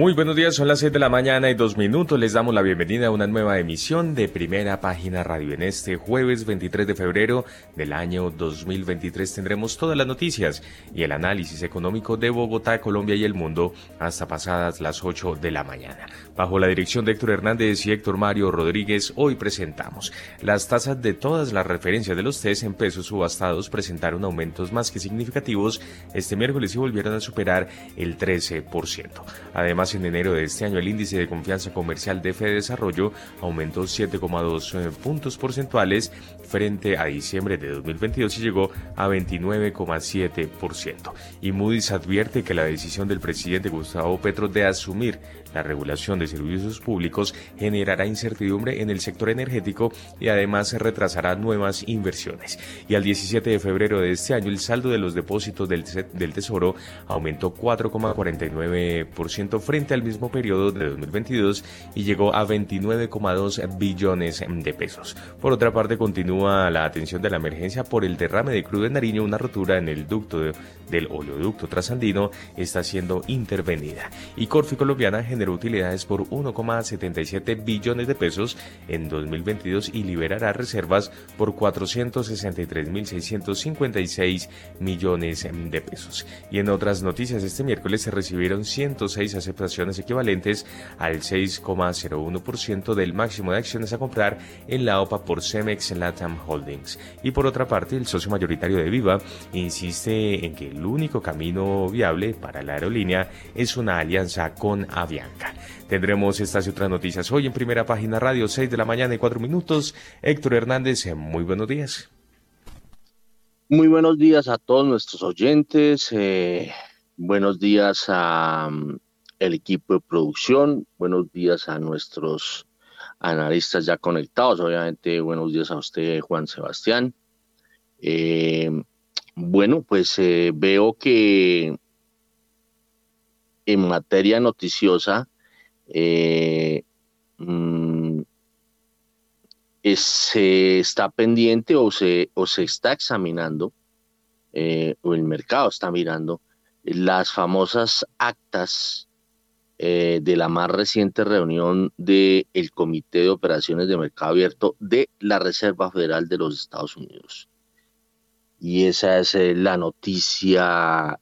Muy buenos días, son las 6 de la mañana y dos minutos. Les damos la bienvenida a una nueva emisión de Primera Página Radio. En este jueves 23 de febrero del año 2023 tendremos todas las noticias y el análisis económico de Bogotá, Colombia y el mundo hasta pasadas las 8 de la mañana. Bajo la dirección de Héctor Hernández y Héctor Mario Rodríguez, hoy presentamos las tasas de todas las referencias de los test en pesos subastados presentaron aumentos más que significativos este miércoles y volvieron a superar el 13%. Además, en enero de este año, el índice de confianza comercial de Fede Desarrollo aumentó 7,2 eh, puntos porcentuales frente a diciembre de 2022 y llegó a 29,7%. Y Moody's advierte que la decisión del presidente Gustavo Petro de asumir la regulación de servicios públicos generará incertidumbre en el sector energético y además retrasará nuevas inversiones. Y al 17 de febrero de este año el saldo de los depósitos del, del Tesoro aumentó 4,49% frente al mismo periodo de 2022 y llegó a 29,2 billones de pesos. Por otra parte, continúa la atención de la emergencia por el derrame de crudo en Nariño, una rotura en el ducto del oleoducto trasandino está siendo intervenida. Y Corfi Colombiana generó utilidades por 1,77 billones de pesos en 2022 y liberará reservas por 463.656 millones de pesos. Y en otras noticias, este miércoles se recibieron 106 aceptaciones equivalentes al 6,01% del máximo de acciones a comprar en la OPA por Cemex Latam Holdings. Y por otra parte, el socio mayoritario de Viva insiste en que el único camino viable para la aerolínea es una alianza con Avianca. Tendremos estas y otras noticias hoy en primera página radio, 6 de la mañana y 4 minutos. Héctor Hernández, muy buenos días. Muy buenos días a todos nuestros oyentes. Eh, buenos días a mm, el equipo de producción. Buenos días a nuestros analistas ya conectados. Obviamente, buenos días a usted, Juan Sebastián. Eh, bueno, pues eh, veo que en materia noticiosa eh, mm, se está pendiente o se, o se está examinando, eh, o el mercado está mirando, las famosas actas eh, de la más reciente reunión del Comité de Operaciones de Mercado Abierto de la Reserva Federal de los Estados Unidos. Y esa es la noticia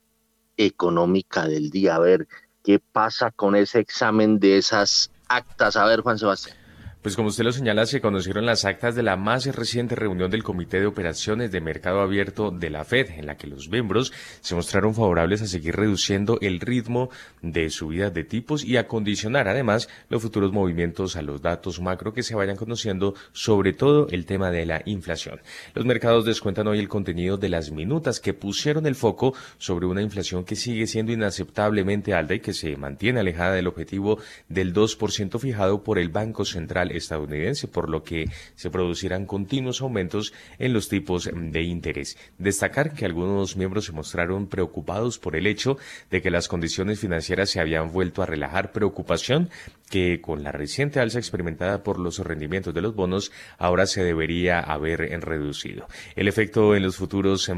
económica del día. A ver, ¿qué pasa con ese examen de esas actas? A ver, Juan Sebastián. Pues como usted lo señala, se conocieron las actas de la más reciente reunión del Comité de Operaciones de Mercado Abierto de la Fed, en la que los miembros se mostraron favorables a seguir reduciendo el ritmo de subida de tipos y a condicionar además los futuros movimientos a los datos macro que se vayan conociendo, sobre todo el tema de la inflación. Los mercados descuentan hoy el contenido de las minutas que pusieron el foco sobre una inflación que sigue siendo inaceptablemente alta y que se mantiene alejada del objetivo del 2% fijado por el Banco Central estadounidense, por lo que se producirán continuos aumentos en los tipos de interés. Destacar que algunos miembros se mostraron preocupados por el hecho de que las condiciones financieras se habían vuelto a relajar, preocupación que con la reciente alza experimentada por los rendimientos de los bonos ahora se debería haber reducido. El efecto en los futuros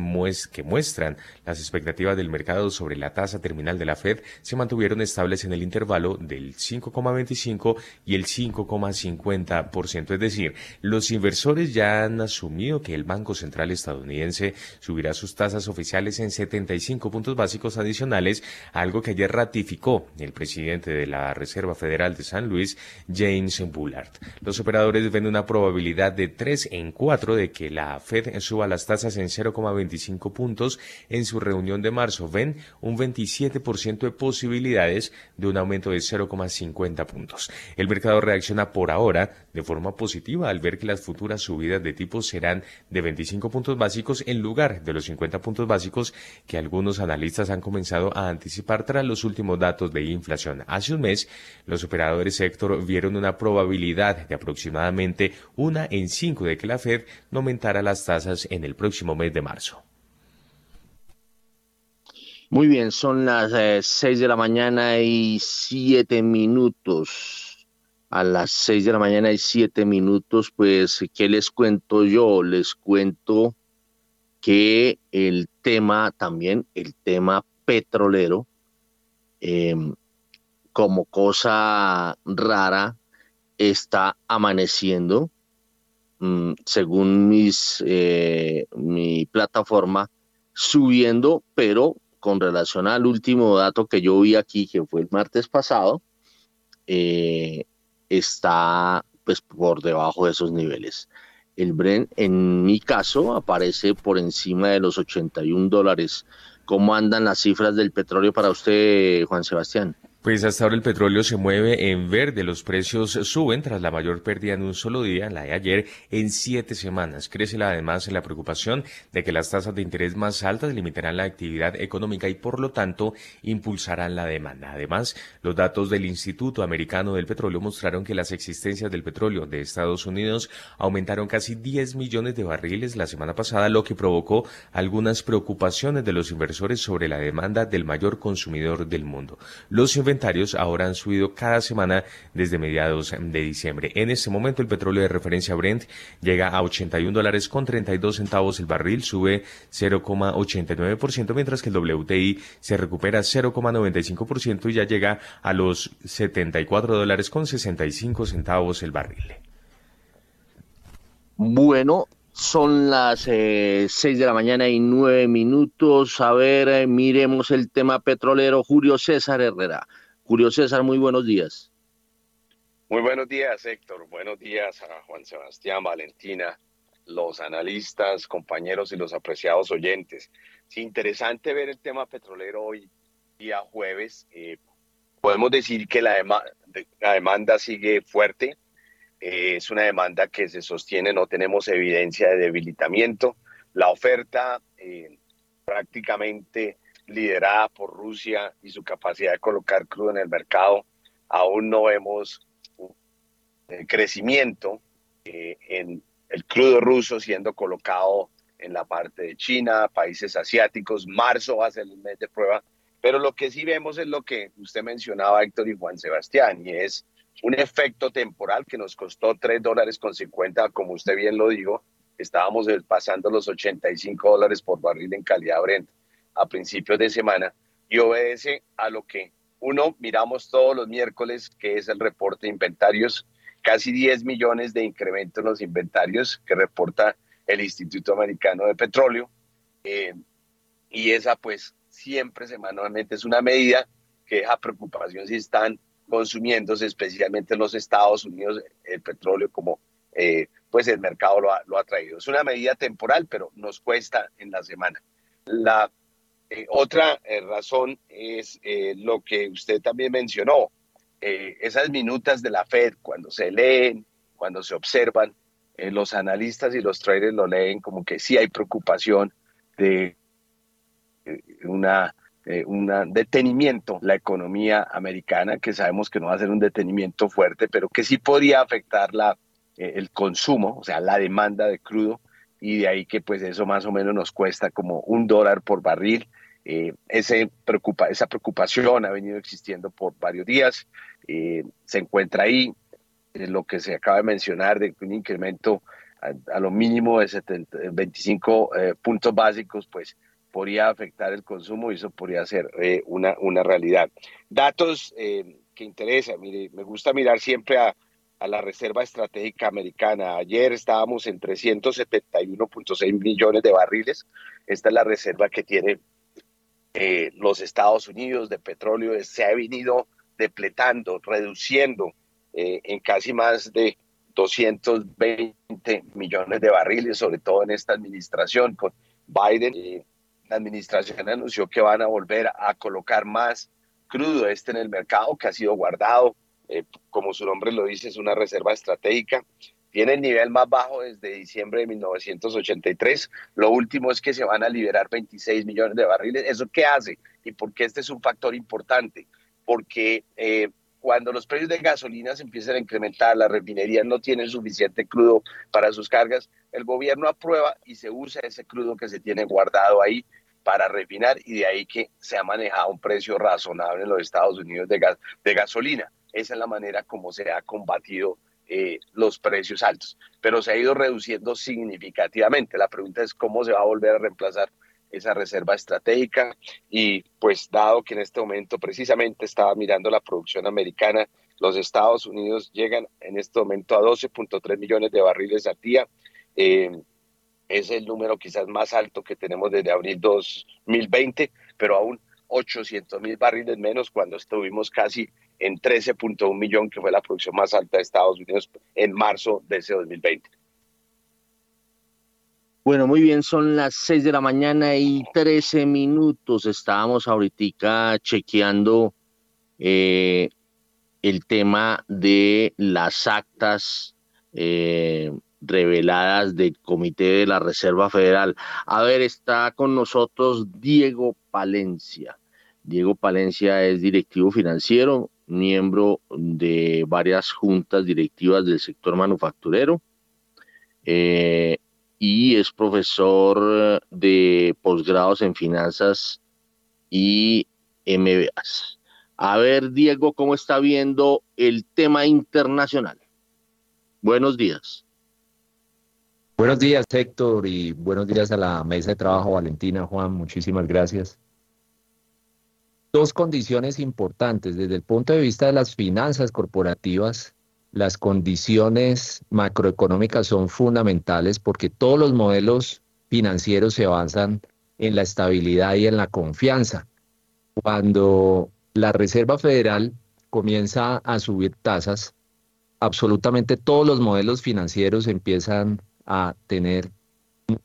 que muestran las expectativas del mercado sobre la tasa terminal de la Fed se mantuvieron estables en el intervalo del 5,25 y el 5,5 50%. Es decir, los inversores ya han asumido que el Banco Central estadounidense subirá sus tasas oficiales en 75 puntos básicos adicionales, algo que ayer ratificó el presidente de la Reserva Federal de San Luis, James Bullard. Los operadores ven una probabilidad de 3 en 4 de que la Fed suba las tasas en 0,25 puntos en su reunión de marzo. Ven un 27% de posibilidades de un aumento de 0,50 puntos. El mercado reacciona por ahora de forma positiva al ver que las futuras subidas de tipos serán de 25 puntos básicos en lugar de los 50 puntos básicos que algunos analistas han comenzado a anticipar tras los últimos datos de inflación. Hace un mes, los operadores sector vieron una probabilidad de aproximadamente una en cinco de que la Fed no aumentara las tasas en el próximo mes de marzo. Muy bien, son las eh, seis de la mañana y siete minutos. A las seis de la mañana y siete minutos, pues, ¿qué les cuento yo? Les cuento que el tema también, el tema petrolero, em, como cosa rara, está amaneciendo. Mm, según mis, eh, mi plataforma, subiendo, pero con relación al último dato que yo vi aquí, que fue el martes pasado, eh, está pues por debajo de esos niveles. El Brent, en mi caso, aparece por encima de los 81 dólares. ¿Cómo andan las cifras del petróleo para usted, Juan Sebastián? Pues hasta ahora el petróleo se mueve en verde, los precios suben tras la mayor pérdida en un solo día, la de ayer, en siete semanas. Crece además la preocupación de que las tasas de interés más altas limitarán la actividad económica y por lo tanto impulsarán la demanda. Además, los datos del Instituto Americano del Petróleo mostraron que las existencias del petróleo de Estados Unidos aumentaron casi 10 millones de barriles la semana pasada, lo que provocó algunas preocupaciones de los inversores sobre la demanda del mayor consumidor del mundo. Los inventarios ahora han subido cada semana desde mediados de diciembre. En este momento el petróleo de referencia Brent llega a 81 dólares con 32 centavos el barril, sube 0,89%, mientras que el WTI se recupera 0,95% y ya llega a los 74 dólares con 65 centavos el barril. Bueno, son las eh, seis de la mañana y nueve minutos. A ver, eh, miremos el tema petrolero. Julio César Herrera. Julio César, muy buenos días. Muy buenos días, Héctor. Buenos días a Juan Sebastián, Valentina, los analistas, compañeros y los apreciados oyentes. Es interesante ver el tema petrolero hoy, día jueves. Eh, podemos decir que la, la demanda sigue fuerte eh, es una demanda que se sostiene, no tenemos evidencia de debilitamiento. La oferta eh, prácticamente liderada por Rusia y su capacidad de colocar crudo en el mercado, aún no vemos un crecimiento eh, en el crudo ruso siendo colocado en la parte de China, países asiáticos. Marzo va a ser el mes de prueba. Pero lo que sí vemos es lo que usted mencionaba, Héctor y Juan Sebastián, y es un efecto temporal que nos costó 3 dólares con 50, como usted bien lo dijo, estábamos pasando los 85 dólares por barril en calidad Brent a principios de semana. Y obedece a lo que uno miramos todos los miércoles, que es el reporte de inventarios, casi 10 millones de incremento en los inventarios que reporta el Instituto Americano de Petróleo. Eh, y esa pues siempre semanalmente es una medida que deja preocupación si están consumiéndose, especialmente en los Estados Unidos, el petróleo como eh, pues el mercado lo ha, lo ha, traído. Es una medida temporal, pero nos cuesta en la semana. La eh, otra eh, razón es lo que usted también mencionó, esas minutas de la Fed, cuando se leen, cuando se observan, los analistas y los traders lo leen como que sí hay preocupación de una eh, un detenimiento la economía americana, que sabemos que no va a ser un detenimiento fuerte, pero que sí podría afectar la, eh, el consumo, o sea, la demanda de crudo, y de ahí que pues eso más o menos nos cuesta como un dólar por barril. Eh, ese preocupa, esa preocupación ha venido existiendo por varios días, se encuentra ahí lo que se acaba de mencionar de un incremento a, lo mínimo de 70, 25 puntos básicos, pues podría afectar el consumo y eso podría ser eh, una, una realidad. Datos eh, que interesan, mire, me gusta mirar siempre a, a, la Reserva Estratégica Americana. Ayer estábamos en 371.6 millones de barriles. Esta es la reserva que tiene eh, los Estados Unidos de petróleo. Se ha venido depletando, reduciendo en casi más de 220 millones de barriles, sobre todo en esta administración con Biden la administración anunció que van a volver a colocar más crudo este en el mercado que ha sido guardado. Eh, como su nombre lo dice, es una reserva estratégica. Tiene el nivel más bajo desde diciembre de 1983. Lo último es que se van a liberar 26 millones de barriles. ¿Eso qué hace? ¿Y por qué este es un factor importante? Porque eh, cuando los precios de gasolina se empiezan a incrementar, las refinerías no tienen suficiente crudo para sus cargas, el gobierno aprueba y se usa ese crudo que se tiene guardado ahí para refinar y de ahí que se ha manejado un precio razonable en los Estados Unidos de, gas, de gasolina. Esa es la manera como se ha combatido eh, los precios altos, pero se ha ido reduciendo significativamente. La pregunta es cómo se va a volver a reemplazar esa reserva estratégica y pues dado que en este momento precisamente estaba mirando la producción americana, los Estados Unidos llegan en este momento a 12.3 millones de barriles al día. Eh, es el número quizás más alto que tenemos desde abril 2020, pero aún 800 mil barriles menos cuando estuvimos casi en 13.1 millón, que fue la producción más alta de Estados Unidos en marzo de ese 2020. Bueno, muy bien, son las 6 de la mañana y 13 minutos. Estábamos ahorita chequeando eh, el tema de las actas eh, reveladas del Comité de la Reserva Federal. A ver, está con nosotros Diego Palencia. Diego Palencia es directivo financiero, miembro de varias juntas directivas del sector manufacturero eh, y es profesor de posgrados en finanzas y MBAs. A ver, Diego, ¿cómo está viendo el tema internacional? Buenos días. Buenos días, Héctor, y buenos días a la mesa de trabajo, Valentina, Juan, muchísimas gracias. Dos condiciones importantes. Desde el punto de vista de las finanzas corporativas, las condiciones macroeconómicas son fundamentales porque todos los modelos financieros se avanzan en la estabilidad y en la confianza. Cuando la Reserva Federal comienza a subir tasas, absolutamente todos los modelos financieros empiezan a tener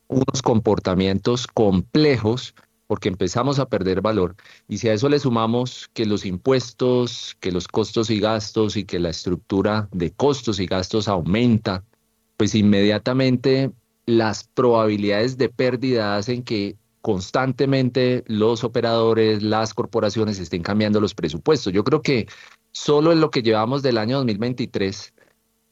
unos comportamientos complejos porque empezamos a perder valor. Y si a eso le sumamos que los impuestos, que los costos y gastos y que la estructura de costos y gastos aumenta, pues inmediatamente las probabilidades de pérdida hacen que constantemente los operadores, las corporaciones estén cambiando los presupuestos. Yo creo que solo en lo que llevamos del año 2023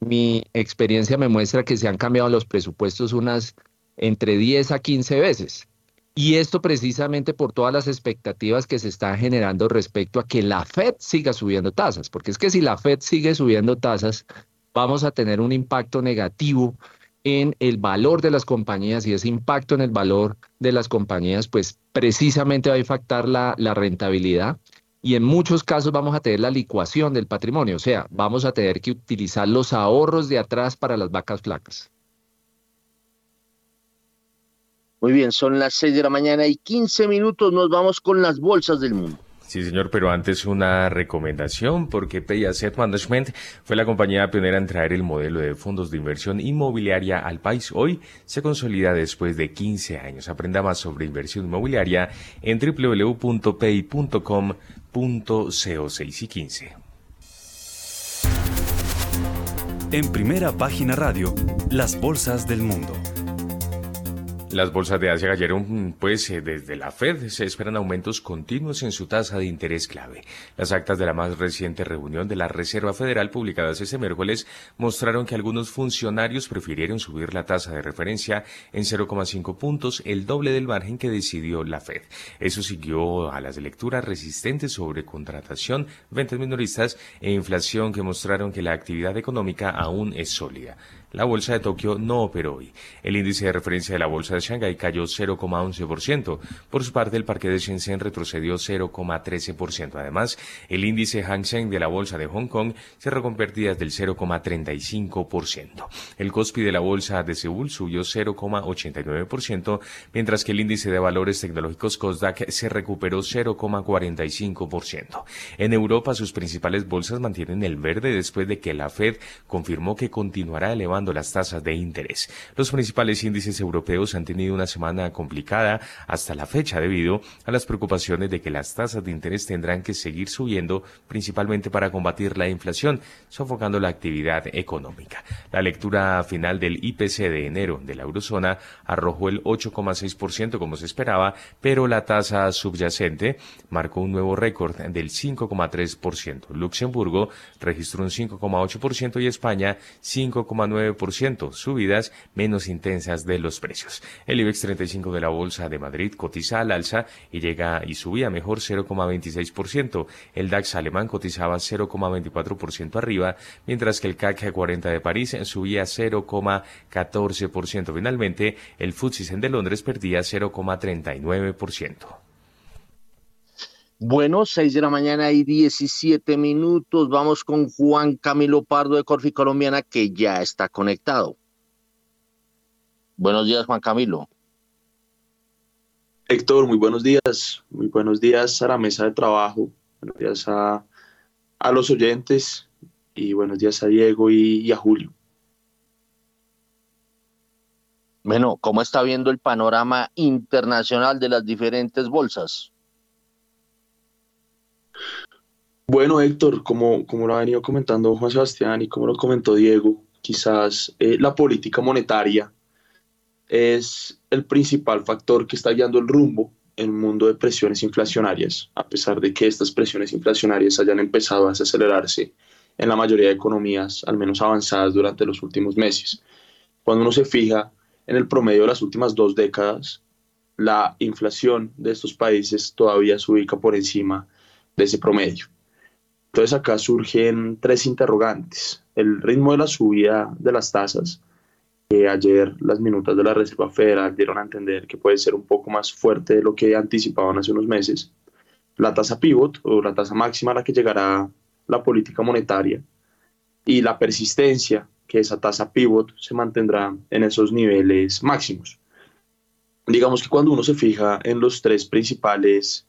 mi experiencia me muestra que se han cambiado los presupuestos unas entre 10 a 15 veces. Y esto precisamente por todas las expectativas que se están generando respecto a que la Fed siga subiendo tasas, porque es que si la Fed sigue subiendo tasas, vamos a tener un impacto negativo en el valor de las compañías y ese impacto en el valor de las compañías, pues precisamente va a impactar la, la rentabilidad y en muchos casos vamos a tener la licuación del patrimonio, o sea, vamos a tener que utilizar los ahorros de atrás para las vacas flacas. Muy bien, son las 6 de la mañana y 15 minutos, nos vamos con las bolsas del mundo. Sí, señor, pero antes una recomendación, porque Pay Asset Management fue la compañía pionera en traer el modelo de fondos de inversión inmobiliaria al país. Hoy se consolida después de 15 años. Aprenda más sobre inversión inmobiliaria en www.pay.com .co6 y 15. En primera página radio, las bolsas del mundo. Las bolsas de Asia cayeron, pues eh, desde la Fed se esperan aumentos continuos en su tasa de interés clave. Las actas de la más reciente reunión de la Reserva Federal publicadas este miércoles mostraron que algunos funcionarios prefirieron subir la tasa de referencia en 0,5 puntos, el doble del margen que decidió la Fed. Eso siguió a las lecturas resistentes sobre contratación, ventas minoristas e inflación que mostraron que la actividad económica aún es sólida. La bolsa de Tokio no operó hoy. El índice de referencia de la bolsa de Shanghái cayó 0,11%. Por su parte, el parque de Shenzhen retrocedió 0,13%. Además, el índice Hang Seng de la bolsa de Hong Kong cerró con pérdidas del 0,35%. El Kospi de la bolsa de Seúl subió 0,89%, mientras que el índice de valores tecnológicos Kosdaq se recuperó 0,45%. En Europa, sus principales bolsas mantienen el verde después de que la Fed confirmó que continuará elevando las tasas de interés. Los principales índices europeos han tenido una semana complicada hasta la fecha debido a las preocupaciones de que las tasas de interés tendrán que seguir subiendo principalmente para combatir la inflación, sofocando la actividad económica. La lectura final del IPC de enero de la eurozona arrojó el 8,6% como se esperaba, pero la tasa subyacente marcó un nuevo récord del 5,3%. Luxemburgo registró un 5,8% y España 5,9% 0,9%, subidas menos intensas de los precios. El IBEX 35 de la Bolsa de Madrid cotiza al alza y llega y subía mejor 0,26%. El DAX alemán cotizaba 0,24% arriba, mientras que el CAC 40 de París subía 0,14%. Finalmente, el FTSE de Londres perdía 0,39%. Bueno, 6 de la mañana y 17 minutos. Vamos con Juan Camilo Pardo de Corfi Colombiana, que ya está conectado. Buenos días, Juan Camilo. Héctor, muy buenos días. Muy buenos días a la mesa de trabajo. Buenos días a, los oyentes y buenos días a Diego y, y a Julio. Bueno, ¿cómo está viendo el panorama internacional de las diferentes bolsas? Bueno, Héctor, como, como lo ha venido comentando Juan Sebastián y como lo comentó Diego, quizás eh, la política monetaria es el principal factor que está guiando el rumbo en un mundo de presiones inflacionarias, a pesar de que estas presiones inflacionarias hayan empezado a desacelerarse en la mayoría de economías, al menos avanzadas durante los últimos meses. Cuando uno se fija en el promedio de las últimas dos décadas, la inflación de estos países todavía se ubica por encima de ese promedio. Entonces acá surgen tres interrogantes. El ritmo de la subida de las tasas, que ayer las minutas de la Reserva Federal dieron a entender que puede ser un poco más fuerte de lo que anticipaban hace unos meses. La tasa pivot o la tasa máxima a la que llegará la política monetaria y la persistencia que esa tasa pivot se mantendrá en esos niveles máximos. Digamos que cuando uno se fija en los tres principales,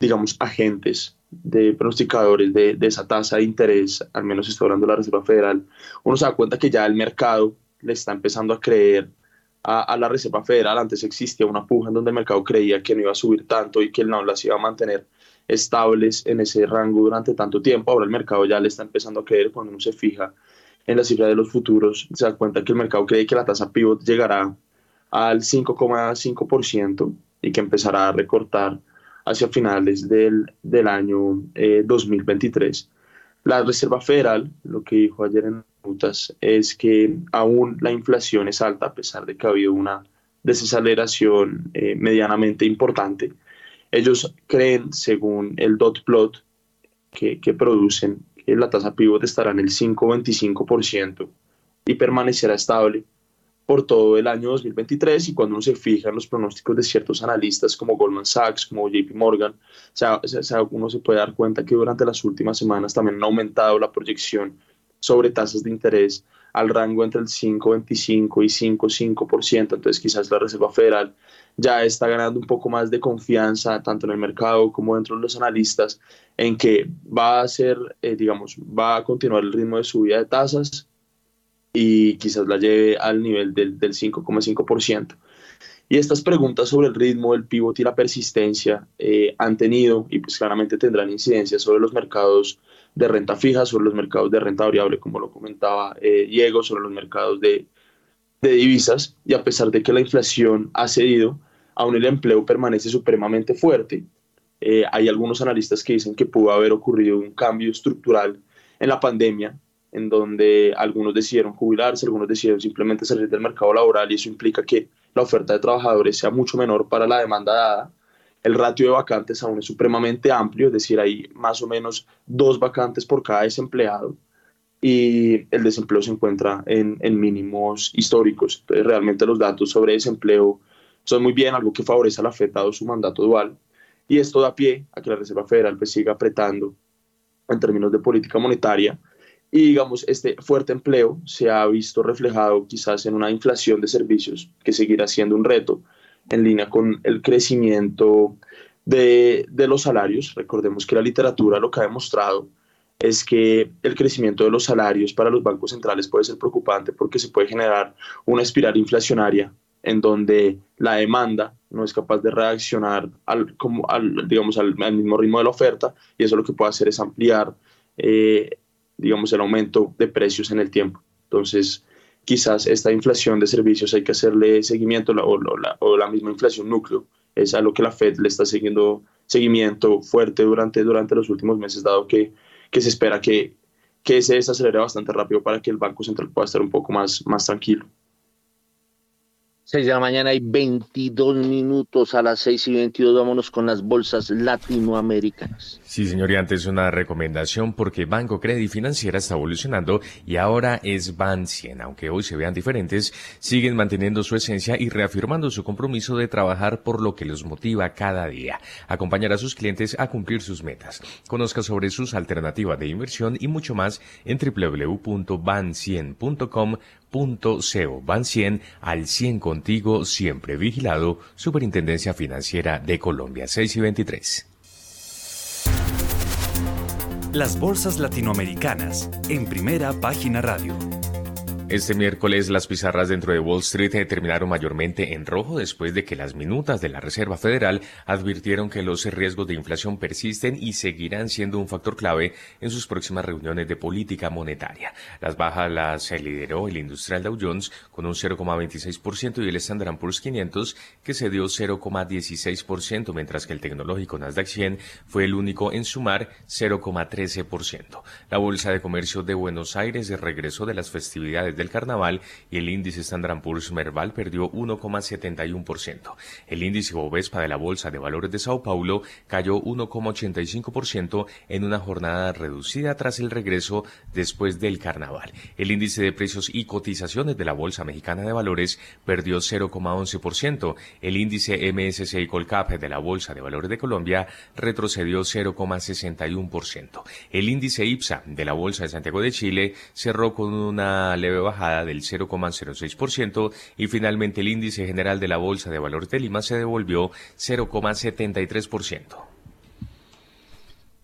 digamos, agentes de pronosticadores de, esa tasa de interés, al menos está hablando de la Reserva Federal, uno se da cuenta que ya el mercado le está empezando a creer a, la Reserva Federal. Antes existía una puja en donde el mercado creía que no iba a subir tanto y que no las iba a mantener estables en ese rango durante tanto tiempo. Ahora el mercado ya le está empezando a creer cuando uno se fija en la cifra de los futuros, se da cuenta que el mercado cree que la tasa pivot llegará al 5,5% y que empezará a recortar hacia finales del, del año 2023. Eh, la Reserva Federal, lo que dijo ayer en notas, es que aún la inflación es alta, a pesar de que ha habido una desaceleración eh, medianamente importante. Ellos creen, según el dot plot que, que producen, que la tasa pivot estará en el 5,25% y permanecerá estable por todo el año 2023 y cuando uno se fija en los pronósticos de ciertos analistas como Goldman Sachs, como JP Morgan, o sea, uno se puede dar cuenta que durante las últimas semanas también ha aumentado la proyección sobre tasas de interés al rango entre el 5,25 y 5,5%. Entonces quizás la Reserva Federal ya está ganando un poco más de confianza tanto en el mercado como dentro de los analistas en que va a ser, eh, digamos, va a continuar el ritmo de subida de tasas y quizás la lleve al nivel del, del 5,5%. Y estas preguntas sobre el ritmo, el pivot y la persistencia eh, han tenido y pues claramente tendrán incidencia sobre los mercados de renta fija, sobre los mercados de renta variable, como lo comentaba eh, Diego, sobre los mercados de, de divisas. Y a pesar de que la inflación ha cedido, aún el empleo permanece supremamente fuerte. Eh, hay algunos analistas que dicen que pudo haber ocurrido un cambio estructural en la pandemia en donde algunos decidieron jubilarse, algunos decidieron simplemente salir del mercado laboral y eso implica que la oferta de trabajadores sea mucho menor para la demanda dada. El ratio de vacantes aún es supremamente amplio, es decir, hay más o menos dos vacantes por cada desempleado y el desempleo se encuentra en, mínimos históricos. Entonces, realmente los datos sobre desempleo son muy bien, algo que favorece a la FED dado su mandato dual. Y esto da pie a que la Reserva Federal pues, siga apretando en términos de política monetaria y digamos, este fuerte empleo se ha visto reflejado quizás en una inflación de servicios que seguirá siendo un reto en línea con el crecimiento de, de los salarios. Recordemos que la literatura lo que ha demostrado es que el crecimiento de los salarios para los bancos centrales puede ser preocupante porque se puede generar una espiral inflacionaria en donde la demanda no es capaz de reaccionar al, como al, digamos, al, mismo ritmo de la oferta y eso lo que puede hacer es ampliar eh, digamos, el aumento de precios en el tiempo. Entonces, quizás esta inflación de servicios hay que hacerle seguimiento o, la, misma inflación núcleo es a lo que la Fed le está siguiendo seguimiento fuerte durante, durante los últimos meses, dado que, que se espera que que se desacelere bastante rápido para que el Banco Central pueda estar un poco más, más tranquilo. 6 de la mañana y 22 minutos a las 6 y 22. Vámonos con las bolsas latinoamericanas. Sí, señor, y antes una recomendación porque Banco Credit Financiera está evolucionando y ahora es Ban 100. Aunque hoy se vean diferentes, siguen manteniendo su esencia y reafirmando su compromiso de trabajar por lo que los motiva cada día. Acompañar a sus clientes a cumplir sus metas. Conozca sobre sus alternativas de inversión y mucho más en www.ban100.com Van 100 al 100 contigo, siempre vigilado. Superintendencia Financiera de Colombia, 6 y 23. Las bolsas latinoamericanas en primera página radio. Este miércoles las pizarras dentro de Wall Street terminaron mayormente en rojo después de que las minutas de la Reserva Federal advirtieron que los riesgos de inflación persisten y seguirán siendo un factor clave en sus próximas reuniones de política monetaria. Las bajas las lideró el industrial Dow Jones con un 0,26% y el Standard Poor's 500 que se dio 0,16%, mientras que el tecnológico Nasdaq 100 fue el único en sumar 0,13%. La Bolsa de Comercio de Buenos Aires regresó de las festividades del carnaval y el índice Standard Poor's Merval perdió 1,71%. El índice Bovespa de la Bolsa de Valores de Sao Paulo cayó 1,85% en una jornada reducida tras el regreso después del carnaval. El índice de precios y cotizaciones de la Bolsa Mexicana de Valores perdió 0,11%. El índice MSCI Colcap de la Bolsa de Valores de Colombia retrocedió 0,61%. El índice IPSA de la Bolsa de Santiago de Chile cerró con una leve bajada del 0,06% y finalmente el índice general de la Bolsa de Valores de Lima se devolvió 0,73%.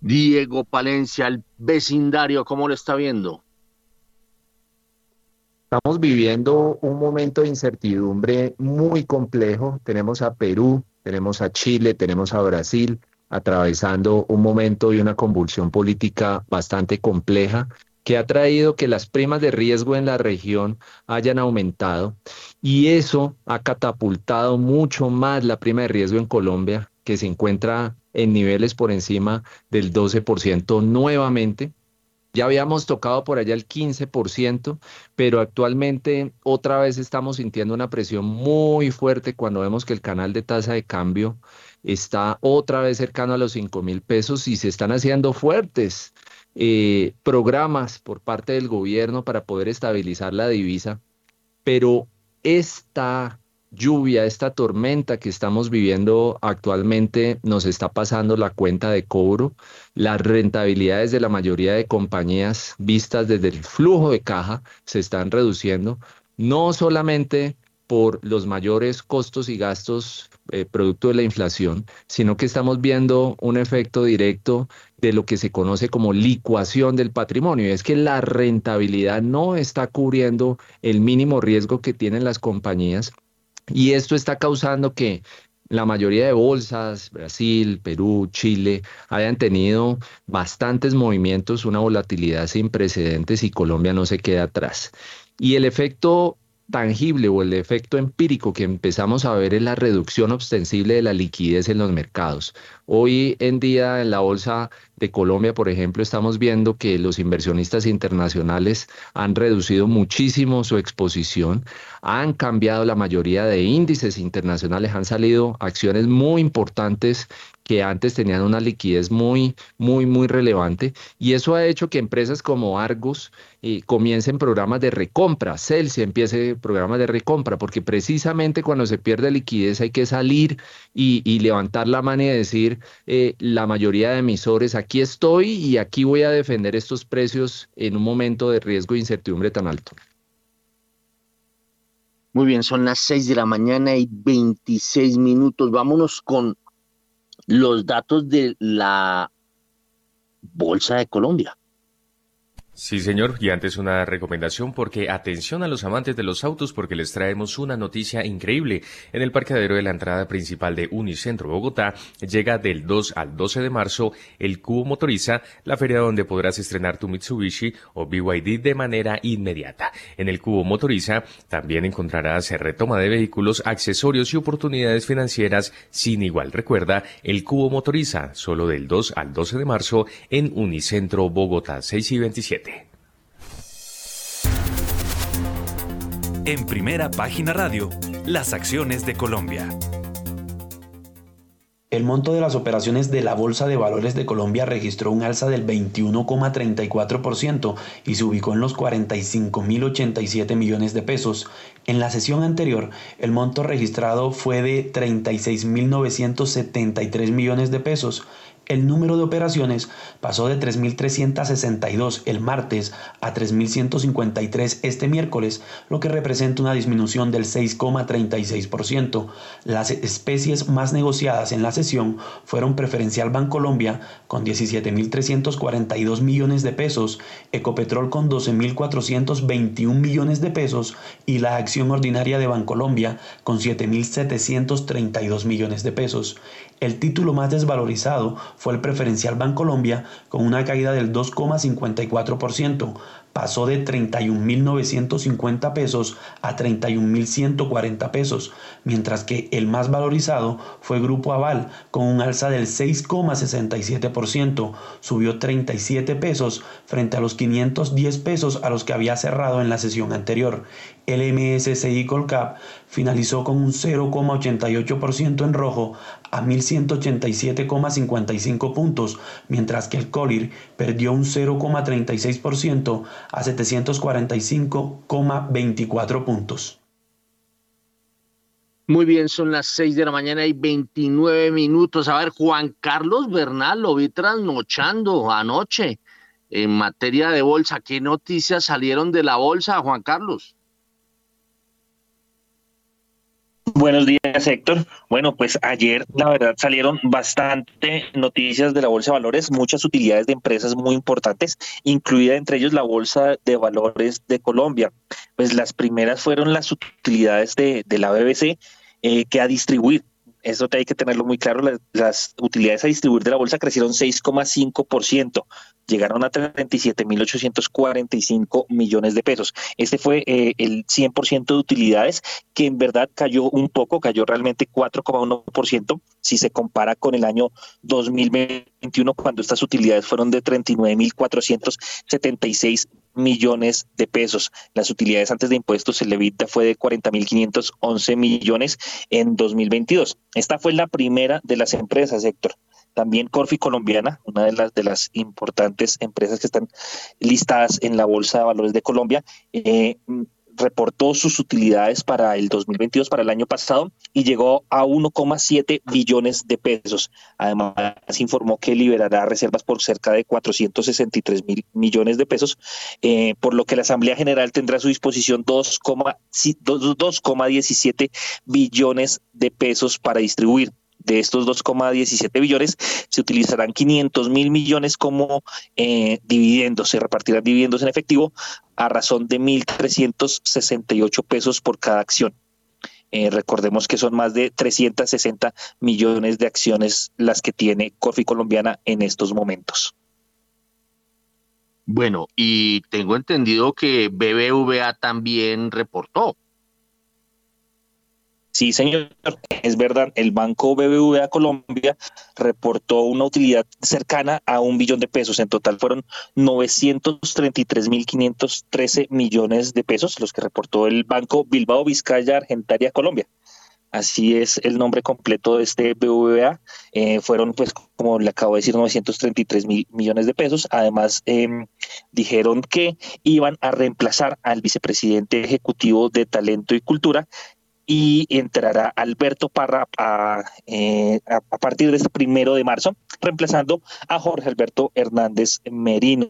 Diego Palencia, el vecindario, ¿cómo lo está viendo? Estamos viviendo un momento de incertidumbre muy complejo. Tenemos a Perú, tenemos a Chile, tenemos a Brasil atravesando un momento y una convulsión política bastante compleja que ha traído que las primas de riesgo en la región hayan aumentado y eso ha catapultado mucho más la prima de riesgo en Colombia, que se encuentra en niveles por encima del 12% nuevamente. Ya habíamos tocado por allá el 15%, pero actualmente otra vez estamos sintiendo una presión muy fuerte cuando vemos que el canal de tasa de cambio está otra vez cercano a los 5 mil pesos y se están haciendo fuertes eh, programas por parte del gobierno para poder estabilizar la divisa, pero esta lluvia, esta tormenta que estamos viviendo actualmente nos está pasando la cuenta de cobro. Las rentabilidades de la mayoría de compañías vistas desde el flujo de caja se están reduciendo, no solamente por los mayores costos y gastos eh, producto de la inflación, sino que estamos viendo un efecto directo de lo que se conoce como licuación del patrimonio. Es que la rentabilidad no está cubriendo el mínimo riesgo que tienen las compañías y esto está causando que la mayoría de bolsas, Brasil, Perú, Chile, hayan tenido bastantes movimientos, una volatilidad sin precedentes y Colombia no se queda atrás. Y el efecto tangible o el efecto empírico que empezamos a ver es la reducción ostensible de la liquidez en los mercados. Hoy en día en la bolsa de Colombia, por ejemplo, estamos viendo que los inversionistas internacionales han reducido muchísimo su exposición, han cambiado la mayoría de índices internacionales, han salido acciones muy importantes que antes tenían una liquidez muy, muy, muy relevante. Y eso ha hecho que empresas como Argos eh, comiencen programas de recompra, Celsius empiece programas de recompra, porque precisamente cuando se pierde liquidez hay que salir y, levantar la mano y decir, eh, la mayoría de emisores, aquí estoy y aquí voy a defender estos precios en un momento de riesgo e incertidumbre tan alto. Muy bien, son las 6 de la mañana y 26 minutos. Vámonos con los datos de la Bolsa de Colombia. Sí, señor. Y antes una recomendación porque atención a los amantes de los autos porque les traemos una noticia increíble. En el parqueadero de la entrada principal de Unicentro Bogotá llega del 2 al 12 de marzo el Cubo Motoriza, la feria donde podrás estrenar tu Mitsubishi o BYD de manera inmediata. En el Cubo Motoriza también encontrarás retoma de vehículos, accesorios y oportunidades financieras sin igual. Recuerda, el Cubo Motoriza, solo del 2 al 12 de marzo en Unicentro Bogotá 6 y 27. En primera página radio, las acciones de Colombia. El monto de las operaciones de la Bolsa de Valores de Colombia registró un alza del 21,34% y se ubicó en los 45.087 millones de pesos. En la sesión anterior, el monto registrado fue de 36.973 millones de pesos el número de operaciones pasó de 3.362 el martes a 3.153 este miércoles, lo que representa una disminución del 6,36%. Las especies más negociadas en la sesión fueron Preferencial Bancolombia con 17.342 millones de pesos, Ecopetrol con 12.421 millones de pesos y la acción ordinaria de Bancolombia con 7.732 millones de pesos. El título más desvalorizado fue el preferencial Bancolombia con una caída del 2,54%, pasó de 31.950 pesos a 31.140 pesos, mientras que el más valorizado fue Grupo Aval con un alza del 6,67%, subió 37 pesos frente a los 510 pesos a los que había cerrado en la sesión anterior. El MSCI Colcap finalizó con un 0,88% en rojo a 1.187,55 puntos, mientras que el Colir perdió un 0,36% a 745,24 puntos. Muy bien, son las 6 de la mañana y 29 minutos. A ver, Juan Carlos Bernal lo vi trasnochando anoche en materia de bolsa. ¿Qué noticias salieron de la bolsa, Juan Carlos? Buenos días, Héctor. Bueno, pues ayer la verdad salieron bastante noticias de la Bolsa de Valores, muchas utilidades de empresas muy importantes, incluida entre ellos la Bolsa de Valores de Colombia. Pues las primeras fueron las utilidades de, la BBC eh, que a distribuir eso hay que tenerlo muy claro, las, utilidades a distribuir de la bolsa crecieron 6,5%, llegaron a 37.845 millones de pesos. Este fue eh, el 100% de utilidades, que en verdad cayó un poco, cayó realmente 4,1% si se compara con el año 2021, cuando estas utilidades fueron de 39.476 millones de pesos. Las utilidades antes de impuestos, el EBITDA fue de 40.511 millones en 2022. Esta fue la primera de las empresas, Héctor. También Corfi Colombiana, una de las, de las importantes empresas que están listadas en la Bolsa de Valores de Colombia, eh, reportó sus utilidades para el 2022, para el año pasado, y llegó a 1,7 billones de pesos. Además, informó que liberará reservas por cerca de 463 mil millones de pesos, eh, por lo que la Asamblea General tendrá a su disposición 2,17 billones de pesos para distribuir. De estos 2,17 billones, se utilizarán 500 mil millones como eh, dividendos, se repartirán dividendos en efectivo a razón de 1.368 pesos por cada acción. Eh, recordemos que son más de 360 millones de acciones las que tiene Corfi Colombiana en estos momentos. Bueno, y tengo entendido que BBVA también reportó. Sí, señor, es verdad. El Banco BBVA Colombia reportó una utilidad cercana a un billón de pesos. En total fueron 933.513 millones de pesos los que reportó el Banco Bilbao Vizcaya Argentaria Colombia. Así es el nombre completo de este BBVA. Eh, fueron, pues, como le acabo de decir, 933 mil millones de pesos. Además, em, dijeron que iban a reemplazar al vicepresidente ejecutivo de Talento y Cultura, y entrará Alberto Parra a, eh, a, partir de este primero de marzo, reemplazando a Jorge Alberto Hernández Merino.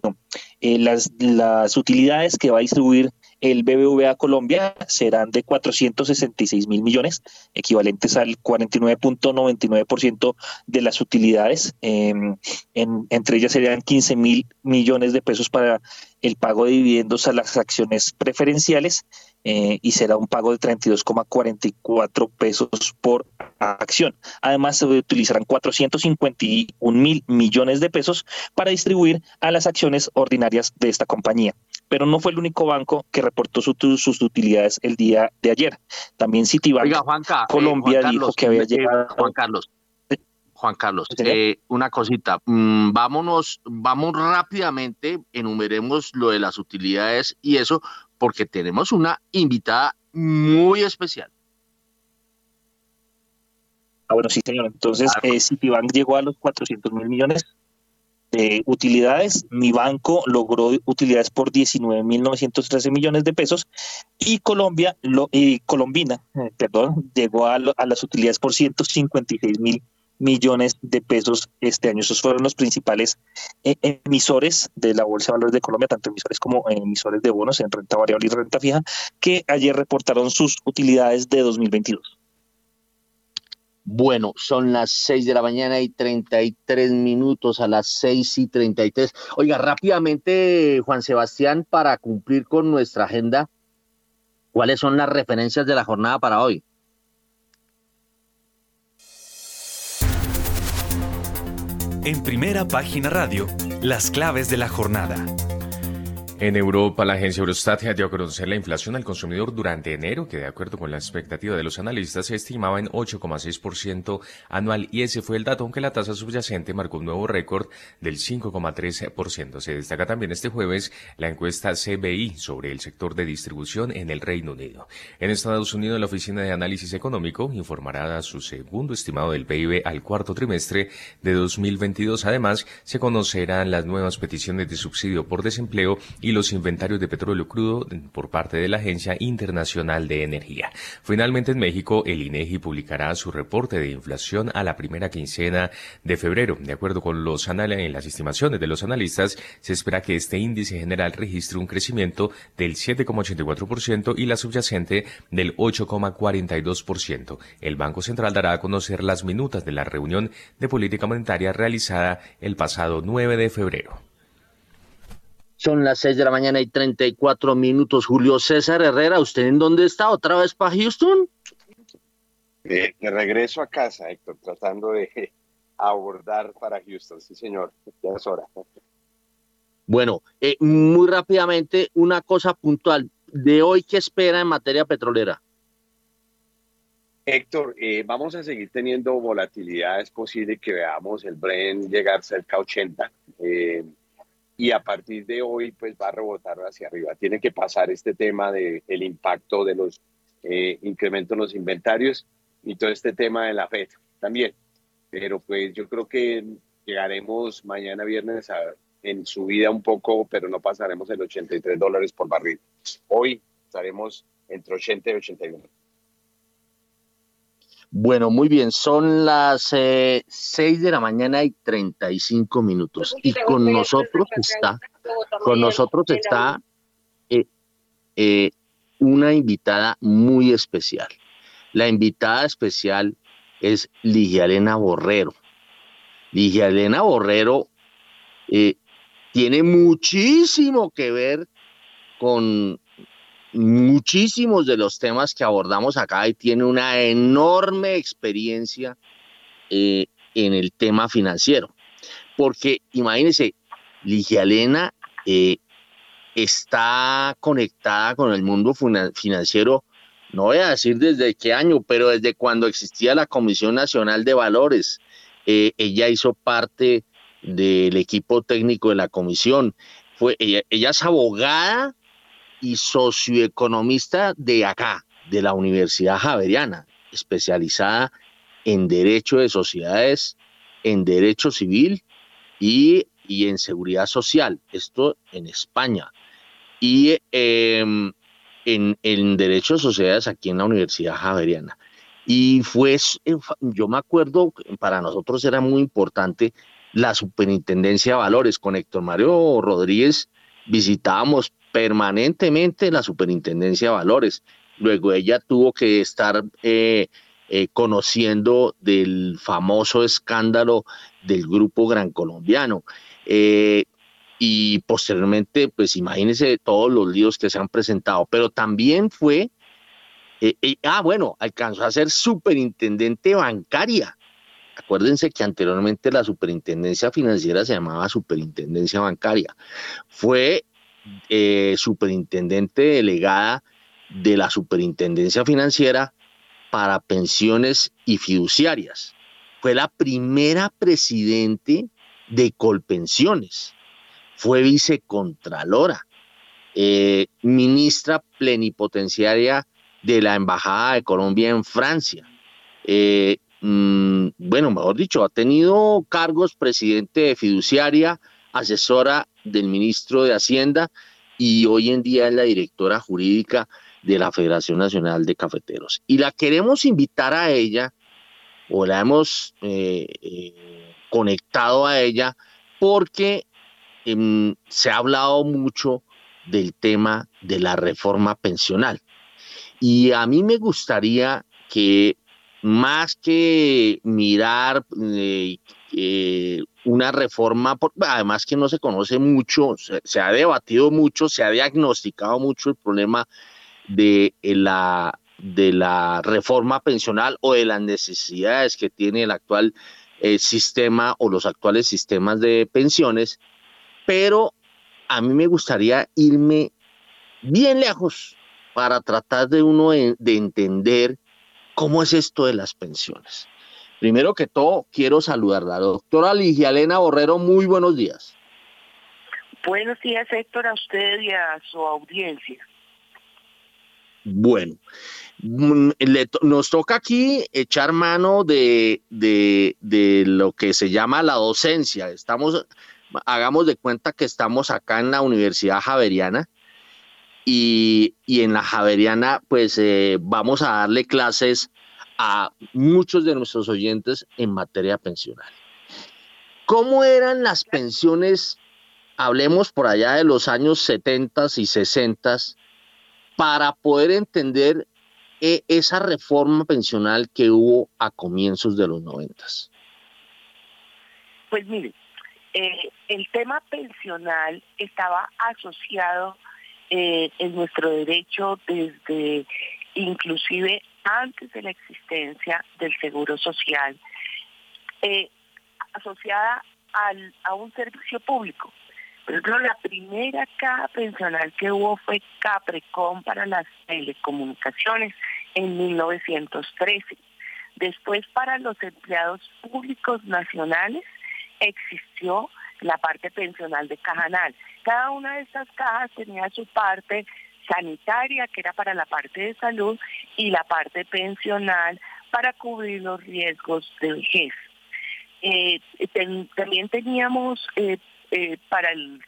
Eh, las, las utilidades que va a distribuir el BBVA Colombia serán de 466 mil millones, equivalentes al 49.99% de las utilidades. Em, en, entre ellas serían 15 mil millones de pesos para el pago de dividendos a las acciones preferenciales eh, y será un pago de 32,44 pesos por acción. Además, se utilizarán 451 mil millones de pesos para distribuir a las acciones ordinarias de esta compañía. Pero no fue el único banco que reportó sus utilidades el día de ayer. También Citibank Oiga, Juanca, Colombia dijo que había llegado. Juan Carlos, Juan Carlos, eh, una cosita. Mm, vámonos, vamos rápidamente, enumeremos lo de las utilidades y eso, porque tenemos una invitada muy especial. Ah, bueno, sí, señor. Entonces, eh, Citibank llegó a los 400 mil millones de utilidades. Mi banco logró utilidades por 19.913 millones de pesos y Colombia, lo, y Colombina, eh, perdón, llegó a, las utilidades por 156 mil millones de pesos este año. Esos fueron los principales eh, emisores de la Bolsa de Valores de Colombia, tanto emisores como emisores de bonos en renta variable y renta fija, que ayer reportaron sus utilidades de 2022. Bueno, son las 6 de la mañana y 33 minutos a las 6 y 33. Oiga, rápidamente, Juan Sebastián, para cumplir con nuestra agenda, ¿cuáles son las referencias de la jornada para hoy? En primera página radio, las claves de la jornada. En Europa, la agencia Eurostat dio a conocer la inflación al consumidor durante enero, que de acuerdo con la expectativa de los analistas se estimaba en 8,6% anual y ese fue el dato, aunque la tasa subyacente marcó un nuevo récord del 5,3%. Se destaca también este jueves la encuesta CBI sobre el sector de distribución en el Reino Unido. En Estados Unidos, la Oficina de Análisis Económico informará su segundo estimado del PIB al cuarto trimestre de 2022. Además, se conocerán las nuevas peticiones de subsidio por desempleo los inventarios de petróleo crudo por parte de la Agencia Internacional de Energía. Finalmente, en México, el INEGI publicará su reporte de inflación a la primera quincena de febrero. De acuerdo con los en las estimaciones de los analistas, se espera que este índice general registre un crecimiento del 7,84% y la subyacente del 8,42%. El Banco Central dará a conocer las minutas de la reunión de política monetaria realizada el pasado 9 de febrero. Son las 6 de la mañana y 34 minutos. Julio César Herrera, ¿usted en dónde está? ¿Otra vez para Houston? de regreso a casa, Héctor, tratando de abordar para Houston. Sí, señor, ya es hora. Bueno, eh, muy rápidamente, una cosa puntual. ¿De hoy qué espera en materia petrolera? Héctor, eh, vamos a seguir teniendo volatilidad. Es posible que veamos el Bren llegar cerca a 80. Y a partir de hoy pues va a rebotar hacia arriba. Tiene que pasar este tema del el impacto de los eh, incrementos en los inventarios y todo este tema de la FED también. Pero pues yo creo que llegaremos mañana viernes a, en subida un poco, pero no pasaremos el 83 dólares por barril. Hoy estaremos entre 80 y 81. Bueno, muy bien, son las eh, 6 de la mañana y 35 minutos. Y con nosotros está, con nosotros está eh, eh, una invitada muy especial. La invitada especial es Ligia Elena Borrero. Ligia Elena Borrero eh, tiene muchísimo que ver con muchísimos de los temas que abordamos acá y tiene una enorme experiencia eh, en el tema financiero. Porque imagínense, Ligia Elena eh, está conectada con el mundo financiero, no voy a decir desde qué año, pero desde cuando existía la Comisión Nacional de Valores. Eh, ella hizo parte del equipo técnico de la comisión. Fue, ella es abogada y socioeconomista de acá, de la Universidad Javeriana, especializada en Derecho de Sociedades, en Derecho Civil y, en Seguridad Social, esto en España. Y em, en, en Derecho de Sociedades aquí en la Universidad Javeriana. Y fue, yo me acuerdo, para nosotros era muy importante la superintendencia de valores. Con Héctor Mario Rodríguez visitábamos permanentemente la superintendencia de valores. Luego ella tuvo que estar eh, eh, conociendo del famoso escándalo del grupo Gran Colombiano. Eh, y posteriormente, pues imagínense todos los líos que se han presentado, pero también fue, ah, bueno, alcanzó a ser superintendente bancaria. Acuérdense que anteriormente la superintendencia financiera se llamaba superintendencia bancaria. Fue eh, superintendente delegada de la Superintendencia Financiera para pensiones y fiduciarias. fue la primera presidente de Colpensiones, fue vicecontralora, eh, ministra plenipotenciaria de la Embajada de Colombia en Francia. Eh, mm, bueno, mejor dicho, ha tenido cargos presidente de fiduciaria, asesora del ministro de Hacienda y hoy en día es la directora jurídica de la Federación Nacional de Cafeteros. Y la queremos invitar a ella, o la hemos eh, eh, conectado a ella, porque em, se ha hablado mucho del tema de la reforma pensional. Y a mí me gustaría que más que mirar eh, una reforma, además que no se conoce mucho, se, ha debatido mucho, se ha diagnosticado mucho el problema de la, de la reforma pensional o de las necesidades que tiene el actual eh, sistema o los actuales sistemas de pensiones, pero a mí me gustaría irme bien lejos para tratar de uno de entender cómo es esto de las pensiones. Primero que todo, quiero saludar a la doctora Ligia Elena Borrero. Muy buenos días. Buenos días, Héctor, a usted y a su audiencia. Bueno, mm, nos toca aquí echar mano de, lo que se llama la docencia. Estamos, hagamos de cuenta que estamos acá en la Universidad Javeriana y, en la Javeriana pues eh, vamos a darle clases a muchos de nuestros oyentes en materia pensional. ¿Cómo eran las pensiones, hablemos por allá de los años 70 y 60, para poder entender eh, esa reforma pensional que hubo a comienzos de los 90? Pues mire, eh, el tema pensional estaba asociado eh, en nuestro derecho desde inclusive antes de la existencia del seguro social, eh, asociada a un servicio público. Por ejemplo, la primera caja pensional que hubo fue Caprecom para las telecomunicaciones en 1913. Después, para los empleados públicos nacionales, existió la parte pensional de Cajanal. Cada una de estas cajas tenía su parte sanitaria, que era para la parte de salud, y la parte pensional para cubrir los riesgos de vejez. Eh, también teníamos eh, eh, para el,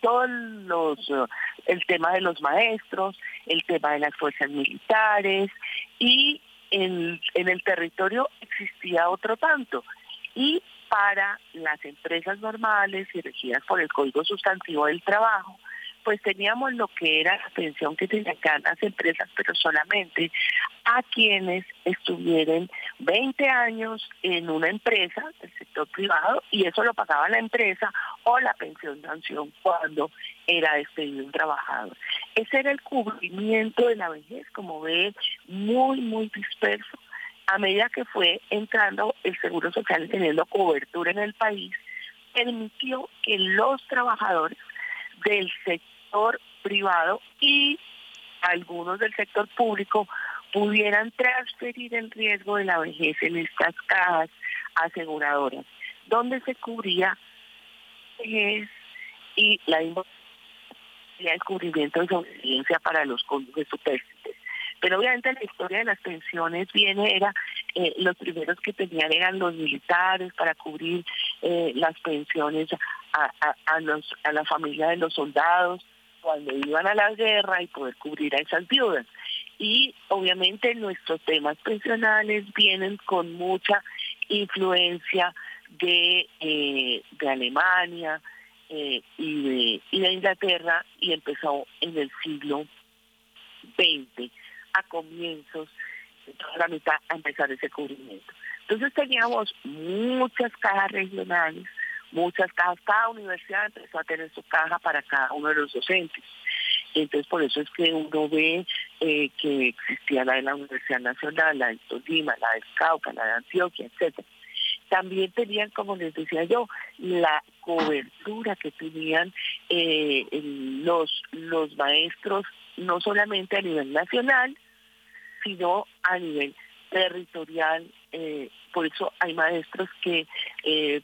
todos los, el tema de los maestros, el tema de las fuerzas militares y en, en el territorio existía otro tanto. Y para las empresas normales y regidas por el Código Sustantivo del Trabajo, pues teníamos lo que era la pensión que tenían las empresas, pero solamente a quienes estuvieran 20 años en una empresa del sector privado y eso lo pagaba la empresa o la pensión de sanción cuando era despedido un trabajador. Ese era el cubrimiento de la vejez, como ve, muy, muy disperso. A medida que fue entrando el Seguro Social teniendo cobertura en el país, permitió que los trabajadores del sector privado y algunos del sector público pudieran transferir el riesgo de la vejez en estas cajas aseguradoras, donde se cubría y la descubrimiento de sobrevivencia para los cónyuges superficies. Pero obviamente la historia de las pensiones viene, era, eh, los primeros que tenían eran los militares para cubrir eh, las pensiones a, a, los, a la familia de los soldados, cuando iban a la guerra y poder cubrir a esas viudas. Y obviamente nuestros temas pensionales vienen con mucha influencia de, eh, de Alemania eh, y, de, y de Inglaterra y empezó en el siglo XX, a comienzos toda la mitad, a empezar ese cubrimiento. Entonces teníamos muchas cajas regionales muchas cajas, cada universidad empezó a tener su caja para cada uno de los docentes. Entonces, por eso es que uno ve eh, que existía la de la Universidad Nacional, la de Tolima, la de Cauca, la de Antioquia, etcétera. También tenían, como les decía yo, la cobertura que tenían eh, los, los maestros, no solamente a nivel nacional, sino a nivel territorial eh, por eso hay maestros que eh,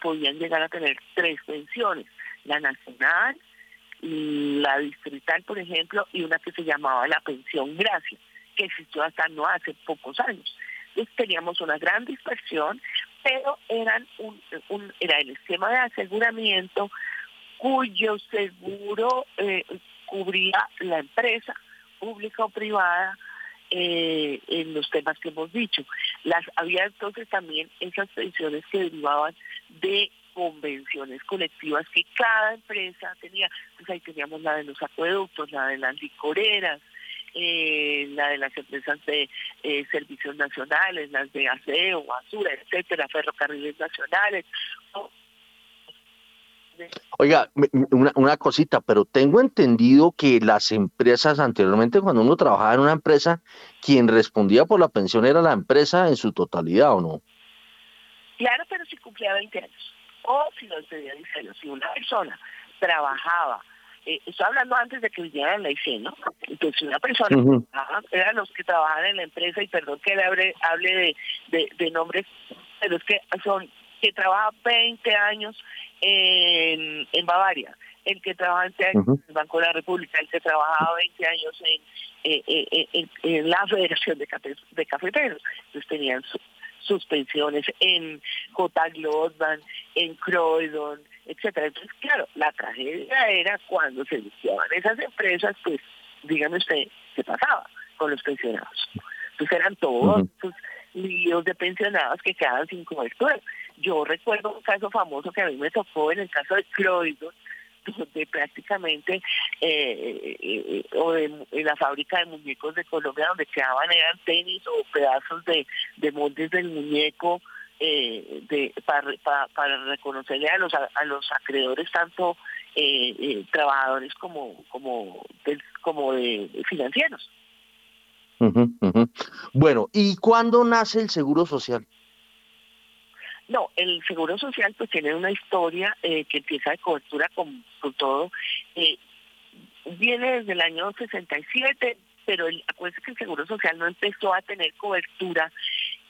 podían llegar a tener tres pensiones, la nacional, la distrital, por ejemplo, y una que se llamaba la pensión gracia, que existió hasta no hace pocos años. Entonces teníamos una gran dispersión, pero eran un, era el esquema de aseguramiento cuyo seguro eh, cubría la empresa pública o privada eh, en los temas que hemos dicho. Las había entonces también esas pensiones que derivaban de convenciones colectivas que cada empresa tenía. Pues ahí teníamos la de los acueductos, la de las licoreras, eh, la de las empresas de eh, servicios nacionales, las de aseo, basura, etcétera, ferrocarriles nacionales. Oiga, una, una cosita, pero tengo entendido que las empresas anteriormente, cuando uno trabajaba en una empresa, quien respondía por la pensión era la empresa en su totalidad, ¿o no? Claro, pero si cumplía 20 años o si no tenía 10 años, si una persona trabajaba eh, estoy hablando antes de que viniera la IC, ¿no? Entonces, una persona, eran los que trabajan en la empresa, y perdón que le hable, hable de, de, nombres, pero es que son que trabaja 20 años en, en Bavaria, el que trabaja 20 años en el Banco de la República, el que trabajaba 20 años en, eh, eh, en, la Federación de, de Cafeteros. Entonces tenían sus pensiones en J. Glodman, en Croydon, etcétera. Entonces, claro, la tragedia era cuando se iniciaban esas empresas, pues, dígame usted, ¿qué pasaba con los pensionados? Entonces eran todos esos líos de pensionados que quedaban sin cobertura. Yo recuerdo un caso famoso que a mí me tocó en el caso de Croydon, donde prácticamente eh, eh, o en la fábrica de muñecos de Colombia donde quedaban eran tenis o pedazos de, de moldes del muñeco eh, para, reconocerle a los a, los acreedores tanto eh, eh, trabajadores como como de, como financieros. Bueno, ¿y cuándo nace el Seguro Social? No, el Seguro Social pues tiene una historia que empieza de cobertura con, todo. viene desde el año 67, pero el, acuérdense que el Seguro Social no empezó a tener cobertura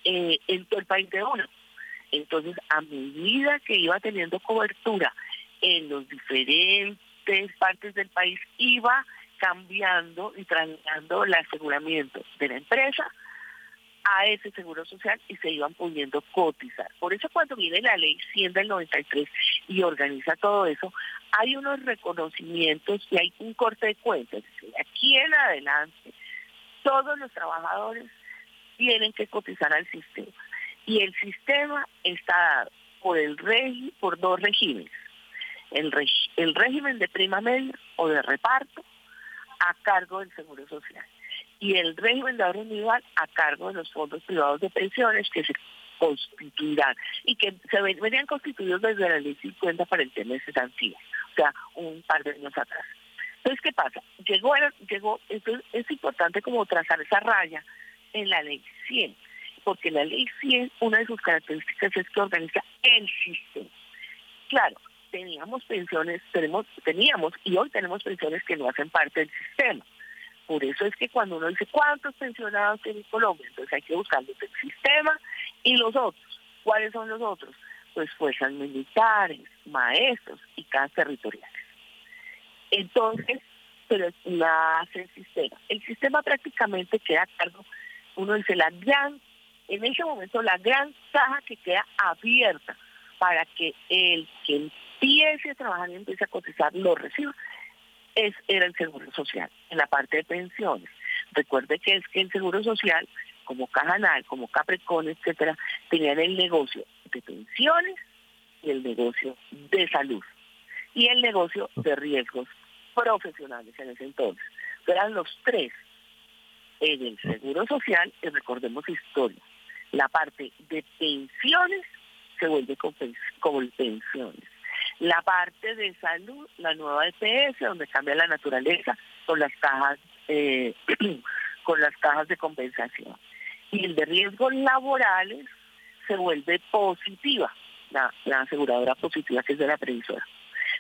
eh, en todo el país de uno. Entonces, a medida que iba teniendo cobertura en los diferentes partes del país, iba cambiando y trasladando el aseguramiento de la empresa a ese seguro social y se iban pudiendo cotizar. Por eso cuando viene la ley 100 del 93 y organiza todo eso, hay unos reconocimientos y hay un corte de cuentas. aquí en adelante, todos los trabajadores tienen que cotizar al sistema. Y el sistema está dado por, el por dos regímenes. El, el régimen de prima media o de reparto a cargo del Seguro Social y el régimen de ahorro individual a cargo de los fondos privados de pensiones que se constituirán y que se venían constituidos desde la ley 50 para el tema de o sea, un par de años atrás. Entonces, ¿qué pasa? Llegó, llegó, entonces es importante como trazar esa raya en la ley 100, porque la ley 100, una de sus características es que organiza el sistema. Claro, teníamos pensiones, tenemos, teníamos y hoy tenemos pensiones que no hacen parte del sistema. Por eso es que cuando uno dice cuántos pensionados tiene Colombia, entonces hay que buscar los del sistema y los otros. ¿Cuáles son los otros? Pues fuerzas militares, maestros y casas territoriales. Entonces, pero la hace el sistema. El sistema prácticamente queda a cargo uno dice, la gran, en ese momento la gran caja que queda abierta para que el que empiece a trabajar y empiece a cotizar lo reciba, es, era el Seguro Social, en la parte de pensiones. Recuerde que es que el Seguro Social, como Cajanal, como Capricorn, etcétera, tenían el negocio de pensiones y el negocio de salud y el negocio de riesgos profesionales en ese entonces. Eran los tres en el Seguro Social, y recordemos historia, la parte de pensiones se vuelve como pensiones. La parte de salud, la nueva EPS, donde cambia la naturaleza con las cajas, eh, con las cajas de compensación. Y el de riesgos laborales se vuelve positiva, la, aseguradora positiva que es de la previsora.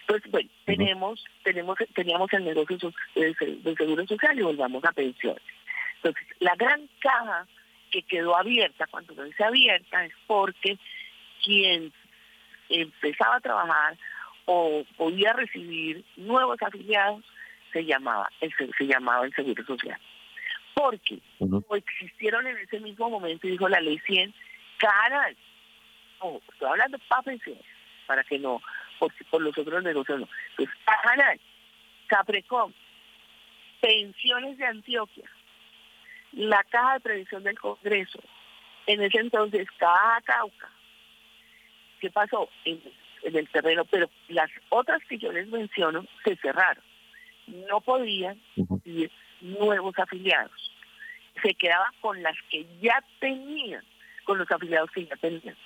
Entonces, bueno, tenemos, tenemos, teníamos el negocio del seguro social y volvamos a pensiones. Entonces, la gran caja que quedó abierta, cuando no dice abierta es porque quien empezaba a trabajar o podía recibir nuevos afiliados se llamaba el, se llamaba el Seguro Social. Porque existieron en ese mismo momento, dijo la ley 100, cada oh, estoy hablando para pensiones, para que no, por, por los otros negocios no. Pues cada Caprecom, pensiones de Antioquia, la Caja de Previsión del Congreso, en ese entonces Caja Cauca. ¿Qué pasó? En, el terreno, pero las otras que yo les menciono se cerraron. No podían recibir nuevos afiliados. Se quedaba con las que ya tenían, con los afiliados que ya tenían.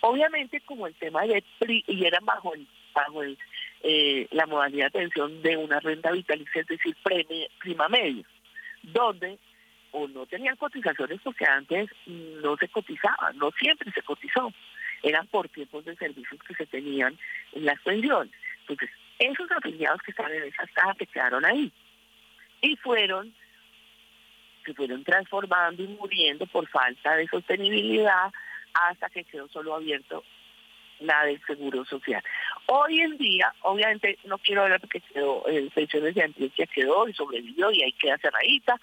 Obviamente como el tema de PRI, y eran bajo el, bajo el, eh, la modalidad de pensión de una renta vitalicia, es decir, prima media, donde o no tenían cotizaciones porque antes no se cotizaba, no siempre se cotizó, eran por tiempos de servicios que se tenían en las pensiones. Entonces, esos afiliados que estaban en esas cajas se quedaron ahí y fueron se fueron transformando y muriendo por falta de sostenibilidad hasta que quedó solo abierto la del Seguro Social. Hoy en día, obviamente no quiero hablar porque quedó, el pensiones de Antioquia quedó y sobrevivió y ahí queda cerradita,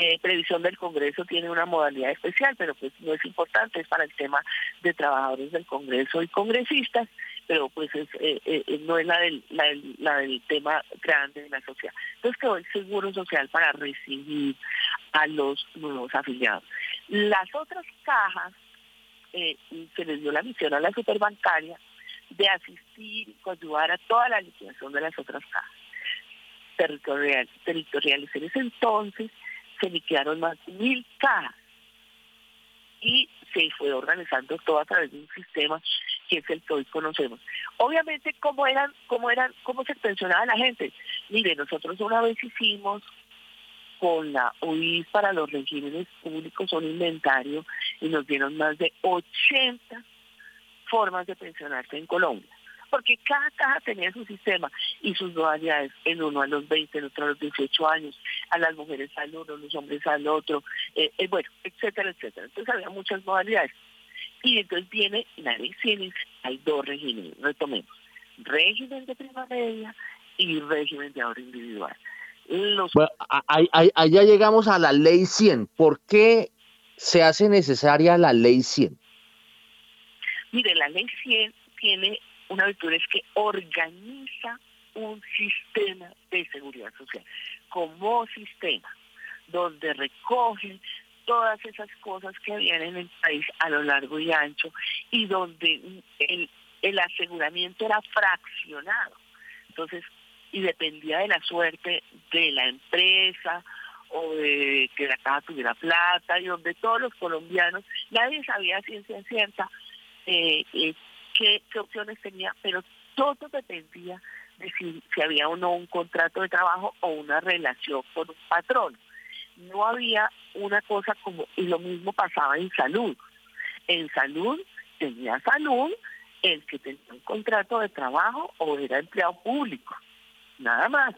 eh, previsión del Congreso tiene una modalidad especial, pero pues no es importante, es para el tema de trabajadores del Congreso y congresistas, pero pues es, eh, eh, no es la del, la, del, tema grande de la sociedad. Entonces quedó el seguro social para recibir a los nuevos afiliados. Las otras cajas, se les dio la misión a la superbancaria de asistir y ayudar a toda la liquidación de las otras cajas territoriales. territoriales. En ese entonces se liquidaron más de mil cajas y se fue organizando todo a través de un sistema que es el que hoy conocemos. Obviamente, ¿cómo eran, cómo eran, cómo se pensionaba la gente? Mire, nosotros una vez hicimos con la UIS para los regímenes públicos un inventario y nos dieron más de 80 formas de pensionarse en Colombia porque cada caja tenía su sistema y sus modalidades, en uno a los 20, en otro a los 18 años, a las mujeres al uno, a los hombres al otro, eh, eh, bueno, etcétera, etcétera. Entonces había muchas modalidades. Y entonces viene la ley 100 hay dos regímenes, retomemos, régimen de prima media y régimen de ahorro individual. Los... Bueno, allá llegamos a la ley 100. ¿Por qué se hace necesaria la ley 100? Mire, la ley 100 tiene una virtud es que organiza un sistema de seguridad social como sistema donde recoge todas esas cosas que habían en el país a lo largo y ancho y donde el, el aseguramiento era fraccionado. Entonces, y dependía de la suerte de la empresa o de que la caja tuviera plata y donde todos los colombianos, nadie sabía ciencia cierta eh, eh, qué, opciones tenía, pero todo dependía de si, si había o no un contrato de trabajo o una relación con un patrón. No había una cosa como, y lo mismo pasaba en salud. En salud tenía salud el que tenía un contrato de trabajo o era empleado público, nada más.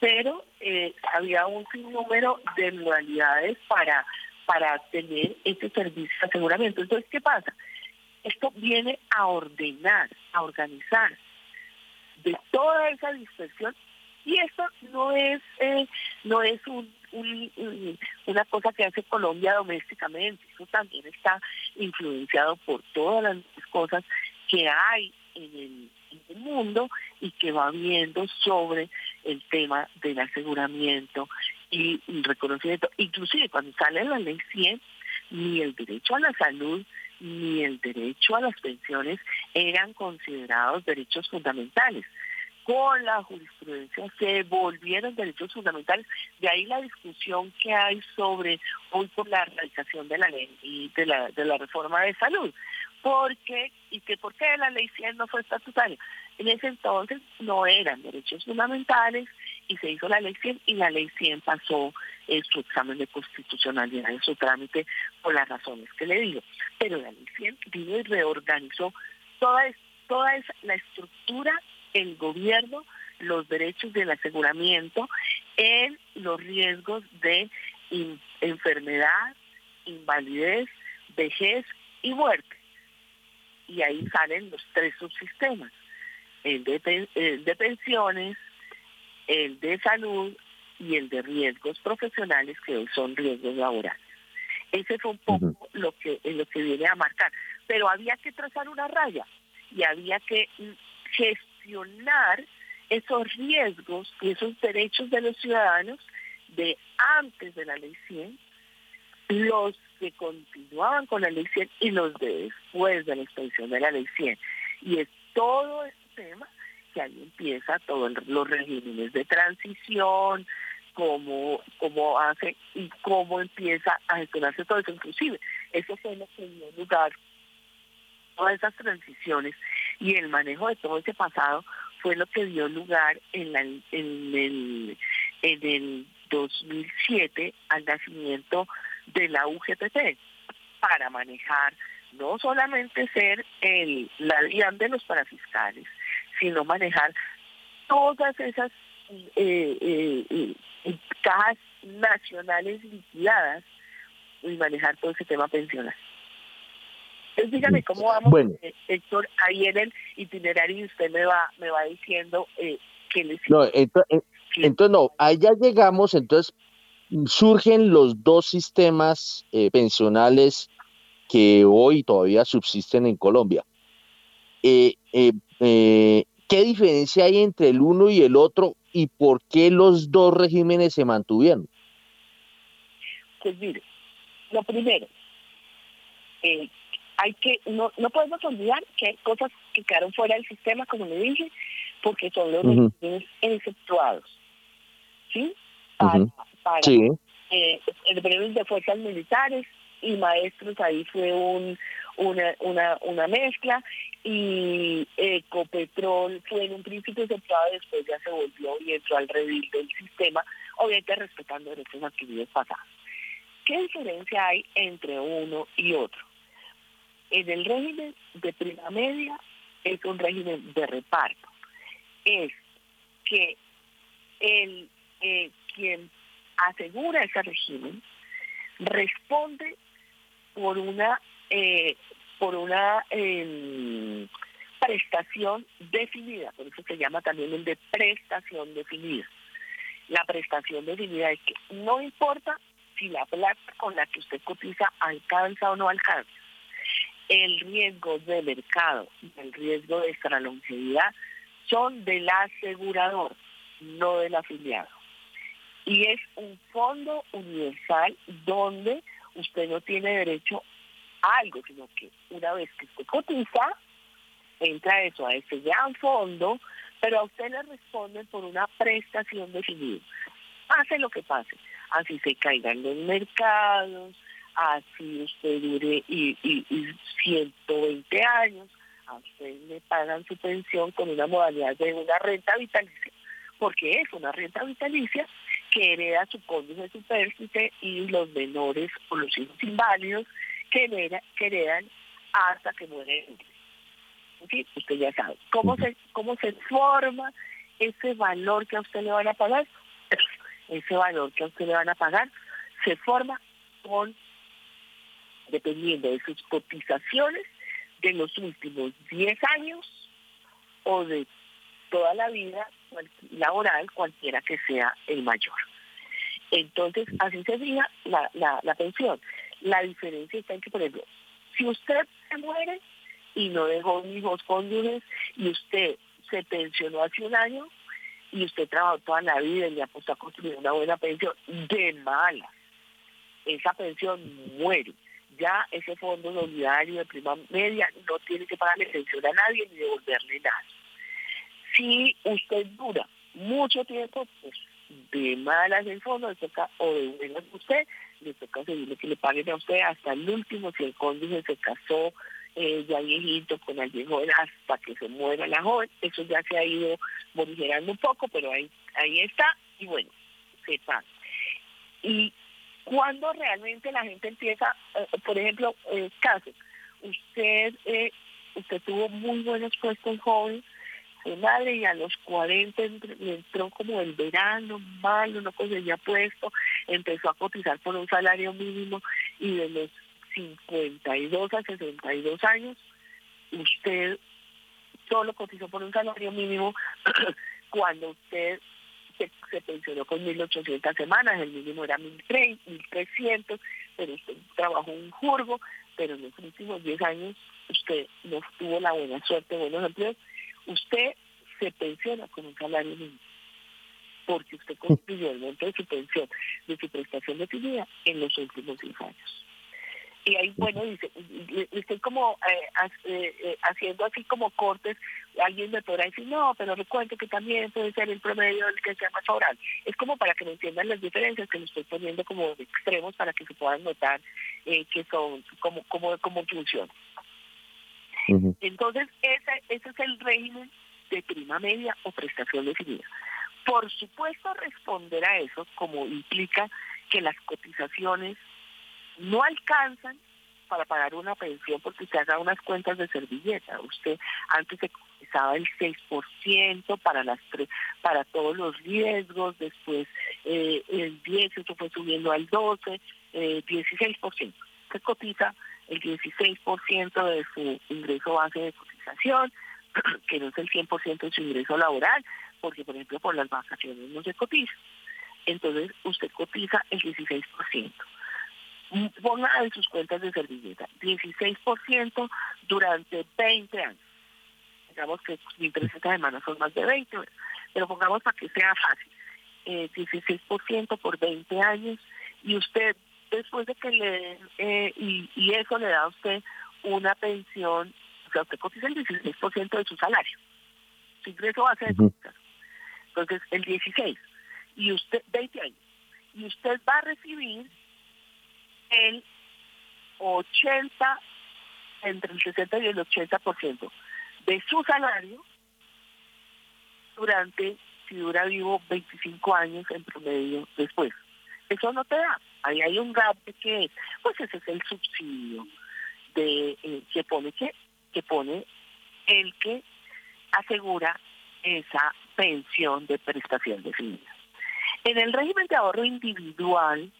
Pero eh, había un sinnúmero de modalidades para para tener este servicio de aseguramiento. Entonces, ¿qué pasa? Esto viene a ordenar, a organizar de toda esa dispersión y esto no es eh, no es un, una cosa que hace Colombia domésticamente, eso también está influenciado por todas las cosas que hay en el, en el mundo y que va viendo sobre el tema del aseguramiento y reconocimiento. Inclusive cuando sale la ley 100, ni el derecho a la salud ni el derecho a las pensiones eran considerados derechos fundamentales. Con la jurisprudencia se volvieron derechos fundamentales. De ahí la discusión que hay sobre hoy por la realización de la ley y de la, de la reforma de salud. ¿Por qué? ¿Y que por qué la ley 100 no fue estatutaria? En ese entonces no eran derechos fundamentales y se hizo la ley 100 y la ley 100 pasó en su examen de constitucionalidad en su trámite por las razones que le digo. Pero la ley 100 vino y reorganizó toda, toda esa, la estructura, el gobierno, los derechos del aseguramiento en los riesgos de enfermedad, invalidez, vejez y muerte. Y ahí salen los tres subsistemas, el de, el de pensiones, el de salud y el de riesgos profesionales que hoy son riesgos laborales. Ese fue un poco lo que lo que viene a marcar. Pero había que trazar una raya y había que gestionar esos riesgos y esos derechos de los ciudadanos de antes de la ley 100, los que continuaban con la ley 100 y los de después de la extensión de la ley 100. Y es todo este tema que ahí empieza todos los regímenes de transición, cómo, cómo hace y cómo empieza a gestionarse todo eso. Inclusive, eso fue lo que dio lugar todas esas transiciones y el manejo de todo ese pasado fue lo que dio lugar en, la, en, el, en el 2007 al nacimiento de la UGTT para manejar no solamente ser el, la DIAN de los parafiscales, sino manejar todas esas eh, eh, eh, cajas nacionales liquidadas y manejar todo ese tema pensional. Entonces dígame cómo vamos, eh, Héctor, ahí en el itinerario y usted me va, me va diciendo eh, que le No, entonces, entonces no, ahí ya llegamos, entonces surgen los dos sistemas eh, pensionales que hoy todavía subsisten en Colombia. Eh, ¿Qué diferencia hay entre el uno y el otro y por qué los dos regímenes se mantuvieron? Pues mire, lo primero, eh, hay que no, no podemos olvidar que hay cosas que quedaron fuera del sistema, como le dije, porque son los regímenes exceptuados. ¿Sí? Para, Eh, el de fuerzas militares y maestros, ahí fue un, una, una, una mezcla y Ecopetrol fue en un principio exceptuado, después ya se volvió y entró al redil del sistema, obviamente respetando derechos adquiridos pasados. ¿Qué diferencia hay entre uno y otro? En el régimen de prima media es un régimen de reparto. Es que el eh, quien asegura ese régimen responde por una eh, por una em, prestación definida, por eso se llama también el de prestación definida. La prestación definida es que no importa si la plata con la que usted cotiza alcanza o no alcanza, el riesgo de mercado y el riesgo de longevidad son del asegurador, no del afiliado. Y es un fondo universal donde usted no tiene derecho algo, sino que una vez que usted cotiza, entra eso a ese gran fondo, pero a usted le responden por una prestación definida. Pase lo que pase, así se caigan los mercados, así usted dure y, y, 120 años, a usted le pagan su pensión con una modalidad de una renta vitalicia, porque es una renta vitalicia que hereda su cónyuge superficie y los menores o los hijos inválidos que, heredan hasta que mueren. ¿Sí? Usted ya sabe. ¿Cómo se, ¿Cómo se forma ese valor que a usted le van a pagar? Ese valor que a usted le van a pagar se forma con dependiendo de sus cotizaciones de los últimos 10 años o de toda la vida laboral, cualquiera que sea el mayor. Entonces, así sería la, la, la pensión. La diferencia está en que, por ejemplo, si usted se muere y no dejó hijos cónyuges y usted se pensionó hace un año y usted trabajó toda la vida y le apostó a construir una buena pensión, de mala, esa pensión muere ya ese fondo solidario de prima media no tiene que pagarle pensión a nadie ni devolverle nada. Si usted dura mucho tiempo, pues de malas el fondo le toca, o de buenas usted, le toca seguirle que le paguen a usted hasta el último, si el cónyuge se casó eh, ya viejito con alguien joven hasta que se muera la joven, eso ya se ha ido morigerando un poco, pero ahí, ahí está, y bueno, se paga. Y cuando realmente la gente empieza, eh, por ejemplo, eh, caso, usted eh, usted tuvo muy buenos puestos joven, fue madre y a los 40 entró como el verano, malo, no conseguía puesto, empezó a cotizar por un salario mínimo y de los 52 a 62 años, usted solo cotizó por un salario mínimo cuando usted se, pensionó con 1.800 semanas, el mínimo era 1.300, pero usted trabajó un jurgo, pero en los últimos 10 años usted no tuvo la buena suerte, buenos empleos, usted se pensiona con un salario mínimo porque usted construyó el monto de su pensión, de su prestación de vida en los últimos 10 años. Y ahí, bueno, dice, estoy como eh, eh, eh, haciendo así como cortes, alguien me podrá decir, no, pero recuerdo que también puede ser el promedio el que sea más favorable. Es como para que me entiendan las diferencias que lo estoy poniendo como extremos para que se puedan notar que son, como, como, Entonces, ese, ese es el régimen de prima media o prestación definida. Por supuesto, responder a eso, como implica que las cotizaciones no alcanzan para pagar una pensión porque usted haga unas cuentas de servilleta. Usted antes se cotizaba el 6% para las tres, para todos los riesgos, después eh, el 10, eso fue subiendo al 12, eh, 16%. Se cotiza el 16% de su ingreso base de cotización, que no es el 100% de su ingreso laboral, porque por ejemplo por las vacaciones no se cotiza. Entonces usted cotiza el 16% ponga en sus cuentas de servilleta 16% durante 20 años. Digamos que 1.300 semanas son más de 20, pero pongamos para que sea fácil. 16% eh, por 20 años y usted después de que le eh, y, eso le da a usted una pensión, o sea, usted cotiza el 16% de su salario, su ingreso base de Entonces, el 16 y usted 20 años y usted va a recibir el 80, entre el 60 y el 80% de su salario durante, si dura vivo, 25 años en promedio después. Eso no te da. Ahí hay un gap que, pues ese es el subsidio de eh, que pone que, que pone el que asegura esa pensión de prestación definida. En el régimen de ahorro individual,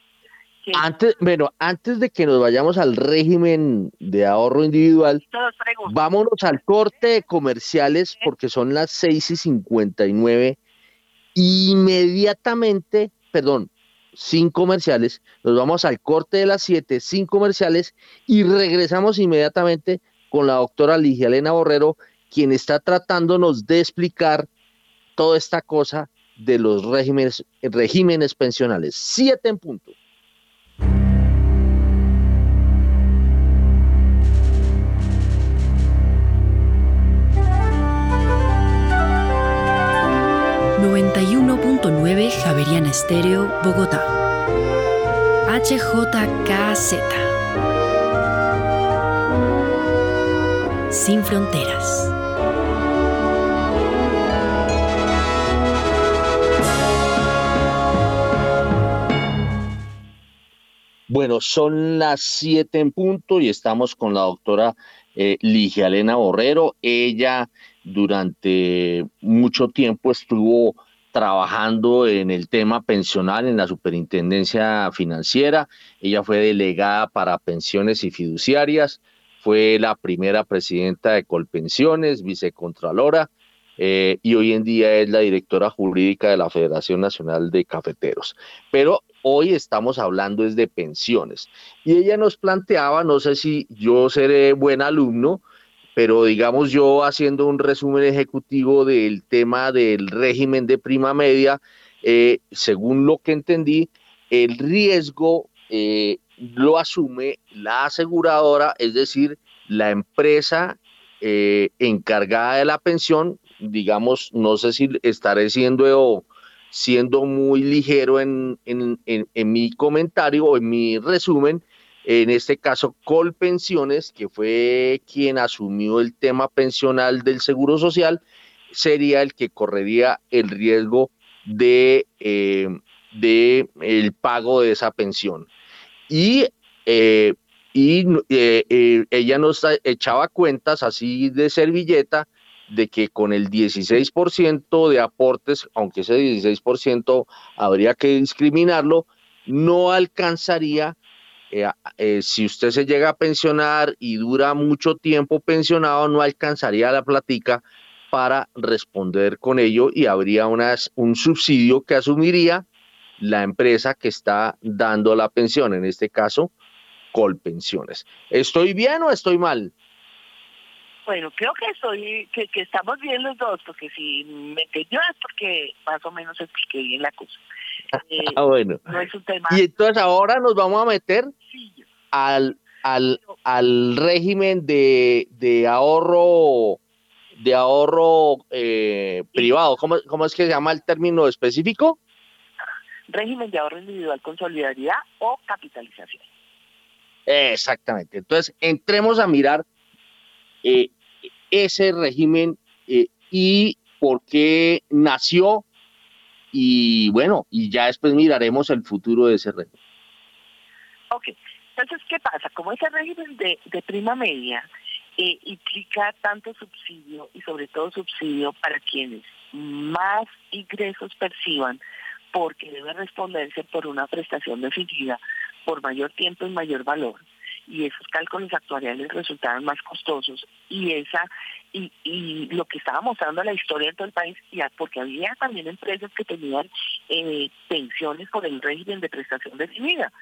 antes, bueno, antes de que nos vayamos al régimen de ahorro individual, vámonos al corte de comerciales porque son las 6 y 59. Inmediatamente, perdón, sin comerciales, nos vamos al corte de las 7 sin comerciales y regresamos inmediatamente con la doctora Ligia Elena Borrero, quien está tratándonos de explicar toda esta cosa de los regímenes, regímenes pensionales. Siete en punto. Javeriana Estéreo, Bogotá. HJKZ. Sin fronteras. Bueno, son las siete en punto y estamos con la doctora eh, Ligia Elena Borrero. Ella durante mucho tiempo estuvo trabajando en el tema pensional en la Superintendencia Financiera. Ella fue delegada para pensiones y fiduciarias, fue la primera presidenta de Colpensiones, vicecontralora, eh, y hoy en día es la directora jurídica de la Federación Nacional de Cafeteros. Pero hoy estamos hablando es de pensiones. Y ella nos planteaba, no sé si yo seré buen alumno, pero digamos yo haciendo un resumen ejecutivo del tema del régimen de prima media, eh, según lo que entendí, el riesgo eh, lo asume la aseguradora, es decir, la empresa eh, encargada de la pensión, digamos, no sé si estaré siendo, siendo muy ligero en, en, en mi comentario o en mi resumen, en este caso Colpensiones, que fue quien asumió el tema pensional del Seguro Social, sería el que correría el riesgo de, eh, de el pago de esa pensión. Y, eh, y eh, ella nos echaba cuentas así de servilleta de que con el 16% de aportes, aunque ese 16% habría que discriminarlo, no alcanzaría, eh, eh, si usted se llega a pensionar y dura mucho tiempo pensionado, no alcanzaría la platica para responder con ello y habría unas, un subsidio que asumiría la empresa que está dando la pensión, en este caso, Colpensiones. ¿Estoy bien o estoy mal? Bueno, creo que estoy, que, estamos bien los dos, porque si me entendió es porque más o menos expliqué bien la cosa. Eh, ah, bueno. Y entonces ahora nos vamos a meter al, al, al régimen de, de ahorro de ahorro eh, privado. ¿Cómo, ¿Cómo es que se llama el término específico? Régimen de ahorro individual con solidaridad o capitalización. Exactamente. Entonces, entremos a mirar eh, ese régimen eh, y por qué nació y bueno, y ya después miraremos el futuro de ese régimen. Ok, entonces, ¿qué pasa? Como ese régimen de, prima media eh, implica tanto subsidio y sobre todo subsidio para quienes más ingresos perciban, porque debe responderse por una prestación definida por mayor tiempo y mayor valor y esos cálculos actuariales resultaban más costosos y esa y, y lo que estaba mostrando la historia de todo el país ya porque había también empresas que tenían eh, pensiones por el régimen de prestación definida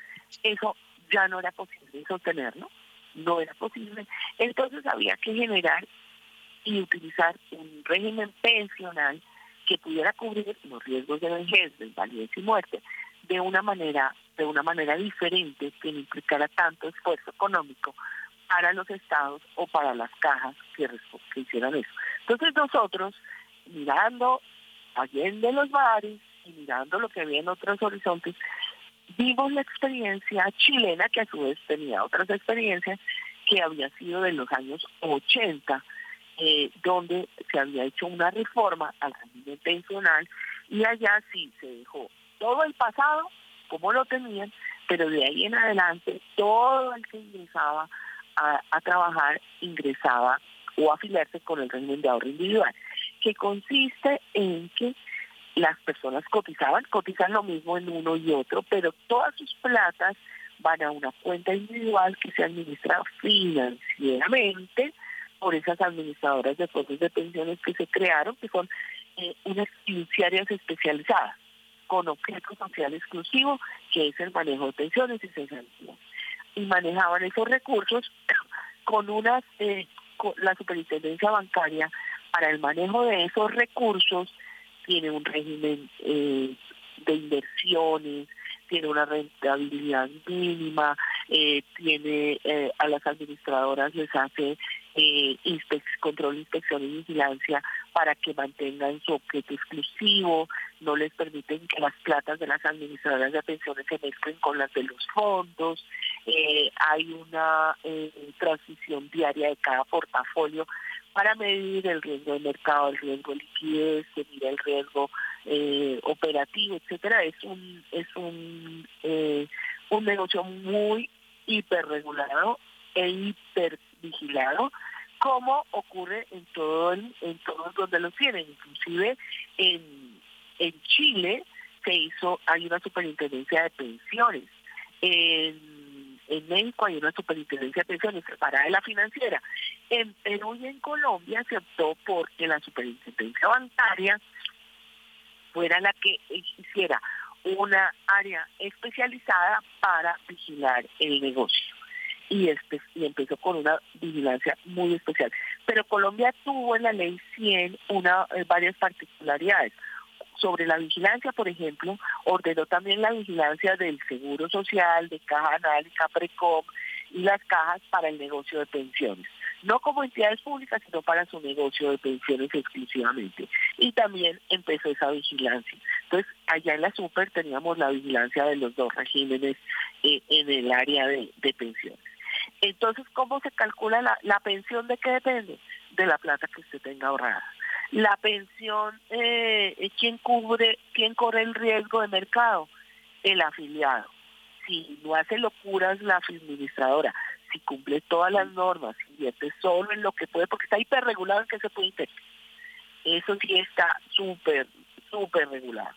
eso ya no era posible sostenerlo no era posible. Entonces había que generar y utilizar un régimen pensional que pudiera cubrir los riesgos de vejez, desvalidez y muerte de una manera de una manera diferente que no implicara tanto esfuerzo económico para los estados o para las cajas que, hicieran eso. Entonces nosotros, mirando allende los bares y mirando lo que había en otros horizontes, vimos la experiencia chilena, que a su vez tenía otras experiencias, que había sido de los años 80, eh, donde se había hecho una reforma al régimen pensional y allá sí se dejó todo el pasado como lo tenían, pero de ahí en adelante todo el que ingresaba a, trabajar ingresaba o afiliarse con el régimen de ahorro individual, que consiste en que las personas cotizaban, cotizan lo mismo en uno y otro, pero todas sus platas van a una cuenta individual que se administra financieramente por esas administradoras de fondos de pensiones que se crearon, que son eh, unas fiduciarias especializadas con objeto social exclusivo, que es el manejo de pensiones y cesantías. Y manejaban esos recursos con unas, eh, la superintendencia bancaria para el manejo de esos recursos tiene un régimen eh, de inversiones, tiene una rentabilidad mínima, eh, tiene a las administradoras les hace control, inspección y vigilancia para que mantengan su objeto exclusivo, no les permiten que las platas de las administradoras de pensiones se mezclen con las de los fondos, eh, hay una eh, transición diaria de cada portafolio para medir el riesgo de mercado, el riesgo de liquidez, medir el riesgo eh, operativo, etcétera. Es un es un un negocio muy hiperregulado e hiper vigilado, como ocurre en todo en todos donde lo tienen, inclusive en, en Chile se hizo, hay una superintendencia de pensiones, en, en México hay una superintendencia de pensiones separada de la financiera, en Perú y en Colombia se optó porque la superintendencia bancaria fuera la que hiciera una área especializada para vigilar el negocio y, este, y empezó con una vigilancia muy especial. Pero Colombia tuvo en la ley 100 una, eh, varias particularidades. Sobre la vigilancia, por ejemplo, ordenó también la vigilancia del Seguro Social, de Caja Anal Caprecom y las cajas para el negocio de pensiones. No como entidades públicas, sino para su negocio de pensiones exclusivamente. Y también empezó esa vigilancia. Entonces, allá en la super teníamos la vigilancia de los dos regímenes eh, en el área de pensiones. Entonces, ¿cómo se calcula la, pensión? ¿De qué depende? De la plata que usted tenga ahorrada. La pensión, eh, ¿quién cubre, quién corre el riesgo de mercado? El afiliado. Si no hace locuras la administradora, si cumple todas las normas, si invierte solo en lo que puede, porque está hiperregulado en que se puede invertir. Eso sí está súper, súper regulado.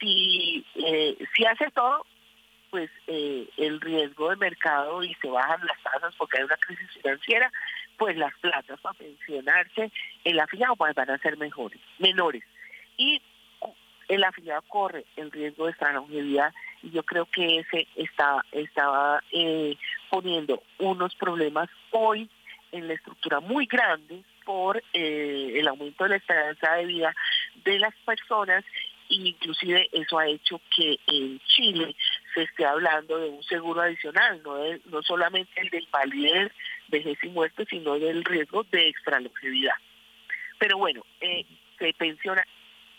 Si, eh, si hace todo, eh, el riesgo de mercado y se bajan las tasas porque hay una crisis financiera, pues las plazas para pensionarse el afiliado pues, van a ser mejores, menores. Y el afiliado corre el riesgo de extra longevidad y yo creo que ese está, estaba eh, poniendo unos problemas hoy en la estructura muy grandes por eh, el aumento de la esperanza de vida de las personas e inclusive eso ha hecho que en Chile se esté hablando de un seguro adicional, no, no solamente el del validez, vejez y muerte, sino del riesgo de extralongevidad. Pero bueno, eh, se pensiona,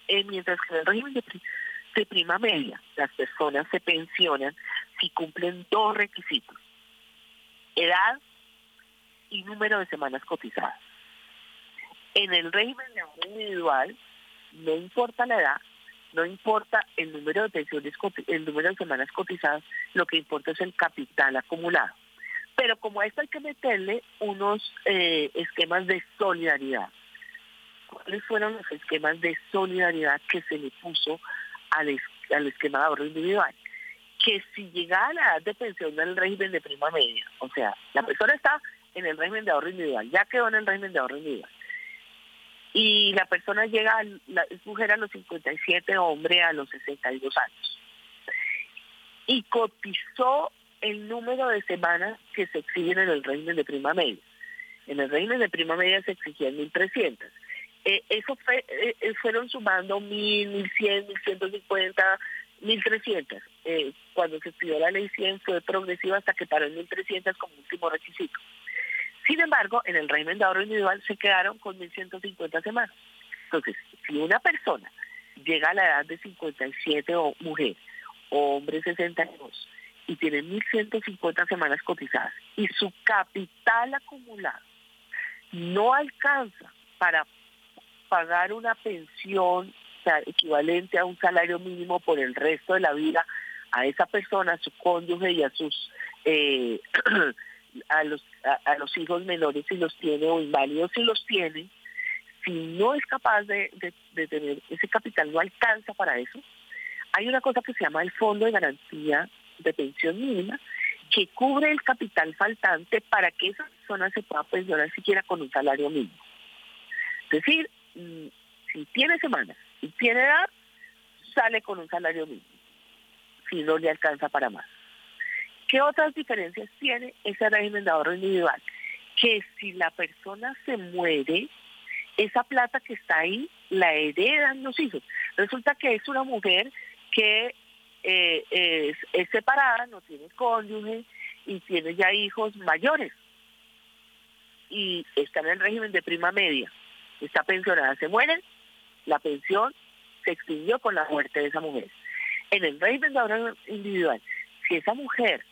eh, mientras que en el régimen de, de prima media las personas se pensionan si cumplen dos requisitos, edad y número de semanas cotizadas. En el régimen de ahorro individual, no importa la edad, no importa el número de pensiones, el número de semanas cotizadas, lo que importa es el capital acumulado. Pero como a esto hay que meterle unos eh, esquemas de solidaridad. ¿Cuáles fueron los esquemas de solidaridad que se le puso al, al esquema de ahorro individual? Que si llegaba a la edad de pensión del régimen de prima media, o sea, la persona está en el régimen de ahorro individual, ya quedó en el régimen de ahorro individual, y la persona llega, la, es mujer a los 57, hombre a los 62 años. Y cotizó el número de semanas que se exigen en el régimen de prima media. En el régimen de prima media se exigían 1.300. Eh, eso fue, eh, eh, fueron sumando 1.000, 1.100, 1.150, 1.300. Eh, cuando se pidió la ley 100 fue progresiva hasta que paró en 1.300 como último requisito. Sin embargo, en el régimen de ahorro individual se quedaron con 1.150 semanas. Entonces, si una persona llega a la edad de 57 o mujer, o hombre 62, y tiene 1.150 semanas cotizadas, y su capital acumulado no alcanza para pagar una pensión equivalente a un salario mínimo por el resto de la vida a esa persona, a su cónyuge y a sus eh, a los, a, los hijos menores si los tiene o inválidos si los tiene, si no es capaz de, tener ese capital, no alcanza para eso, hay una cosa que se llama el Fondo de Garantía de Pensión Mínima, que cubre el capital faltante para que esa persona se pueda pensionar siquiera con un salario mínimo. Es decir, mm, si tiene semanas y tiene edad, sale con un salario mínimo, si no le alcanza para más. ¿Qué otras diferencias tiene ese régimen de ahorro individual? Que si la persona se muere, esa plata que está ahí la heredan los hijos. Resulta que es una mujer que eh, es, separada, no tiene cónyuge y tiene ya hijos mayores y está en el régimen de prima media. Está pensionada, se mueren, la pensión se extinguió con la muerte de esa mujer. En el régimen de ahorro individual, si esa mujer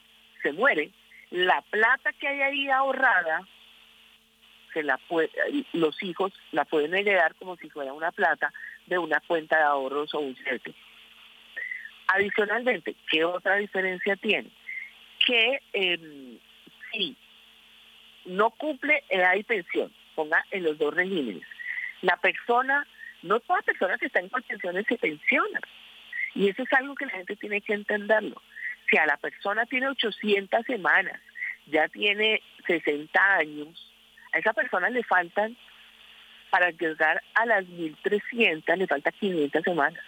se muere, la plata que hay ahí ahorrada, se la los hijos la pueden heredar como si fuera una plata de una cuenta de ahorros o un cheque. Adicionalmente, ¿qué otra diferencia tiene? Que eh, si no cumple edad y pensión, ponga en los dos regímenes, la persona, no toda persona que está en pensiones se pensiona. Y eso es algo que la gente tiene que entenderlo si a la persona tiene 800 semanas, ya tiene 60 años, a esa persona le faltan, para llegar a las 1300, le faltan 500 semanas.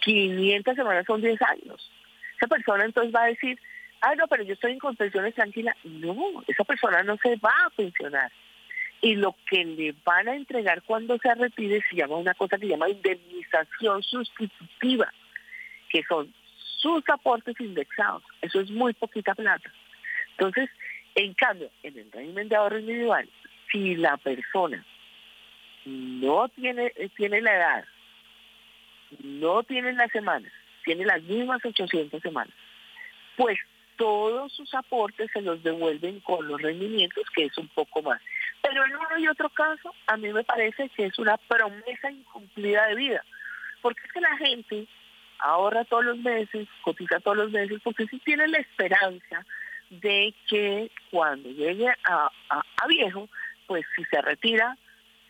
500 semanas son 10 años. Esa persona entonces va a decir, ah, no, pero yo estoy en contenciones tranquila. No, esa persona no se va a pensionar. Y lo que le van a entregar cuando se retire se llama una cosa que se llama indemnización sustitutiva, que son sus aportes indexados. Eso es muy poquita plata. Entonces, en cambio, en el régimen de ahorro individual, si la persona no tiene, tiene la edad, no tiene las semanas, tiene las mismas 800 semanas, pues todos sus aportes se los devuelven con los rendimientos, que es un poco más. Pero en uno y otro caso, a mí me parece que es una promesa incumplida de vida, porque es que la gente ahorra todos los meses, cotiza todos los meses, porque si tiene la esperanza de que cuando llegue a, viejo, pues si se retira,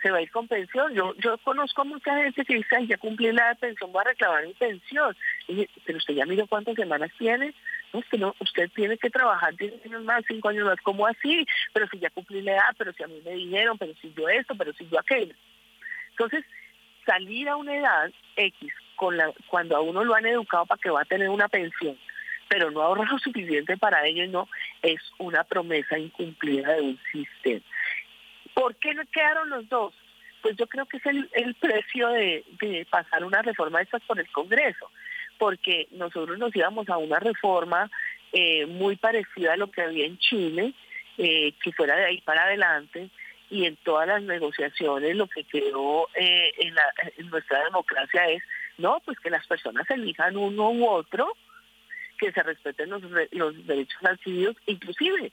se va a ir con pensión. Yo yo conozco mucha gente que dice, ya cumplí la pensión, voy a reclamar mi pensión. pero usted ya miró cuántas semanas tiene, usted, no, usted tiene que trabajar 10 años más, 5 años más, ¿cómo así? Pero si ya cumplí la edad, pero si a mí me dijeron, pero si yo esto, pero si yo aquello. Entonces, salir a una edad X, con la, cuando a uno lo han educado para que va a tener una pensión, pero no ahorra lo suficiente para ello, no, es una promesa incumplida de un sistema. ¿Por qué no quedaron los dos? Pues yo creo que es el, precio de, pasar una reforma de estas por el Congreso, porque nosotros nos íbamos a una reforma eh, muy parecida a lo que había en Chile, eh, que fuera de ahí para adelante, y en todas las negociaciones lo que quedó eh, en, nuestra democracia es, no, pues que las personas elijan uno u otro, que se respeten los, los derechos adquiridos, inclusive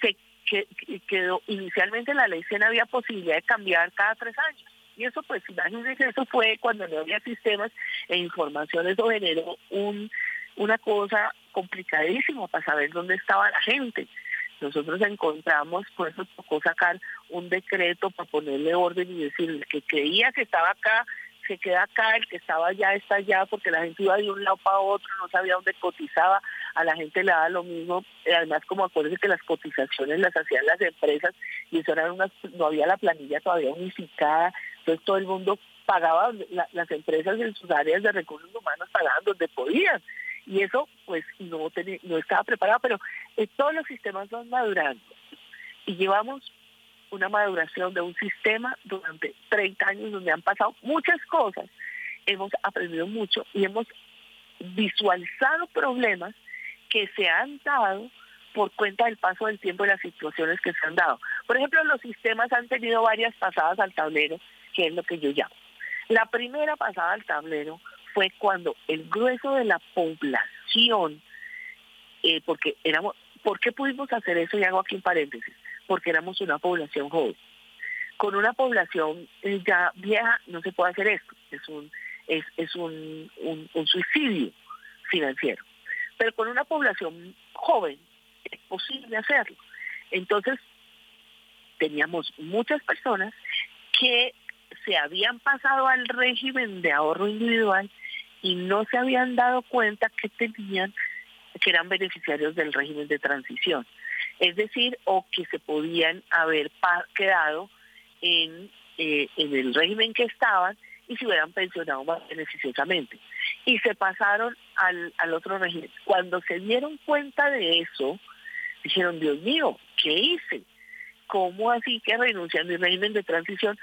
se que, quedó inicialmente en la ley 100 había posibilidad de cambiar cada tres años. Y eso, pues, imagínense, eso fue cuando no había sistemas e información, eso generó un, una cosa complicadísima para saber dónde estaba la gente. Nosotros encontramos, por eso tocó sacar un decreto para ponerle orden y decir, que creía que estaba acá, se queda acá, el que estaba allá está allá, porque la gente iba de un lado para otro, no sabía dónde cotizaba, a la gente le daba lo mismo, además como acuérdense que las cotizaciones las hacían las empresas y eso eran unas, no había la planilla todavía unificada, entonces todo el mundo pagaba, las empresas en sus áreas de recursos humanos pagaban donde podían, y eso pues no, no estaba preparado, pero eh, todos los sistemas van madurando y llevamos una maduración de un sistema durante 30 años donde han pasado muchas cosas, hemos aprendido mucho y hemos visualizado problemas que se han dado por cuenta del paso del tiempo y las situaciones que se han dado. Por ejemplo, los sistemas han tenido varias pasadas al tablero, que es lo que yo llamo. La primera pasada al tablero fue cuando el grueso de la población, eh, porque éramos, ¿por qué pudimos hacer eso? Y hago aquí un paréntesis, porque éramos una población joven. Con una población eh, ya vieja no se puede hacer esto, es un, es, es un, un suicidio financiero. Pero con una población joven es posible hacerlo. Entonces, teníamos muchas personas que se habían pasado al régimen de ahorro individual y no se habían dado cuenta que tenían que eran beneficiarios del régimen de transición. Es decir, o que se podían haber quedado en, eh, en el régimen que estaban y se hubieran pensionado más beneficiosamente. Y se pasaron al, al otro régimen. Cuando se dieron cuenta de eso, dijeron, Dios mío, ¿qué hice? ¿Cómo así que renuncian al régimen de transición?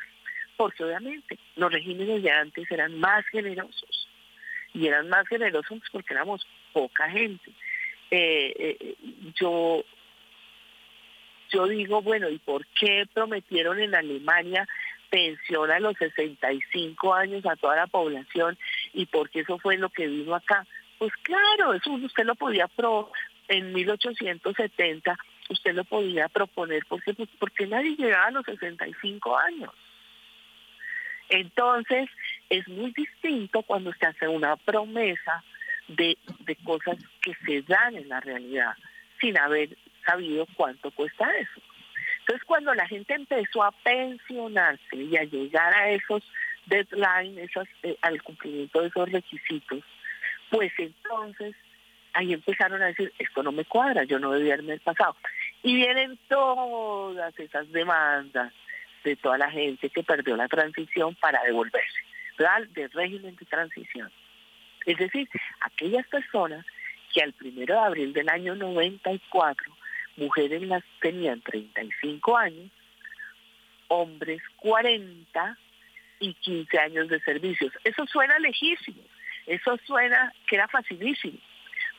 Porque obviamente los regímenes de antes eran más generosos y eran más generosos porque éramos poca gente. Eh, eh, yo yo digo, bueno, ¿y por qué prometieron en Alemania pensión a los 65 años a toda la población y por qué eso fue lo que vino acá? Pues claro, eso usted lo podía pro en 1870 usted lo podía proponer porque pues, porque nadie llegaba a los 65 años. Entonces, es muy distinto cuando se hace una promesa de, de cosas que se dan en la realidad sin haber sabido cuánto cuesta eso. Entonces, cuando la gente empezó a pensionarse y a llegar a esos deadlines, esos, eh, al cumplimiento de esos requisitos, pues entonces ahí empezaron a decir, esto no me cuadra, yo no debía haberme pasado. Y vienen todas esas demandas de toda la gente que perdió la transición para devolverse, ¿verdad? Del régimen de transición. Es decir, aquellas personas que al primero de abril del año 94, mujeres las tenían 35 años, hombres 40 y 15 años de servicios. Eso suena lejísimo, eso suena que era facilísimo,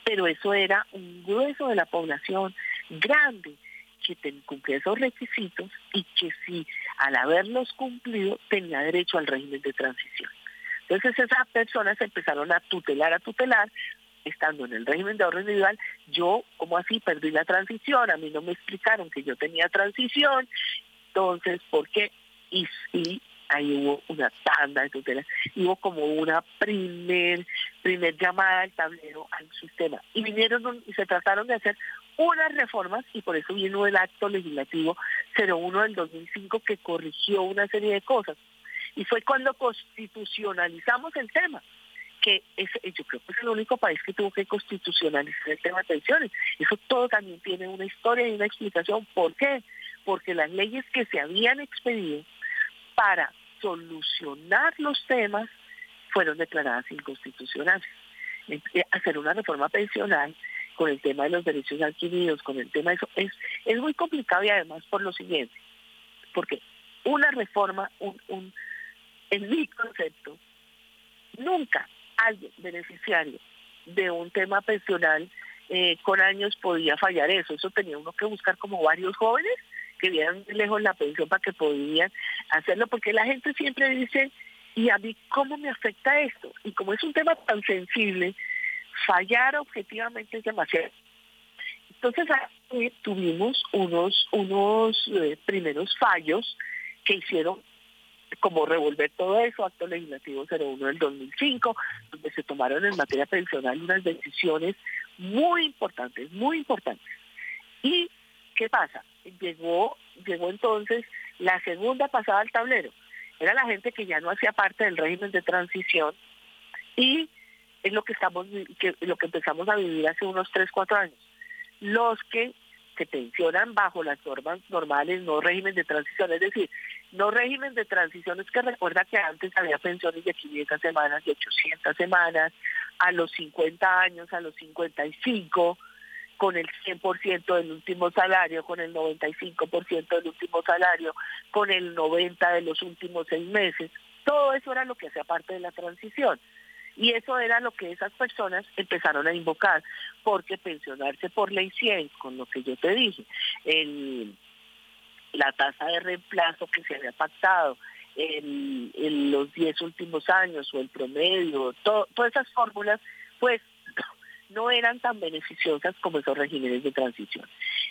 pero eso era un grueso de la población grande que cumplía esos requisitos y que si al haberlos cumplido tenía derecho al régimen de transición. Entonces esas personas empezaron a tutelar, a tutelar, estando en el régimen de ahorro individual, yo, como así, perdí la transición, a mí no me explicaron que yo tenía transición, entonces, ¿por qué? Y sí, ahí hubo una tanda de tutelas, hubo como una primer, primer llamada al tablero al sistema. Y vinieron y se trataron de hacer unas reformas y por eso vino el acto legislativo 01 del 2005 que corrigió una serie de cosas. Y fue cuando constitucionalizamos el tema que es, yo creo que es el único país que tuvo que constitucionalizar el tema de pensiones. Eso todo también tiene una historia y una explicación. ¿Por qué? Porque las leyes que se habían expedido para solucionar los temas fueron declaradas inconstitucionales. Eh, hacer una reforma pensional con el tema de los derechos adquiridos, con el tema de eso, es, es muy complicado y además por lo siguiente, porque una reforma, un, un, en mi concepto, nunca alguien beneficiario de un tema pensional eh, con años podía fallar eso. Eso tenía uno que buscar como varios jóvenes que vieran lejos la pensión para que podían hacerlo, porque la gente siempre dice, ¿y a mí cómo me afecta esto? Y como es un tema tan sensible, fallar objetivamente es demasiado. Entonces tuvimos unos, unos eh, primeros fallos que hicieron como revolver todo eso, acto legislativo 01 del 2005, donde se tomaron en materia pensional unas decisiones muy importantes, muy importantes. ¿Y qué pasa? Llegó, llegó entonces la segunda pasada al tablero. Era la gente que ya no hacía parte del régimen de transición y es lo que estamos que, lo que empezamos a vivir hace unos 3, 4 años. Los que se pensionan bajo las normas normales, no régimen de transición, es decir, no régimen de transición es que recuerda que antes había pensiones de 500 semanas, de 800 semanas, a los 50 años, a los 55, con el 100% del último salario, con el 95% del último salario, con el 90% de los últimos seis meses. Todo eso era lo que hacía parte de la transición. Y eso era lo que esas personas empezaron a invocar, porque pensionarse por ley 100, con lo que yo te dije, el la tasa de reemplazo que se había pactado en, los 10 últimos años o el promedio, todas esas fórmulas, pues no eran tan beneficiosas como esos regímenes de transición.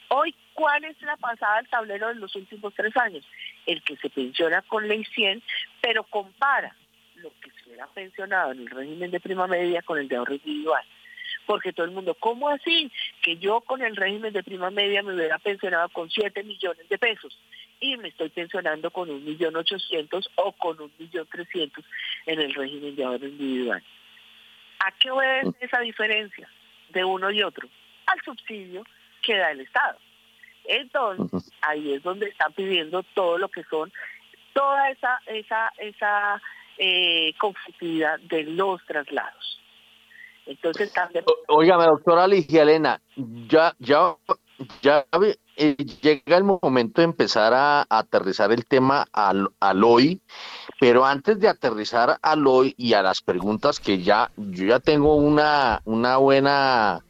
Hoy, ¿cuál es la pasada al tablero de los últimos tres años? El que se pensiona con ley 100, pero compara lo que se hubiera pensionado en el régimen de prima media con el de ahorro individual porque todo el mundo, ¿cómo así? Que yo con el régimen de prima media me hubiera pensionado con 7 millones de pesos y me estoy pensionando con un millón ochocientos o con un millón trescientos en el régimen de ahorro individual. ¿A qué obedece esa diferencia de uno y otro? Al subsidio que da el Estado. Entonces, ahí es donde están pidiendo todo lo que son, toda esa, esa, esa eh, conflictividad de los traslados. Entonces también... Óigame, doctora Ligia Elena, ya, ya, ya eh, llega el momento de empezar a, aterrizar el tema al, hoy, pero antes de aterrizar al hoy y a las preguntas que ya, yo ya tengo una, una buena,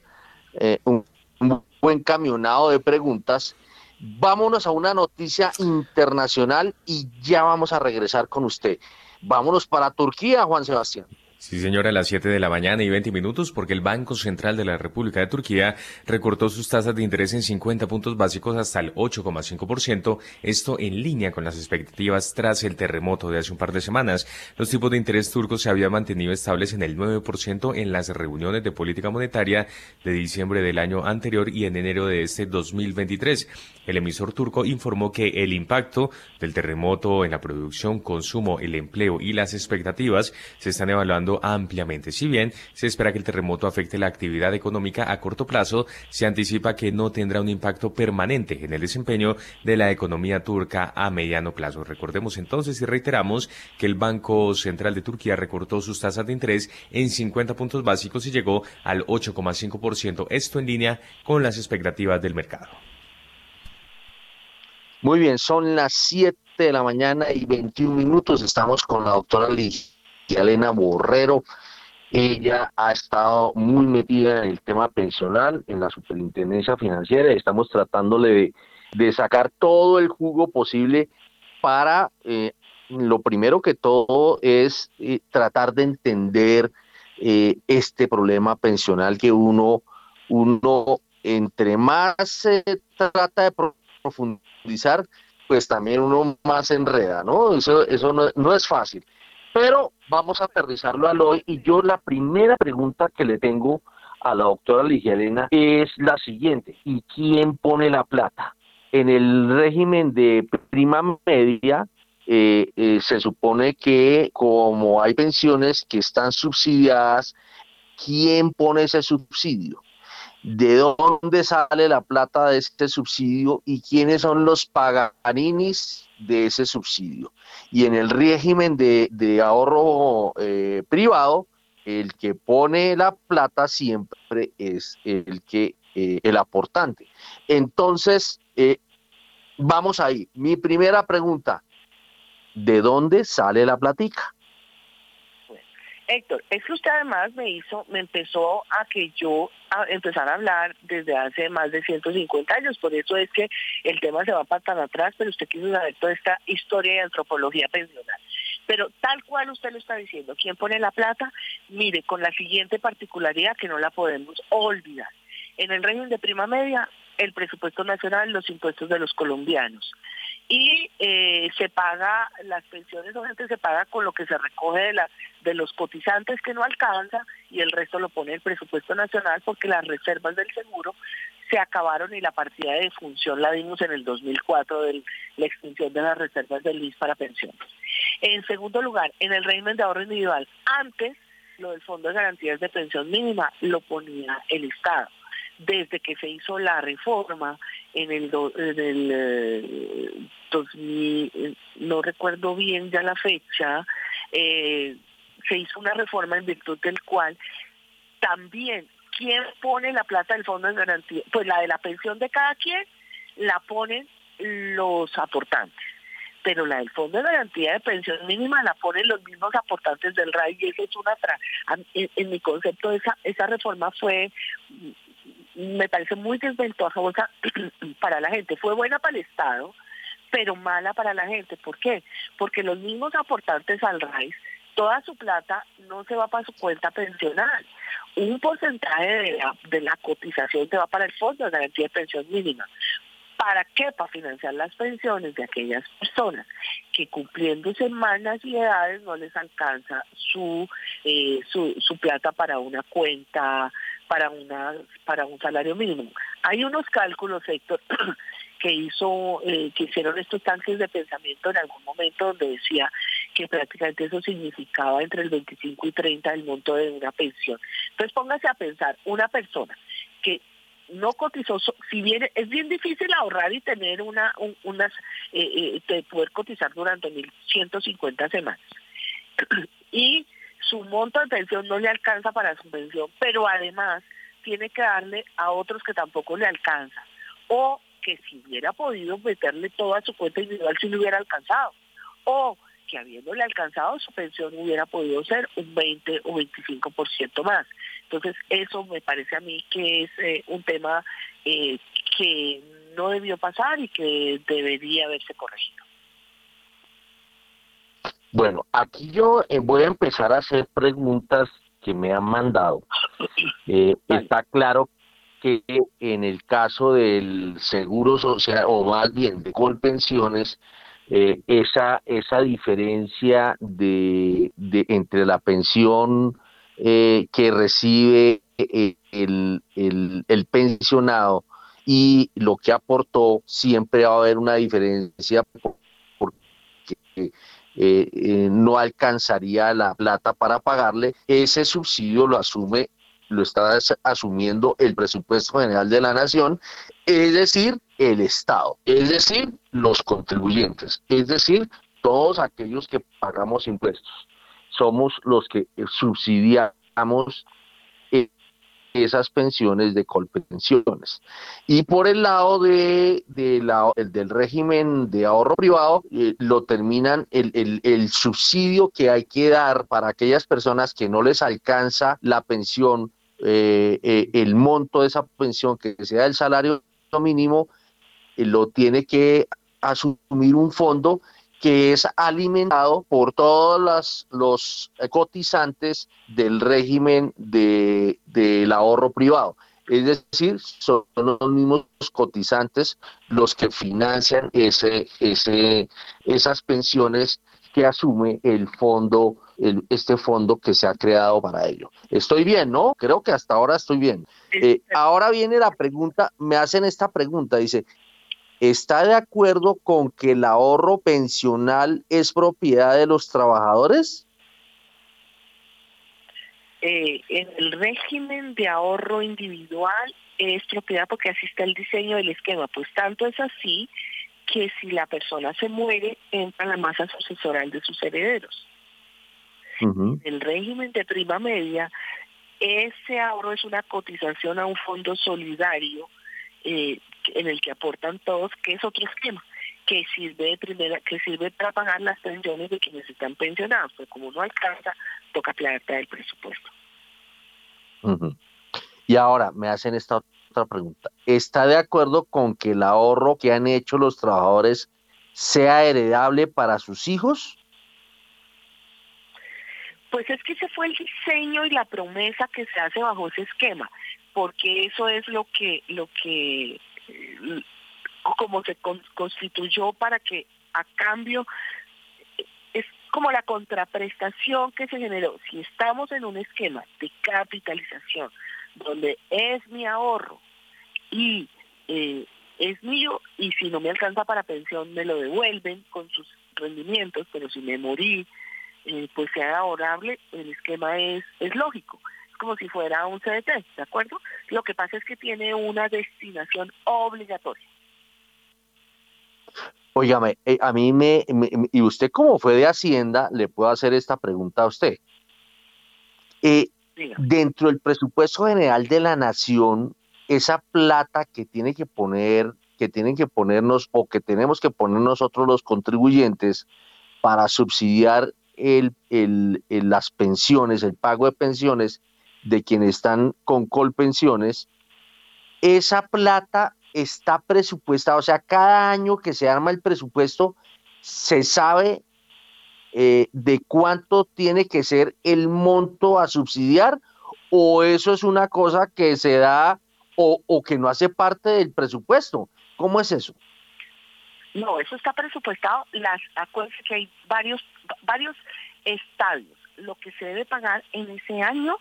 eh, un, un buen camionado de preguntas, vámonos a una noticia internacional y ya vamos a regresar con usted. Vámonos para Turquía, Juan Sebastián. Sí, señora, a las 7 de la mañana y 20 minutos, porque el Banco Central de la República de Turquía recortó sus tasas de interés en 50 puntos básicos hasta el 8,5%, esto en línea con las expectativas tras el terremoto de hace un par de semanas. Los tipos de interés turcos se habían mantenido estables en el 9% en las reuniones de política monetaria de diciembre del año anterior y en enero de este 2023. El emisor turco informó que el impacto del terremoto en la producción, consumo, el empleo y las expectativas se están evaluando ampliamente. Si bien se espera que el terremoto afecte la actividad económica a corto plazo, se anticipa que no tendrá un impacto permanente en el desempeño de la economía turca a mediano plazo. Recordemos entonces y reiteramos que el Banco Central de Turquía recortó sus tasas de interés en 50 puntos básicos y llegó al 8,5%, esto en línea con las expectativas del mercado. Muy bien, son las 7 de la mañana y 21 minutos. Estamos con la doctora Ligia Elena Borrero. Ella ha estado muy metida en el tema pensional, en la superintendencia financiera, y estamos tratándole de, sacar todo el jugo posible para, eh, lo primero que todo es eh, tratar de entender eh, este problema pensional que uno, uno entre más se trata de profundizar, pues también uno más enreda, ¿no? Eso, eso no, es fácil. Pero vamos a aterrizarlo al hoy y yo la primera pregunta que le tengo a la doctora Ligia Elena es la siguiente. ¿Y quién pone la plata? En el régimen de prima media, eh, eh, se supone que como hay pensiones que están subsidiadas, ¿quién pone ese subsidio? ¿De dónde sale la plata de este subsidio y quiénes son los paganinis de ese subsidio? Y en el régimen de, ahorro eh, privado, el que pone la plata siempre es el que el aportante. Entonces, vamos ahí. Mi primera pregunta, ¿de dónde sale la platica? Héctor, es que usted además me hizo, me empezó a que yo a empezar a hablar desde hace más de 150 años, por eso es que el tema se va para tan atrás, pero usted quiso saber toda esta historia de antropología pensional. Pero tal cual usted lo está diciendo, ¿quién pone la plata? Mire, con la siguiente particularidad que no la podemos olvidar. En el régimen de prima media, el presupuesto nacional, los impuestos de los colombianos y eh, se paga, las pensiones obviamente se paga con lo que se recoge de, la, de los cotizantes que no alcanza y el resto lo pone el presupuesto nacional porque las reservas del seguro se acabaron y la partida de función la dimos en el 2004 de la extinción de las reservas del LIS para pensiones. En segundo lugar, en el régimen de ahorro individual, antes lo del Fondo de Garantías de Pensión Mínima lo ponía el Estado desde que se hizo la reforma en el, en 2000, eh, no recuerdo bien ya la fecha, eh, se hizo una reforma en virtud del cual también ¿quién pone la plata del fondo de garantía? Pues la de la pensión de cada quien la ponen los aportantes pero la del Fondo de Garantía de Pensión Mínima la ponen los mismos aportantes del RAI y eso es una... En, en mi concepto esa, esa reforma fue me parece muy desventujosa para la gente. Fue buena para el Estado, pero mala para la gente. ¿Por qué? Porque los mismos aportantes al RAIS, toda su plata no se va para su cuenta pensional. Un porcentaje de la, de la cotización se va para el Fondo de Garantía de Pensión Mínima. ¿Para qué? Para financiar las pensiones de aquellas personas que cumpliendo semanas y edades no les alcanza su, eh, su, su plata para una cuenta para una para un salario mínimo. Hay unos cálculos, Héctor, que hizo eh, que hicieron estos tanques de pensamiento en algún momento donde decía que prácticamente eso significaba entre el 25 y 30 el monto de una pensión. Entonces póngase a pensar, una persona que no cotizó, si bien es bien difícil ahorrar y tener una unas eh, eh poder cotizar durante 1150 semanas. y su monto de pensión no le alcanza para su pensión, pero además tiene que darle a otros que tampoco le alcanza. O que si hubiera podido meterle toda su cuenta individual si le hubiera alcanzado. O que habiéndole alcanzado su pensión hubiera podido ser un 20 o 25% más. Entonces eso me parece a mí que es eh, un tema eh, que no debió pasar y que debería haberse corregido. Bueno, aquí yo eh, voy a empezar a hacer preguntas que me han mandado. Eh, está claro que en el caso del seguro social, o más bien de Colpensiones, eh, esa, esa diferencia de, entre la pensión que recibe el, el, pensionado y lo que aportó, siempre va a haber una diferencia porque eh, eh, no alcanzaría la plata para pagarle, ese subsidio lo asume, lo está asumiendo el presupuesto general de la nación, es decir, el Estado, es decir, los contribuyentes, es decir, todos aquellos que pagamos impuestos. Somos los que subsidiamos esas pensiones de colpensiones. Y por el lado de, la, el del régimen de ahorro privado, eh, lo terminan el, el, el, subsidio que hay que dar para aquellas personas que no les alcanza la pensión, eh, eh, el monto de esa pensión que sea el salario mínimo, lo tiene que asumir un fondo que es alimentado por todos los cotizantes del régimen de, del ahorro privado. Es decir, son los mismos cotizantes los que financian ese, ese, esas pensiones que asume el fondo, este fondo que se ha creado para ello. Estoy bien, ¿no? Creo que hasta ahora estoy bien. Eh, ahora viene la pregunta, me hacen esta pregunta, dice, ¿está de acuerdo con que el ahorro pensional es propiedad de los trabajadores? Eh, en el régimen de ahorro individual es propiedad porque así está el diseño del esquema. Pues tanto es así que si la persona se muere, entra la masa sucesoral de sus herederos. En el régimen de prima media, ese ahorro es una cotización a un fondo solidario eh, en el que aportan todos, que es otro esquema que sirve de primera, que sirve para pagar las pensiones de quienes están pensionados, pero como no alcanza, toca plata del presupuesto. Y ahora me hacen esta otra pregunta. ¿Está de acuerdo con que el ahorro que han hecho los trabajadores sea heredable para sus hijos? Pues es que ese fue el diseño y la promesa que se hace bajo ese esquema, porque eso es lo que, lo que, como se constituyó para que a cambio es como la contraprestación que se generó. Si estamos en un esquema de capitalización donde es mi ahorro y eh, es mío y si no me alcanza para pensión me lo devuelven con sus rendimientos, pero si me morí, eh, pues sea ahorrable, el esquema es, es lógico. Como si fuera un CDT, ¿de acuerdo? Lo que pasa es que tiene una destinación obligatoria. Óigame, eh, a mí me, y usted como fue de Hacienda, le puedo hacer esta pregunta a usted. Eh, dentro del presupuesto general de la nación, esa plata que tiene que poner, que tienen que ponernos o que tenemos que poner nosotros los contribuyentes para subsidiar el, las pensiones, el pago de pensiones de quienes están con colpensiones, esa plata está presupuestada, o sea, cada año que se arma el presupuesto, se sabe eh, de cuánto tiene que ser el monto a subsidiar o eso es una cosa que se da o, o que no hace parte del presupuesto. ¿Cómo es eso? No, eso está presupuestado. Las acuérdense que hay varios varios estadios. Lo que se debe pagar en ese año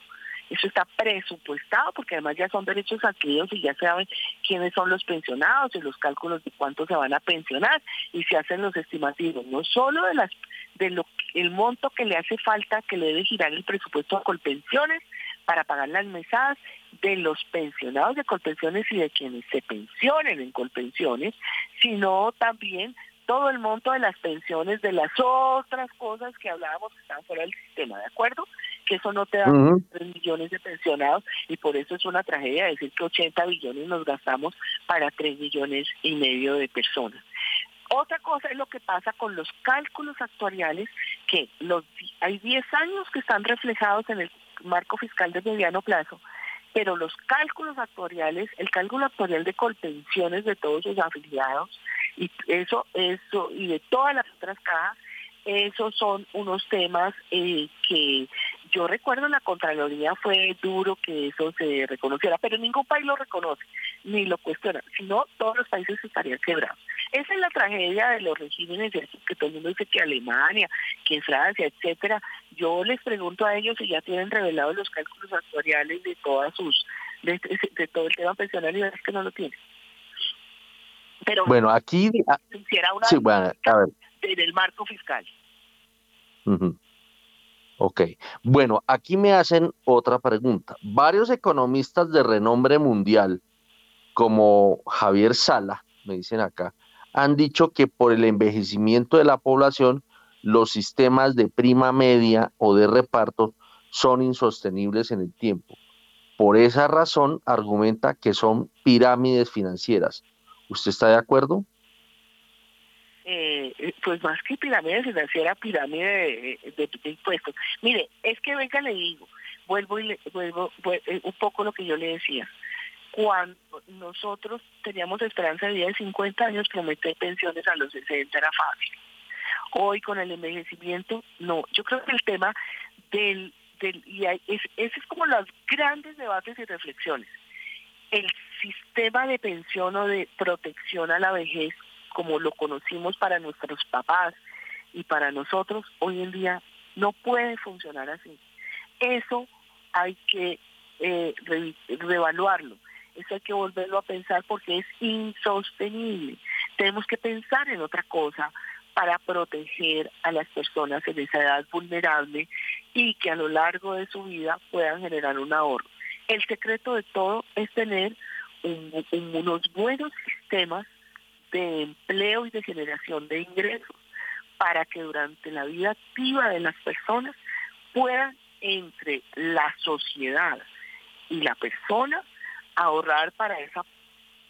eso está presupuestado porque además ya son derechos adquiridos y ya saben quiénes son los pensionados y los cálculos de cuánto se van a pensionar y se hacen los estimativos, no solo de las de lo el monto que le hace falta que le debe girar el presupuesto a Colpensiones para pagar las mesadas de los pensionados de Colpensiones y de quienes se pensionen en Colpensiones, sino también todo el monto de las pensiones de las otras cosas que hablábamos que están fuera del sistema, ¿de acuerdo? Que eso no te da 3 millones de pensionados y por eso es una tragedia decir que 80 billones nos gastamos para 3 millones y medio de personas. Otra cosa es lo que pasa con los cálculos actuariales, que los hay 10 años que están reflejados en el marco fiscal de mediano plazo, pero los cálculos actuariales, el cálculo actuarial de colpensiones de todos sus afiliados, y eso, eso, y de todas las otras cajas, esos son unos temas eh, que yo recuerdo en la Contraloría fue duro que eso se reconociera, pero ningún país lo reconoce ni lo cuestiona, sino todos los países estarían quebrados. Esa es la tragedia de los regímenes que todo el mundo dice que Alemania, que Francia, etcétera. Yo les pregunto a ellos si ya tienen revelado los cálculos actuariales de todas sus de, todo el tema pensional y es que no lo tienen. Pero bueno, aquí ah, una sí, bueno, a ver. En el marco fiscal. Ok, bueno, aquí me hacen otra pregunta. Varios economistas de renombre mundial, como Javier Sala, me dicen acá, han dicho que por el envejecimiento de la población, los sistemas de prima media o de reparto son insostenibles en el tiempo. Por esa razón, argumenta que son pirámides financieras. ¿Usted está de acuerdo? Eh, eh, pues más que pirámide financiera, pirámide de, impuestos. Mire, es que venga, le digo, vuelvo y le, vuelvo, eh, un poco lo que yo le decía. Cuando nosotros teníamos esperanza de vida de 50 años, prometer pensiones a los 60 era fácil. Hoy con el envejecimiento, no. Yo creo que el tema del, del y ese es como los grandes debates y reflexiones. El sistema de pensión o de protección a la vejez, como lo conocimos para nuestros papás y para nosotros, hoy en día no puede funcionar así. Eso hay que eh, reevaluarlo, eso hay que volverlo a pensar porque es insostenible. tenemos que pensar en otra cosa para proteger a las personas en esa edad vulnerable y que a lo largo de su vida puedan generar un ahorro. El secreto de todo es tener unos buenos sistemas de empleo y de generación de ingresos para que durante la vida activa de las personas puedan entre la sociedad y la persona ahorrar para esa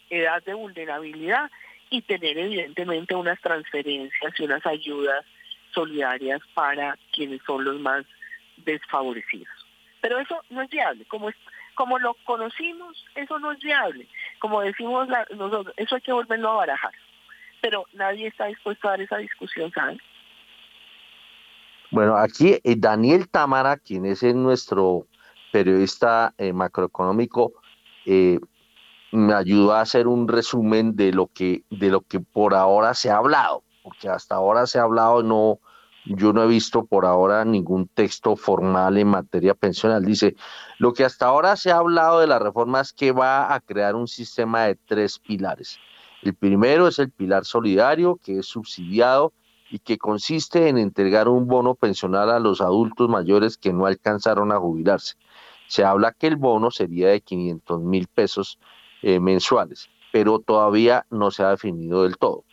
edad de vulnerabilidad y tener evidentemente unas transferencias y unas ayudas solidarias para quienes son los más desfavorecidos. Pero eso no es viable, como como lo conocimos, eso no es viable. Como decimos nosotros, eso hay que volverlo a barajar. Pero nadie está dispuesto a dar esa discusión, ¿saben? Bueno, aquí eh, Daniel Tamara, quien es nuestro periodista eh, macroeconómico, eh, me ayudó a hacer un resumen de lo que de lo que por ahora se ha hablado, porque hasta ahora se ha hablado no yo no he visto por ahora ningún texto formal en materia pensional. Dice, lo que hasta ahora se ha hablado de la reforma es que va a crear un sistema de tres pilares. El primero es el pilar solidario, que es subsidiado y que consiste en entregar un bono pensional a los adultos mayores que no alcanzaron a jubilarse. Se habla que el bono sería de 500 mil pesos eh, mensuales, pero todavía no se ha definido del todo.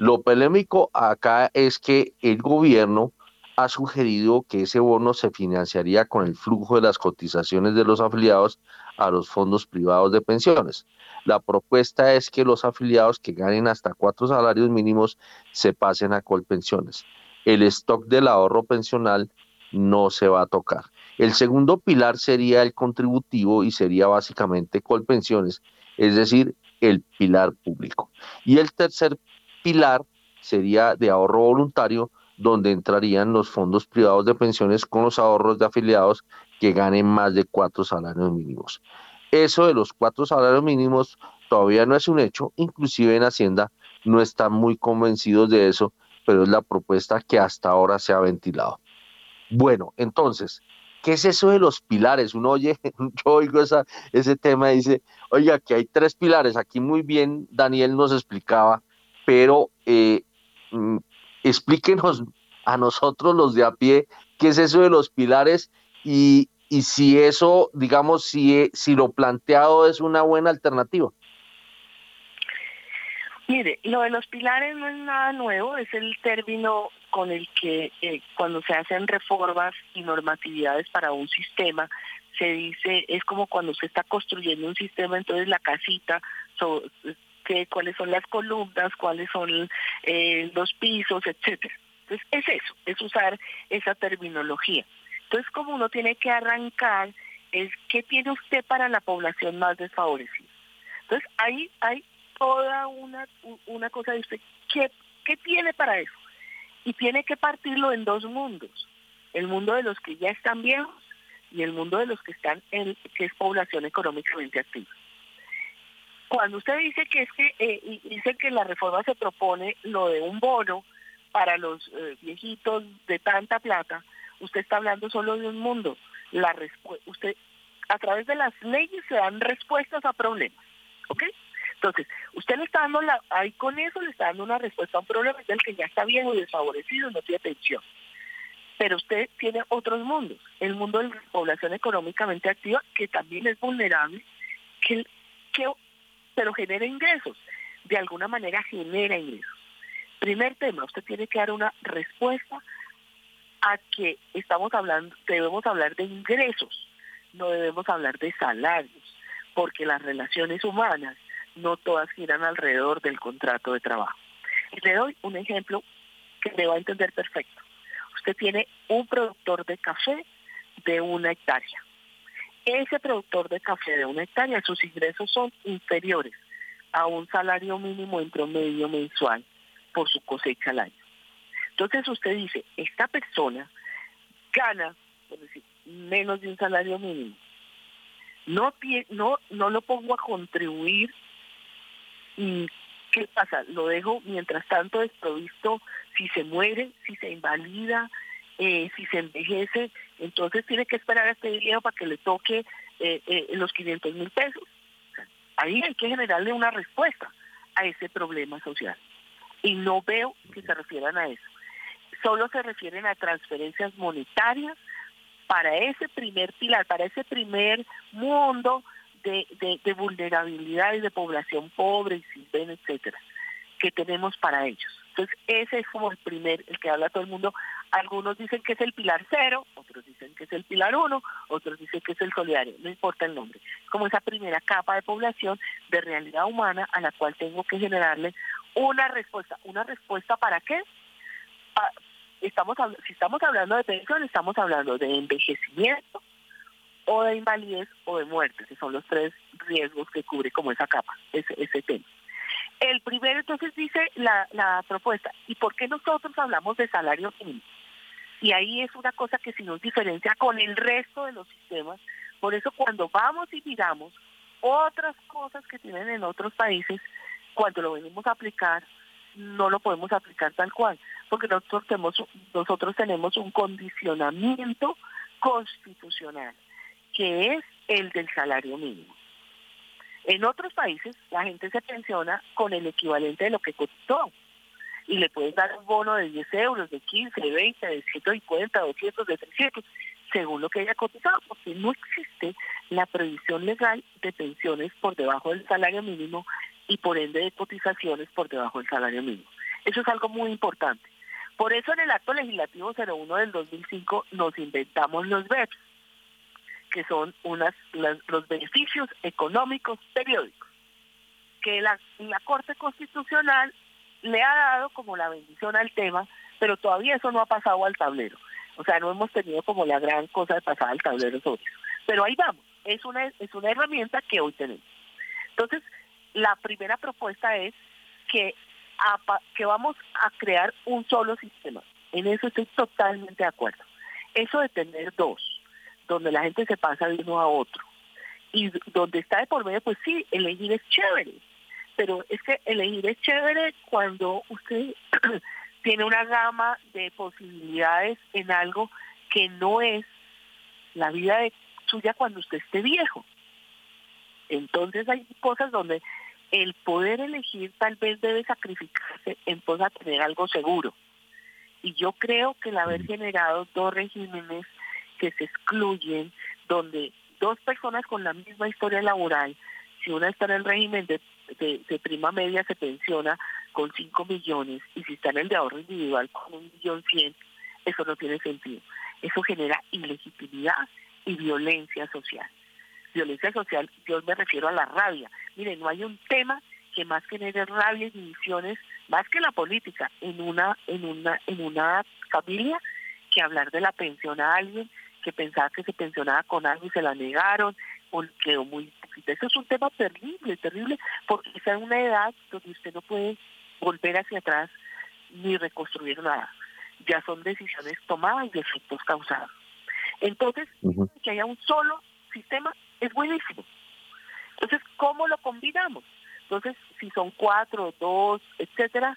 Lo polémico acá es que el gobierno ha sugerido que ese bono se financiaría con el flujo de las cotizaciones de los afiliados a los fondos privados de pensiones. La propuesta es que los afiliados que ganen hasta cuatro salarios mínimos se pasen a Colpensiones. El stock del ahorro pensional no se va a tocar. El segundo pilar sería el contributivo y sería básicamente Colpensiones, es decir, el pilar público. Y el tercer pilar sería de ahorro voluntario, donde entrarían los fondos privados de pensiones con los ahorros de afiliados que ganen más de cuatro salarios mínimos. Eso de los cuatro salarios mínimos todavía no es un hecho, inclusive en Hacienda no están muy convencidos de eso, pero es la propuesta que hasta ahora se ha ventilado. Bueno, entonces, ¿Qué es eso de los pilares? Uno oye, yo oigo ese tema y dice, oiga, que hay tres pilares. Aquí muy bien Daniel nos explicaba, pero eh, mm, explíquenos a nosotros los de a pie qué es eso de los pilares y, y si eso, digamos, si, si lo planteado es una buena alternativa. Mire, lo de los pilares no es nada nuevo, es el término con el que eh, cuando se hacen reformas y normatividades para un sistema, se dice, es como cuando se está construyendo un sistema, entonces la casita, que, cuáles son las columnas, cuáles son eh, los pisos, etcétera. Entonces es eso, es usar esa terminología. Entonces como uno tiene que arrancar, es qué tiene usted para la población más desfavorecida. Entonces ahí hay toda una, una cosa de usted, ¿qué, ¿qué tiene para eso? Y tiene que partirlo en dos mundos, el mundo de los que ya están viejos y el mundo de los que están en, que es población económicamente activa. Cuando usted dice que es que eh, dice que la reforma se propone lo de un bono para los eh, viejitos de tanta plata, usted está hablando solo de un mundo. La usted a través de las leyes se dan respuestas a problemas, ¿ok? Entonces, usted le está dando, la, ahí con eso le está dando una respuesta a un problema del que ya está viejo y desfavorecido, no tiene pensión. Pero usted tiene otros mundos, el mundo de la población económicamente activa, que también es vulnerable, que, que, pero genera ingresos, de alguna manera genera ingresos. Primer tema, usted tiene que dar una respuesta a que estamos hablando, debemos hablar de ingresos, no debemos hablar de salarios, porque las relaciones humanas no todas giran alrededor del contrato de trabajo. Le doy un ejemplo que me va a entender perfecto. Usted tiene un productor de café de una hectárea. Ese productor de café de una hectárea, sus ingresos son inferiores a un salario mínimo en promedio mensual por su cosecha al año. Entonces usted dice, esta persona gana, por decir, menos de un salario mínimo. No, no, no lo pongo a contribuir ¿Y qué pasa? Lo dejo mientras tanto desprovisto, si se muere, si se invalida, eh, si se envejece, entonces tiene que esperar a este dinero para que le toque eh, eh, los 500 mil pesos. Ahí hay que generarle una respuesta a ese problema social. Y no veo que se refieran a eso. Solo se refieren a transferencias monetarias para ese primer pilar, para ese primer mundo de, de, de población pobre y sin etcétera, que tenemos para ellos. Entonces, ese es como el primer, el que habla todo el mundo. Algunos dicen que es el pilar cero, otros dicen que es el pilar uno, otros dicen que es el solidario, no importa el nombre. Como esa primera capa de población de realidad humana a la cual tengo que generarle una respuesta. ¿Una respuesta para qué? estamos si estamos hablando de pensión, estamos hablando de envejecimiento o de invalidez o de muerte, que son los tres riesgos que cubre como esa capa, ese, ese tema. El primero entonces dice la propuesta, ¿y por qué nosotros hablamos de salario mínimo? Y ahí es una cosa que si nos diferencia con el resto de los sistemas. Por eso cuando vamos y miramos otras cosas que tienen en otros países, cuando lo venimos a aplicar, no lo podemos aplicar tal cual, porque nosotros tenemos, nosotros tenemos un condicionamiento constitucional, que es el del salario mínimo. En otros países la gente se pensiona con el equivalente de lo que costó y le puedes dar un bono de 10 euros, de 15, de 20, de 150, 200, de 300, según lo que haya cotizado, porque no existe la previsión legal de pensiones por debajo del salario mínimo y por ende de cotizaciones por debajo del salario mínimo. Eso es algo muy importante. Por eso en el acto legislativo 01 del 2005 nos inventamos los BEPS, que son unas, los beneficios económicos periódicos, que la Corte Constitucional le ha dado como la bendición al tema, pero todavía eso no ha pasado al tablero. O sea, no hemos tenido como la gran cosa de pasar al tablero sobre. Pero ahí vamos, es una, es una herramienta que hoy tenemos. Entonces, la primera propuesta es que, que vamos a crear un solo sistema. En eso estoy totalmente de acuerdo. Eso de tener dos, donde la gente se pasa de uno a otro, y donde está de por medio, pues sí, elegir es chévere, pero es que elegir es chévere cuando usted tiene una gama de posibilidades en algo que no es la vida de, suya cuando usted esté viejo. Entonces hay cosas donde el poder elegir tal vez debe sacrificarse en pos de tener algo seguro. Y yo creo que el haber generado dos regímenes que se excluyen, donde dos personas con la misma historia laboral, si una está en el régimen de, de, prima media se pensiona con 5 millones y si está en el de ahorro individual con un millón cien, eso no tiene sentido. Eso genera ilegitimidad y violencia social violencia social, yo me refiero a la rabia. Miren, no hay un tema que más genere rabia y divisiones, más que la política, en una, en una, en una familia, que hablar de la pensión a alguien que pensaba que se pensionaba con algo y se la negaron, o quedó muy Eso es un tema terrible, terrible, porque está en una edad donde usted no puede volver hacia atrás ni reconstruir nada. Ya son decisiones tomadas y efectos causados. Entonces, que haya un solo sistema es buenísimo. Entonces, ¿cómo lo combinamos? Entonces, si son cuatro, dos, etcétera,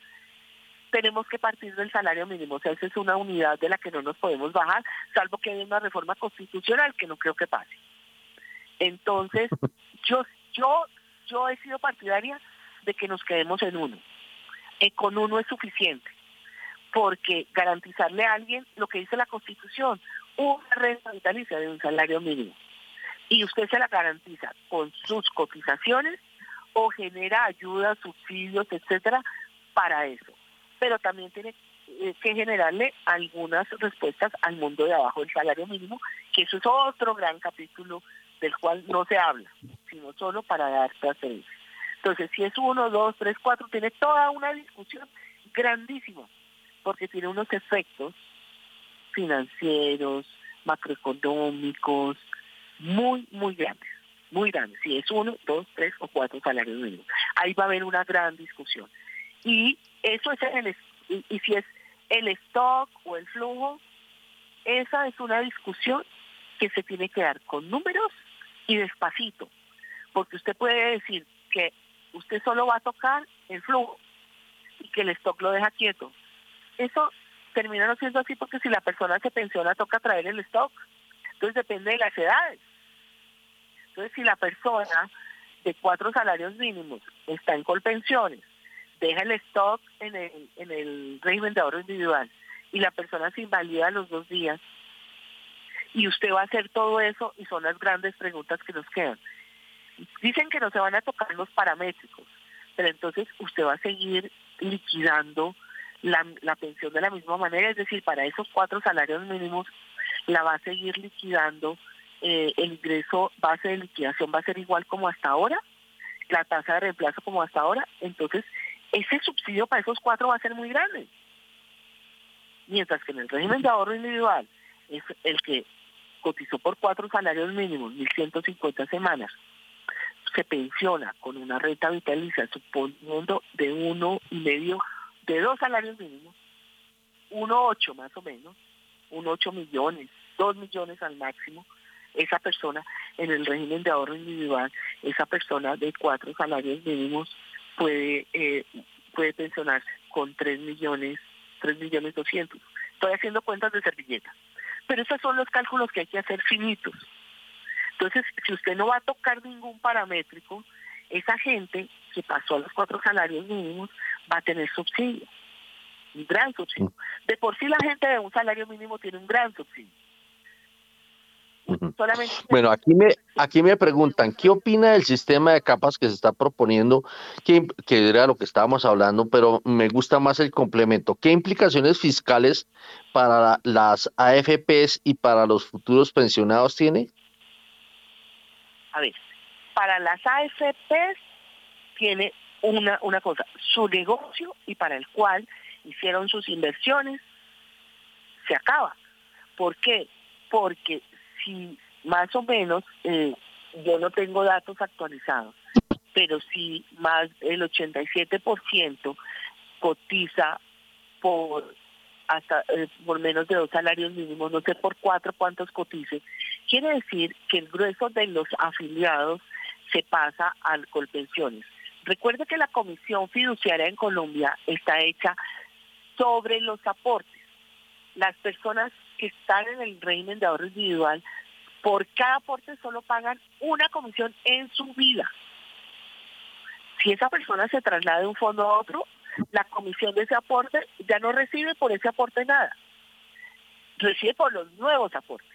tenemos que partir del salario mínimo. O sea, esa es una unidad de la que no nos podemos bajar, salvo que haya una reforma constitucional que no creo que pase. Entonces, yo, yo, yo he sido partidaria de que nos quedemos en uno. Y con uno es suficiente, porque garantizarle a alguien lo que dice la Constitución, una renta vitalicia de un salario mínimo y usted se la garantiza con sus cotizaciones o genera ayudas, subsidios, etcétera, para eso. Pero también tiene eh, que generarle algunas respuestas al mundo de abajo del salario mínimo, que eso es otro gran capítulo del cual no se habla, sino solo para dar transferencias. Entonces, si es uno, dos, tres, cuatro, tiene toda una discusión grandísima, porque tiene unos efectos financieros, macroeconómicos, muy, muy grandes, muy grandes. Si es uno, dos, tres o cuatro salarios mínimos. Ahí va a haber una gran discusión. Y eso es el, y, y si es el stock o el flujo, esa es una discusión que se tiene que dar con números y despacito, porque usted puede decir que usted solo va a tocar el flujo y que el stock lo deja quieto. Eso termina no siendo así porque si la persona se pensiona toca traer el stock. Entonces depende de las edades. Entonces si la persona de cuatro salarios mínimos está en colpensiones, deja el stock en el, en el régimen de ahorro individual y la persona se invalida los dos días y usted va a hacer todo eso y son las grandes preguntas que nos quedan. Dicen que no se van a tocar los paramétricos, pero entonces usted va a seguir liquidando la, la pensión de la misma manera, es decir, para esos cuatro salarios mínimos la va a seguir liquidando, eh, el ingreso base de liquidación va a ser igual como hasta ahora, la tasa de reemplazo como hasta ahora, entonces ese subsidio para esos cuatro va a ser muy grande. Mientras que en el régimen de ahorro individual es el que cotizó por cuatro salarios mínimos, 1.150 semanas, se pensiona con una renta vitalicia suponiendo de uno y medio, de dos salarios mínimos, uno ocho más o menos, un ocho millones, dos millones al máximo, esa persona en el régimen de ahorro individual, esa persona de cuatro salarios mínimos puede eh, puede pensionarse con tres millones, tres millones doscientos. Estoy haciendo cuentas de servilleta. Pero esos son los cálculos que hay que hacer finitos. Entonces, si usted no va a tocar ningún paramétrico, esa gente que pasó a los cuatro salarios mínimos va a tener subsidio, un gran subsidio. De por sí la gente de un salario mínimo tiene un gran subsidio. Bueno, aquí me, aquí me preguntan, ¿qué opina del sistema de capas que se está proponiendo? Que, que era lo que estábamos hablando, pero me gusta más el complemento. ¿Qué implicaciones fiscales para las AFPs y para los futuros pensionados tiene? A ver, para las AFPs tiene una, una cosa, su negocio y para el cual hicieron sus inversiones se acaba. ¿Por qué? Porque si más o menos, eh, yo no tengo datos actualizados, pero si más del 87% cotiza por hasta eh, por menos de dos salarios mínimos, no sé por cuatro cuántos cotice, quiere decir que el grueso de los afiliados se pasa al Colpensiones. Recuerde que la comisión fiduciaria en Colombia está hecha sobre los aportes. Las personas que están en el régimen de ahorro individual, por cada aporte solo pagan una comisión en su vida. Si esa persona se traslada de un fondo a otro, la comisión de ese aporte ya no recibe por ese aporte nada. Recibe por los nuevos aportes.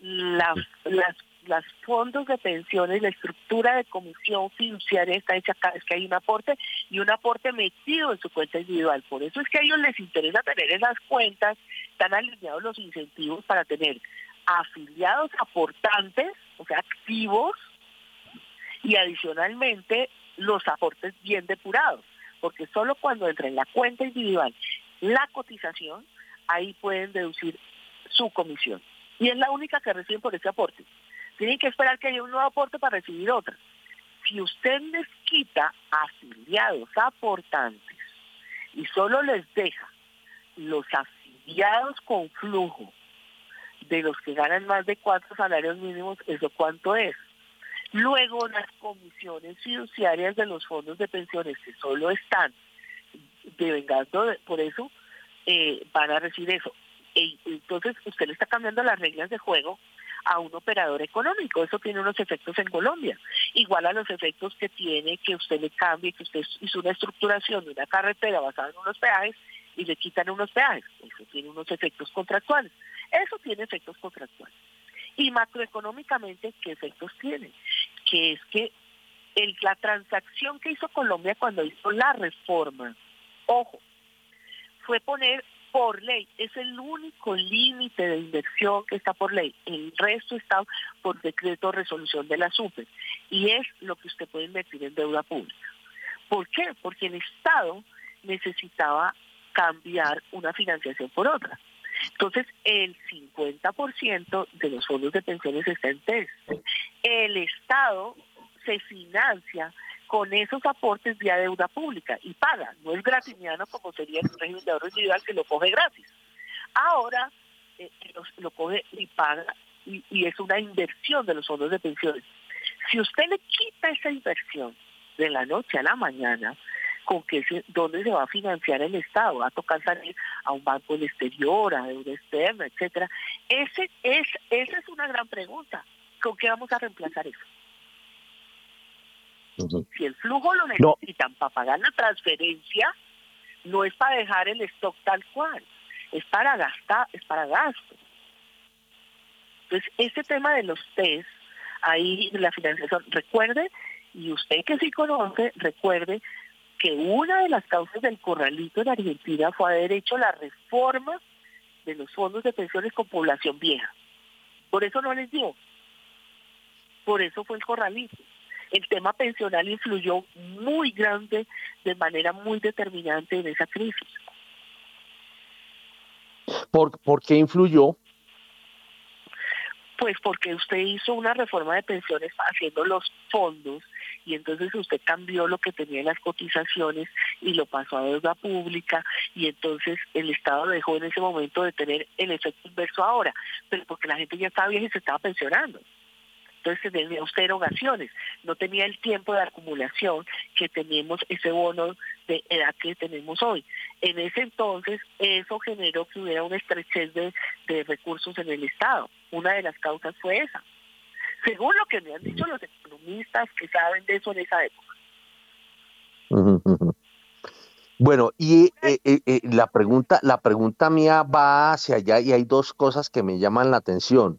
Las, las, las fondos de pensiones, la estructura de comisión fiduciaria está hecha cada vez que hay un aporte y un aporte metido en su cuenta individual. Por eso es que a ellos les interesa tener esas cuentas, están alineados los incentivos para tener afiliados aportantes, o sea, activos, y adicionalmente los aportes bien depurados porque solo cuando entra en la cuenta individual la cotización, ahí pueden deducir su comisión. Y es la única que reciben por ese aporte. Tienen que esperar que haya un nuevo aporte para recibir otra. Si usted les quita afiliados aportantes y solo les deja los afiliados con flujo de los que ganan más de cuatro salarios mínimos, ¿eso cuánto es? Luego las comisiones fiduciarias de los fondos de pensiones que solo están devengando por eso, eh, van a recibir eso. E, entonces usted le está cambiando las reglas de juego a un operador económico. Eso tiene unos efectos en Colombia, igual a los efectos que tiene que usted le cambie, que usted hizo una estructuración de una carretera basada en unos peajes y le quitan unos peajes. Eso tiene unos efectos contractuales. Eso tiene efectos contractuales. Y macroeconómicamente, ¿qué efectos tiene? Que es que el, la transacción que hizo Colombia cuando hizo la reforma, ojo, fue poner por ley, es el único límite de inversión que está por ley, el resto está por decreto o resolución de la SUPE y es lo que usted puede invertir en deuda pública. ¿Por qué? Porque el Estado necesitaba cambiar una financiación por otra. Entonces, el 50% de los fondos de pensiones está en TES. El Estado se financia con esos aportes vía deuda pública y paga. No es gratiniano como sería el régimen de ahorro individual que lo coge gratis. Ahora eh, lo, coge y paga y, es una inversión de los fondos de pensiones. Si usted le quita esa inversión de la noche a la mañana, con qué se, dónde se va a financiar el Estado, va a tocar salir a un banco del exterior, a deuda externa, etcétera. Ese es, esa es una gran pregunta. ¿Con qué vamos a reemplazar eso? Si el flujo lo necesitan para pagar la transferencia, no es para dejar el stock tal cual, es para gastar, es para gasto. Entonces, este tema de los test, ahí la financiación, recuerde, y usted que sí conoce, recuerde que una de las causas del corralito en Argentina fue haber hecho la reforma de los fondos de pensiones con población vieja. Por eso no les dio. Por eso fue el corralito. El tema pensional influyó muy grande, de manera muy determinante en esa crisis. ¿Por, ¿por qué influyó? Pues porque usted hizo una reforma de pensiones haciendo los fondos y entonces usted cambió lo que tenía en las cotizaciones y lo pasó a deuda pública y entonces el Estado dejó en ese momento de tener el efecto inverso ahora, pero porque la gente ya estaba vieja y se estaba pensionando entonces tenía usted erogaciones, no tenía el tiempo de acumulación que teníamos ese bono de edad que tenemos hoy. En ese entonces eso generó que hubiera una estrechez de, recursos en el Estado. Una de las causas fue esa. Según lo que me han dicho los economistas que saben de eso en esa época. Bueno, y eh, eh, eh, la pregunta, la pregunta mía va hacia allá y hay dos cosas que me llaman la atención.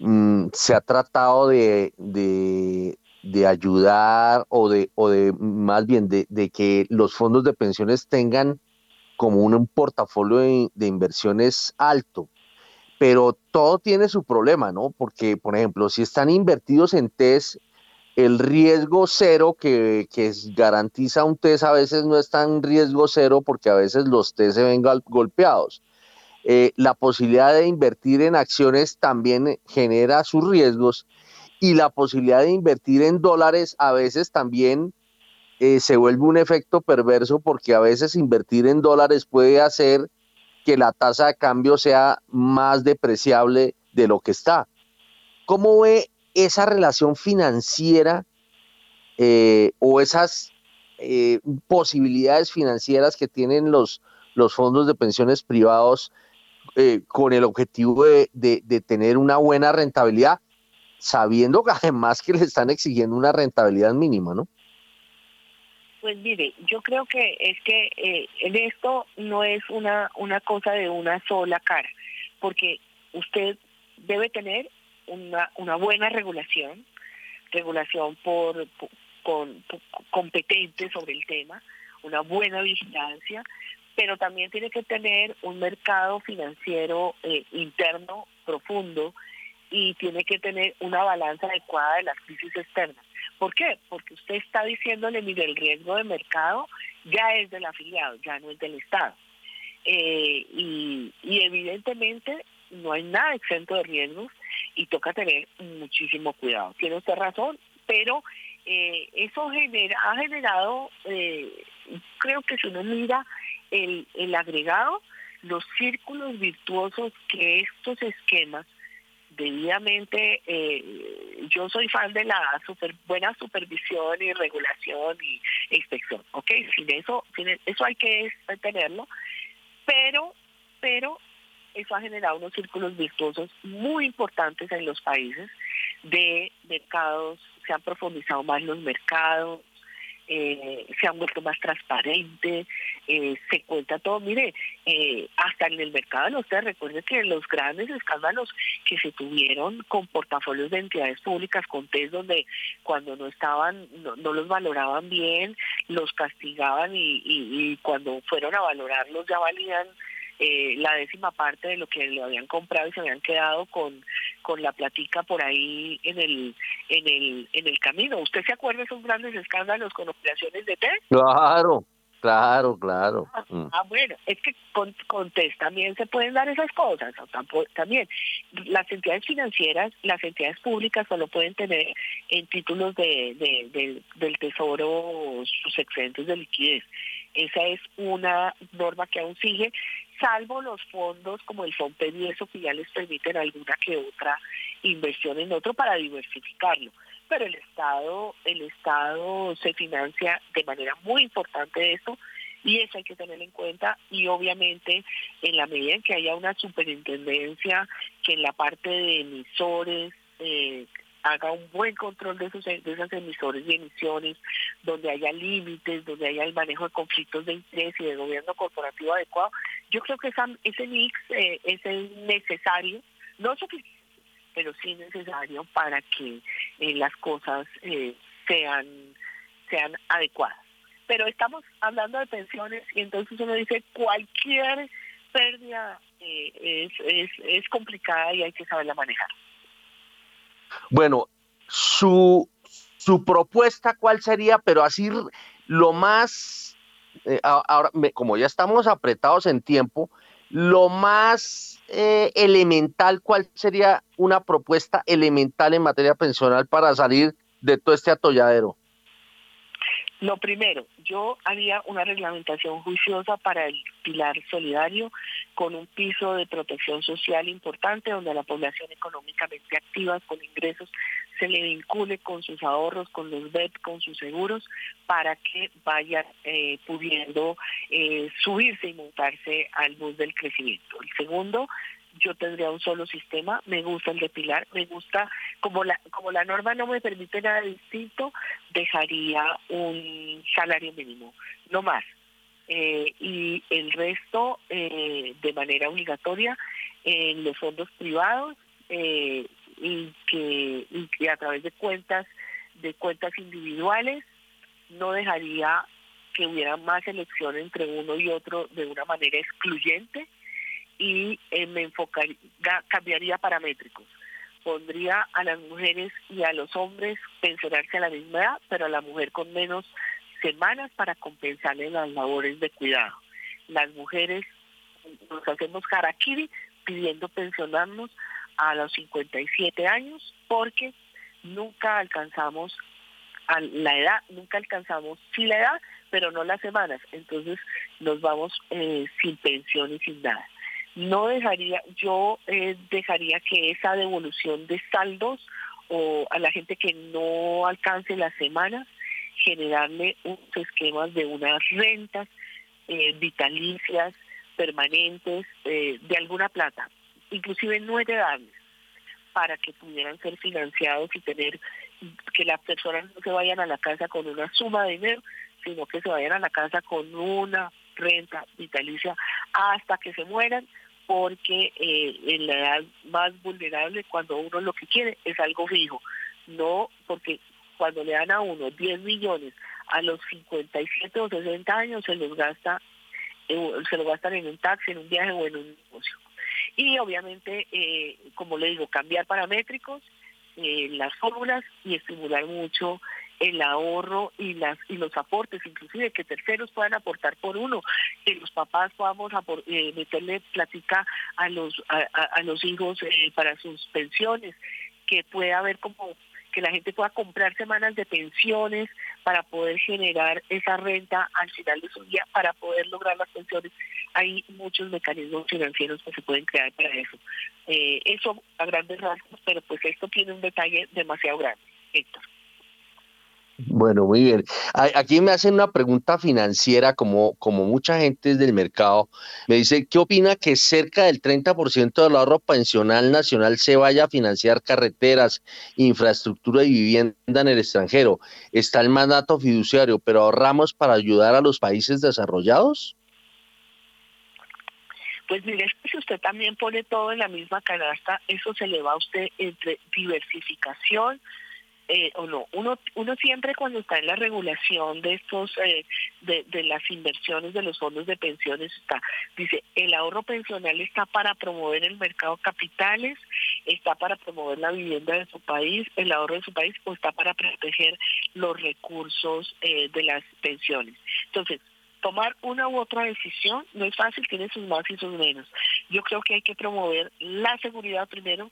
Mm, se ha tratado de, de, ayudar o de, o de más bien de, que los fondos de pensiones tengan como un, portafolio de, inversiones alto. Pero todo tiene su problema, ¿no? Porque, por ejemplo, si están invertidos en TES, el riesgo cero que, que garantiza un TES a veces no es tan riesgo cero porque a veces los TES se ven golpeados. Eh, la posibilidad de invertir en acciones también genera sus riesgos y la posibilidad de invertir en dólares a veces también eh, se vuelve un efecto perverso porque a veces invertir en dólares puede hacer que la tasa de cambio sea más depreciable de lo que está. ¿Cómo ve esa relación financiera eh, o esas posibilidades financieras que tienen los, los fondos de pensiones privados eh, con el objetivo de, tener una buena rentabilidad, sabiendo que además que le están exigiendo una rentabilidad mínima, ¿no? Pues mire, yo creo que es que eh, en esto no es una, una cosa de una sola cara, porque usted debe tener una, una buena regulación, regulación por, con, competente sobre el tema, una buena vigilancia, pero también tiene que tener un mercado financiero eh, interno profundo y tiene que tener una balanza adecuada de las crisis externas. ¿Por qué? Porque usted está diciéndole, mire, el riesgo de mercado ya es del afiliado, ya no es del Estado. Eh, y, evidentemente no hay nada exento de riesgos y toca tener muchísimo cuidado. Tiene usted razón, pero eh, eso genera, ha generado, creo que si uno mira el, el agregado, los círculos virtuosos que estos esquemas debidamente, eh, yo soy fan de la super, buena supervisión y regulación y inspección, ¿ok? Sin eso, sin eso hay que tenerlo, pero, pero eso ha generado unos círculos virtuosos muy importantes en los países de mercados, se han profundizado más los mercados, eh, se han vuelto más transparentes, eh, se cuenta todo. Mire, eh, hasta en el mercado de los recuerde que los grandes escándalos que se tuvieron con portafolios de entidades públicas, con test donde cuando no estaban, no, los valoraban bien, los castigaban y, y, cuando fueron a valorarlos ya valían eh, la décima parte de lo que le habían comprado y se habían quedado con, con la platica por ahí en el, en el, en el camino. ¿Usted se acuerda de esos grandes escándalos con operaciones de té? Claro, claro, claro. Ah, mm. ah bueno, es que con, con TES también se pueden dar esas cosas. también las entidades financieras, las entidades públicas solo pueden tener en títulos de, de, del tesoro sus excedentes de liquidez. Esa es una norma que aún sigue salvo los fondos como el FOMPED y eso que ya les permiten alguna que otra inversión en otro para diversificarlo. Pero el Estado, el Estado se financia de manera muy importante de eso y eso hay que tener en cuenta y obviamente en la medida en que haya una superintendencia que en la parte de emisores eh, haga un buen control de, esos, de esas emisores y emisiones, donde haya límites, donde haya el manejo de conflictos de interés y de gobierno corporativo adecuado. Yo creo que ese mix eh, es necesario, no suficiente, pero sí necesario para que eh, las cosas eh, sean, sean adecuadas. Pero estamos hablando de pensiones y entonces uno dice cualquier pérdida es, es, es complicada y hay que saberla manejar. Bueno, su, su propuesta, ¿cuál sería? Pero así lo más, eh, ahora, como ya estamos apretados en tiempo, lo más eh, elemental, ¿cuál sería una propuesta elemental en materia pensional para salir de todo este atolladero? Lo primero, yo haría una reglamentación juiciosa para el pilar solidario con un piso de protección social importante donde a la población económicamente activa con ingresos se le vincule con sus ahorros, con los BEP, con sus seguros, para que vaya eh, pudiendo eh, subirse y montarse al bus del crecimiento. El segundo, yo tendría un solo sistema, me gusta el de Pilar, me gusta, como la, como la norma no me permite nada distinto, dejaría un salario mínimo, no más. Eh, y el resto eh, de manera obligatoria en los fondos privados eh, y, que, y que a través de cuentas de cuentas individuales no dejaría que hubiera más elección entre uno y otro de una manera excluyente y eh, me enfocaría, cambiaría paramétricos. Pondría a las mujeres y a los hombres pensionarse a la misma edad, pero a la mujer con menos semanas para compensarle las labores de cuidado. Las mujeres nos hacemos harakiri pidiendo pensionarnos a los 57 años porque nunca alcanzamos la edad, nunca alcanzamos sí la edad, pero no las semanas. Entonces nos vamos eh, sin pensión y sin nada no dejaría, yo eh, dejaría que esa devolución de saldos o a la gente que no alcance las semanas, generarle unos esquemas de unas rentas eh, vitalicias, permanentes, eh, de alguna plata, inclusive no heredables, para que pudieran ser financiados y tener que las personas no se vayan a la casa con una suma de dinero, sino que se vayan a la casa con una renta vitalicia hasta que se mueran porque eh, en la edad más vulnerable, cuando uno lo que quiere es algo fijo, no porque cuando le dan a uno 10 millones a los 57 o 60 años se los gasta eh, se lo gastan en un taxi, en un viaje o en un negocio. Y obviamente, eh, como le digo, cambiar paramétricos, las fórmulas y estimular mucho el ahorro y las y los aportes, inclusive que terceros puedan aportar por uno, que los papás podamos eh, meterle plática a los a, los hijos eh, para sus pensiones, que pueda haber como que la gente pueda comprar semanas de pensiones para poder generar esa renta al final de su día, para poder lograr las pensiones. Hay muchos mecanismos financieros que se pueden crear para eso. Eh, eso a grandes rasgos, pero pues esto tiene un detalle demasiado grande, Héctor. Bueno, muy bien. Aquí me hacen una pregunta financiera, como, como mucha gente del mercado. Me dice, ¿qué opina que cerca del 30% del ahorro pensional nacional se vaya a financiar carreteras, infraestructura y vivienda en el extranjero? Está el mandato fiduciario, pero ahorramos para ayudar a los países desarrollados? Pues mire, si usted también pone todo en la misma canasta, eso se le va a usted entre diversificación, eh, o no. Uno, uno siempre cuando está en la regulación de estos, eh, de, de, las inversiones de los fondos de pensiones, está, dice, el ahorro pensional está para promover el mercado de capitales, está para promover la vivienda de su país, el ahorro de su país, o está para proteger los recursos eh, de las pensiones. Entonces, tomar una u otra decisión no es fácil, tiene sus más y sus menos. Yo creo que hay que promover la seguridad primero,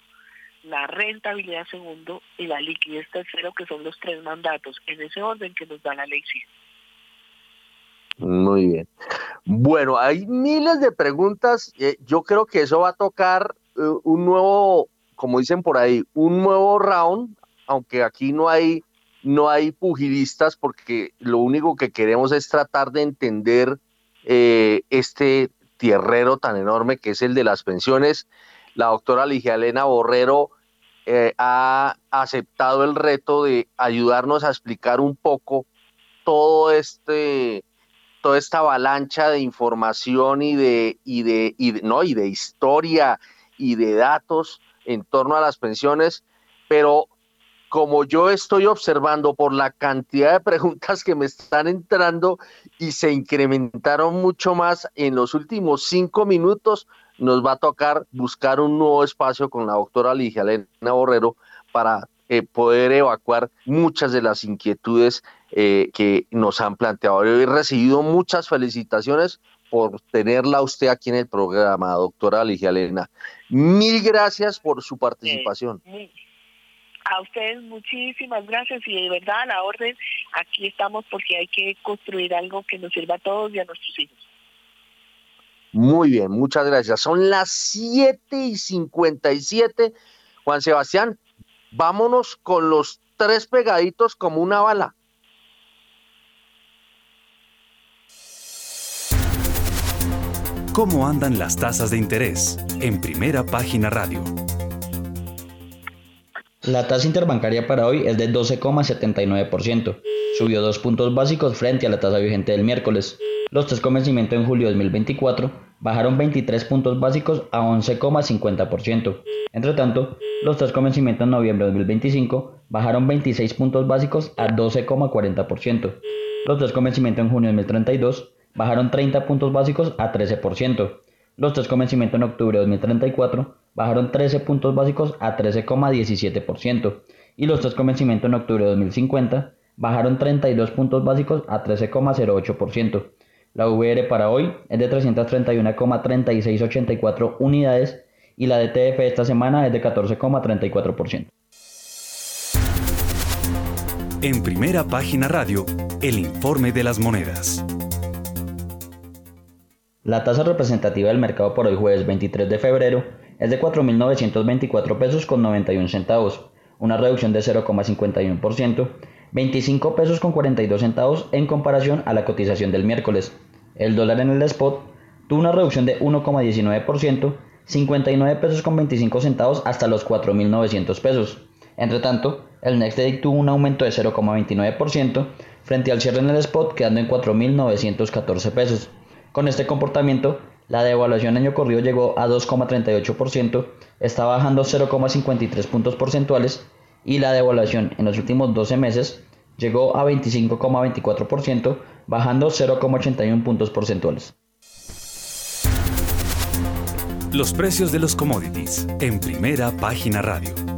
la rentabilidad segundo y la liquidez tercero, que son los tres mandatos, en ese orden que nos da la ley Muy bien. Bueno, hay miles de preguntas. Eh, yo creo que eso va a tocar eh, un nuevo, como dicen por ahí, un nuevo round, aunque aquí no hay, no hay pugilistas, porque lo único que queremos es tratar de entender eh, este tierrero tan enorme que es el de las pensiones. La doctora Ligia Elena Borrero eh, ha aceptado el reto de ayudarnos a explicar un poco todo este toda esta avalancha de información y de y de, y no y de historia y de datos en torno a las pensiones, pero como yo estoy observando por la cantidad de preguntas que me están entrando y se incrementaron mucho más en los últimos cinco minutos, nos va a tocar buscar un nuevo espacio con la doctora Ligia Elena Borrero para eh, poder evacuar muchas de las inquietudes eh, que nos han planteado. he recibido muchas felicitaciones por tenerla usted aquí en el programa, doctora Ligia Elena. Mil gracias por su participación. a ustedes muchísimas gracias y de verdad a la orden, aquí estamos porque hay que construir algo que nos sirva a todos y a nuestros hijos. Muy bien, muchas gracias. Son las 7 y 57. Juan Sebastián, vámonos con los tres pegaditos como una bala. ¿Cómo andan las tasas de interés? En primera página radio. La tasa interbancaria para hoy es de 12,79%. Subió dos puntos básicos frente a la tasa vigente del miércoles. Los tres convencimientos en julio de 2024 bajaron 23 puntos básicos a 11,50%. Entre tanto, los tres convencimientos en noviembre de 2025 bajaron 26 puntos básicos a 12,40%. Los tres convencimientos en junio de 2032 bajaron 30 puntos básicos a 13%. Los tres convencimientos en octubre de 2034 bajaron 13 puntos básicos a 13,17%. Y los tres convencimientos en octubre de 2050 bajaron 32 puntos básicos a 13,08%. La VR para hoy es de 331,3684 unidades y la DTF esta semana es de 14,34%. En primera página radio, el informe de las monedas. La tasa representativa del mercado por hoy jueves 23 de febrero es de 4.924 pesos con 91 centavos, una reducción de 0,51%, 25 pesos con 42 centavos en comparación a la cotización del miércoles. El dólar en el spot tuvo una reducción de 1,19%, 59 pesos con 25 centavos hasta los 4.900 pesos. Entre tanto, el Nextday tuvo un aumento de 0,29% frente al cierre en el spot quedando en 4.914 pesos. Con este comportamiento, la devaluación año corrido llegó a 2,38%, está bajando 0,53 puntos porcentuales y la devaluación en los últimos 12 meses llegó a 25,24%, bajando 0,81 puntos porcentuales. Los precios de los commodities en primera página radio.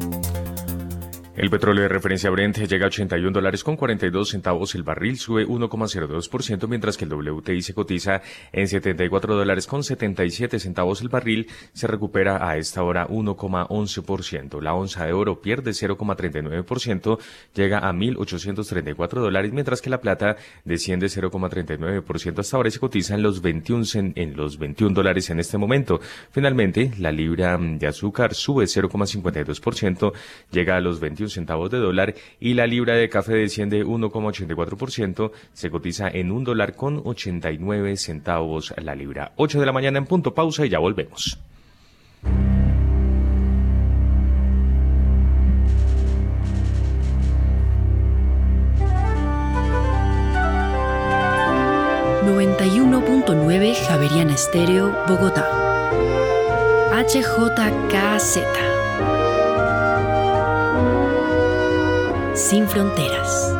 El petróleo de referencia Brent llega a 81 dólares con 42 centavos el barril, sube 1,02%, mientras que el WTI se cotiza en 74 dólares con 77 centavos el barril, se recupera a esta hora 1,11%. La onza de oro pierde 0,39%, llega a 1.834 dólares, mientras que la plata desciende 0,39% hasta ahora se cotiza en los 21, en los 21 dólares en este momento. Finalmente, la libra de azúcar sube 0,52%, llega a los 21 centavos de dólar y la libra de café desciende 1,84%, se cotiza en un dólar con 89 centavos la libra. 8 de la mañana en punto, pausa y ya volvemos. ...91.9 Javeriana Estéreo, Bogotá. HJKZ sin fronteras.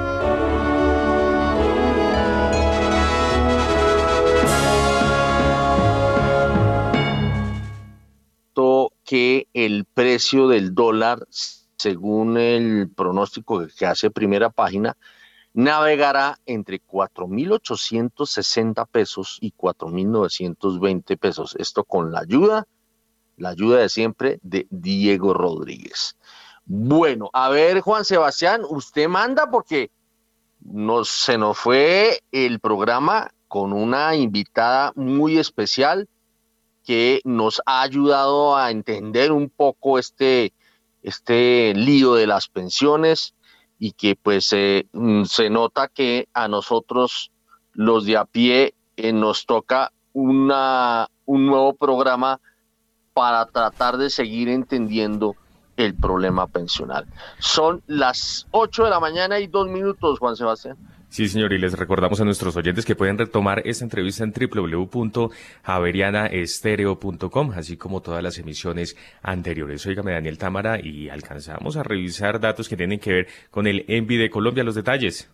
que el precio del dólar, según el pronóstico que hace primera página, navegará entre 4.860 pesos y 4.920 pesos. Esto con la ayuda, la ayuda de siempre de Diego Rodríguez. Bueno, a ver, Juan Sebastián, usted manda porque nos, se nos fue el programa con una invitada muy especial que nos ha ayudado a entender un poco este, este lío de las pensiones y que pues mm, se nota que a nosotros los de a pie eh, nos toca una, un nuevo programa para tratar de seguir entendiendo el problema pensional. Son las 8 de la mañana y dos minutos, Juan Sebastián. Sí, señor, y les recordamos a nuestros oyentes que pueden retomar esta entrevista en www.javerianaestereo.com, así como todas las emisiones anteriores. Óigame, Daniel Támara, y alcanzamos a revisar datos que tienen que ver con el ENVI de Colombia. Los detalles.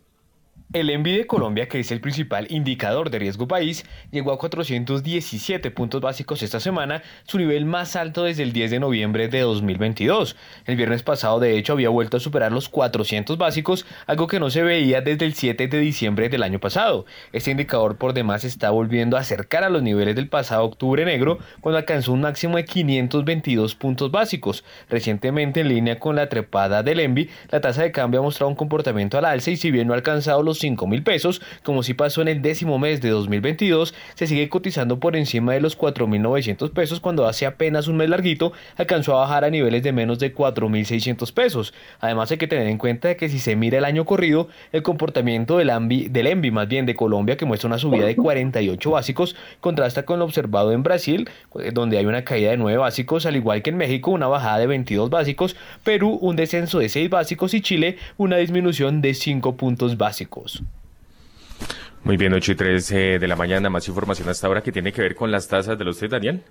El ENVI de Colombia, que es el principal indicador de riesgo país, llegó a 417 puntos básicos esta semana, su nivel más alto desde el 10 de noviembre de 2022. El viernes pasado, de hecho, había vuelto a superar los 400 básicos, algo que no se veía desde el 7 de diciembre del año pasado. Este indicador por demás está volviendo a acercar a los niveles del pasado octubre negro, cuando alcanzó un máximo de 522 puntos básicos. Recientemente, en línea con la trepada del ENVI, la tasa de cambio ha mostrado un comportamiento al alza y si bien no ha alcanzado los 5 mil pesos, como si pasó en el décimo mes de 2022, se sigue cotizando por encima de los 4.900 pesos cuando hace apenas un mes larguito alcanzó a bajar a niveles de menos de 4.600 pesos. Además hay que tener en cuenta que si se mira el año corrido, el comportamiento del, del ENVI más bien de Colombia, que muestra una subida de 48 básicos, contrasta con lo observado en Brasil, eh, donde hay una caída de 9 básicos, al igual que en México una bajada de 22 básicos, Perú un descenso de 6 básicos y Chile una disminución de 5 puntos básicos. Muy bien, 8 y 3 eh, de la mañana, más información hasta ahora que tiene que ver con las tasas de los test, Daniel.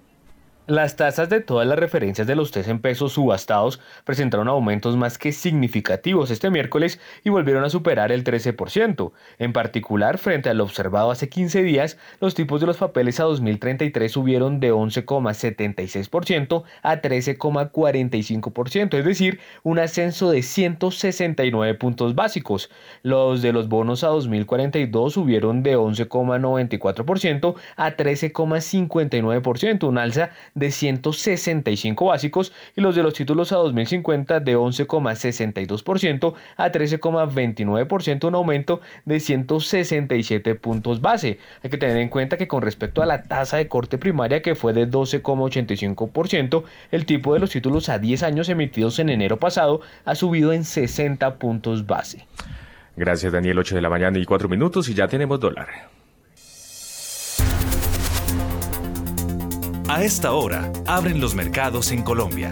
Las tasas de todas las referencias de los test en pesos subastados presentaron aumentos más que significativos este miércoles y volvieron a superar el 13%. En particular, frente al observado hace 15 días, los tipos de los papeles a 2033 subieron de 11,76% a 13,45%, es decir, un ascenso de 169 puntos básicos. Los de los bonos a 2042 subieron de 11,94% a 13,59%, un alza de 165 básicos y los de los títulos a 2050 de 11,62% a 13,29%, un aumento de 167 puntos base. Hay que tener en cuenta que con respecto a la tasa de corte primaria que fue de 12,85%, el tipo de los títulos a 10 años emitidos en enero pasado ha subido en 60 puntos base. Gracias Daniel, 8 de la mañana y 4 minutos y ya tenemos dólar. A esta hora, abren los mercados en Colombia.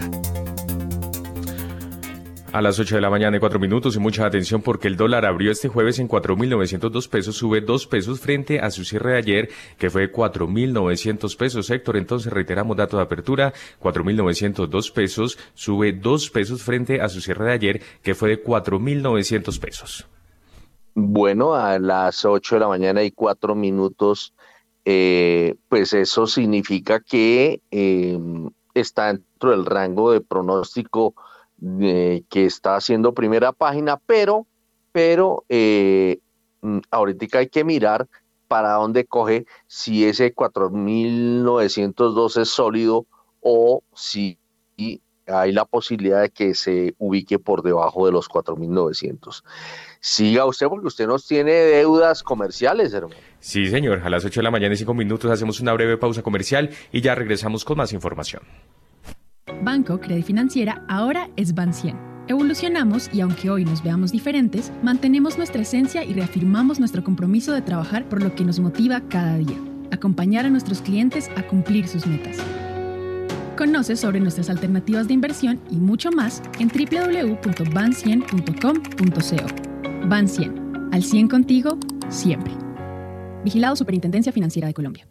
A las 8 de la mañana y 4 minutos y mucha atención porque el dólar abrió este jueves en 4.902 pesos, sube 2 pesos frente a su cierre de ayer que fue 4.900 pesos. Héctor, entonces reiteramos dato de apertura, 4.902 pesos, sube 2 pesos frente a su cierre de ayer que fue de 4.900 pesos. Bueno, a las 8 de la mañana y 4 minutos eh, pues eso significa que em, está dentro del rango de pronóstico que está haciendo primera página, pero, pero eh, mm, ahorita hay que mirar para dónde coge si ese 4.902 es sólido o si hay la posibilidad de que se ubique por debajo de los 4.900. Siga usted porque usted nos tiene deudas comerciales, hermano. Sí, señor. A las 8 de la mañana y 5 minutos hacemos una breve pausa comercial y ya regresamos con más información. Banco Credit Financiera ahora es Ban 100. Evolucionamos y aunque hoy nos veamos diferentes, mantenemos nuestra esencia y reafirmamos nuestro compromiso de trabajar por lo que nos motiva cada día, acompañar a nuestros clientes a cumplir sus metas. Conoce sobre nuestras alternativas de inversión y mucho más en www.ban100.com.co. Ban 100, al 100 contigo, siempre. Vigilado Superintendencia Financiera de Colombia.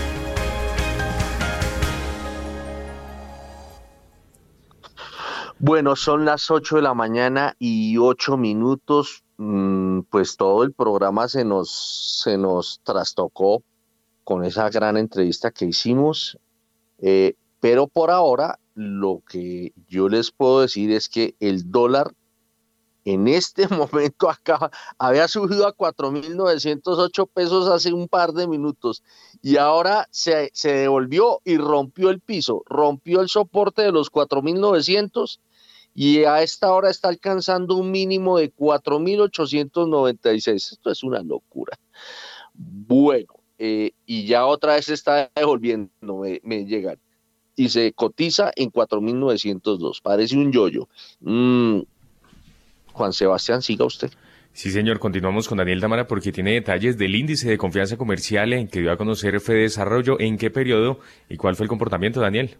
Bueno, son las 8 de la mañana y 8 minutos. Mm, pues todo el programa se nos, se nos trastocó con esa gran entrevista que hicimos. Eh, pero por ahora, lo que yo les puedo decir es que el dólar en este momento acaba, había subido a 4.908 pesos hace un par de minutos y ahora se, se devolvió y rompió el piso, rompió el soporte de los 4.900 y a esta hora está alcanzando un mínimo de 4.896. Esto es una locura. Bueno, eh, y ya otra vez está devolviendo, me, llegan. Y se cotiza en 4.902. Parece un yoyo. Mm, Juan Sebastián, siga usted. Sí, señor. Continuamos con Daniel Tamara porque tiene detalles del índice de confianza comercial en que dio a conocer Fede Desarrollo, en qué periodo y cuál fue el comportamiento, Daniel.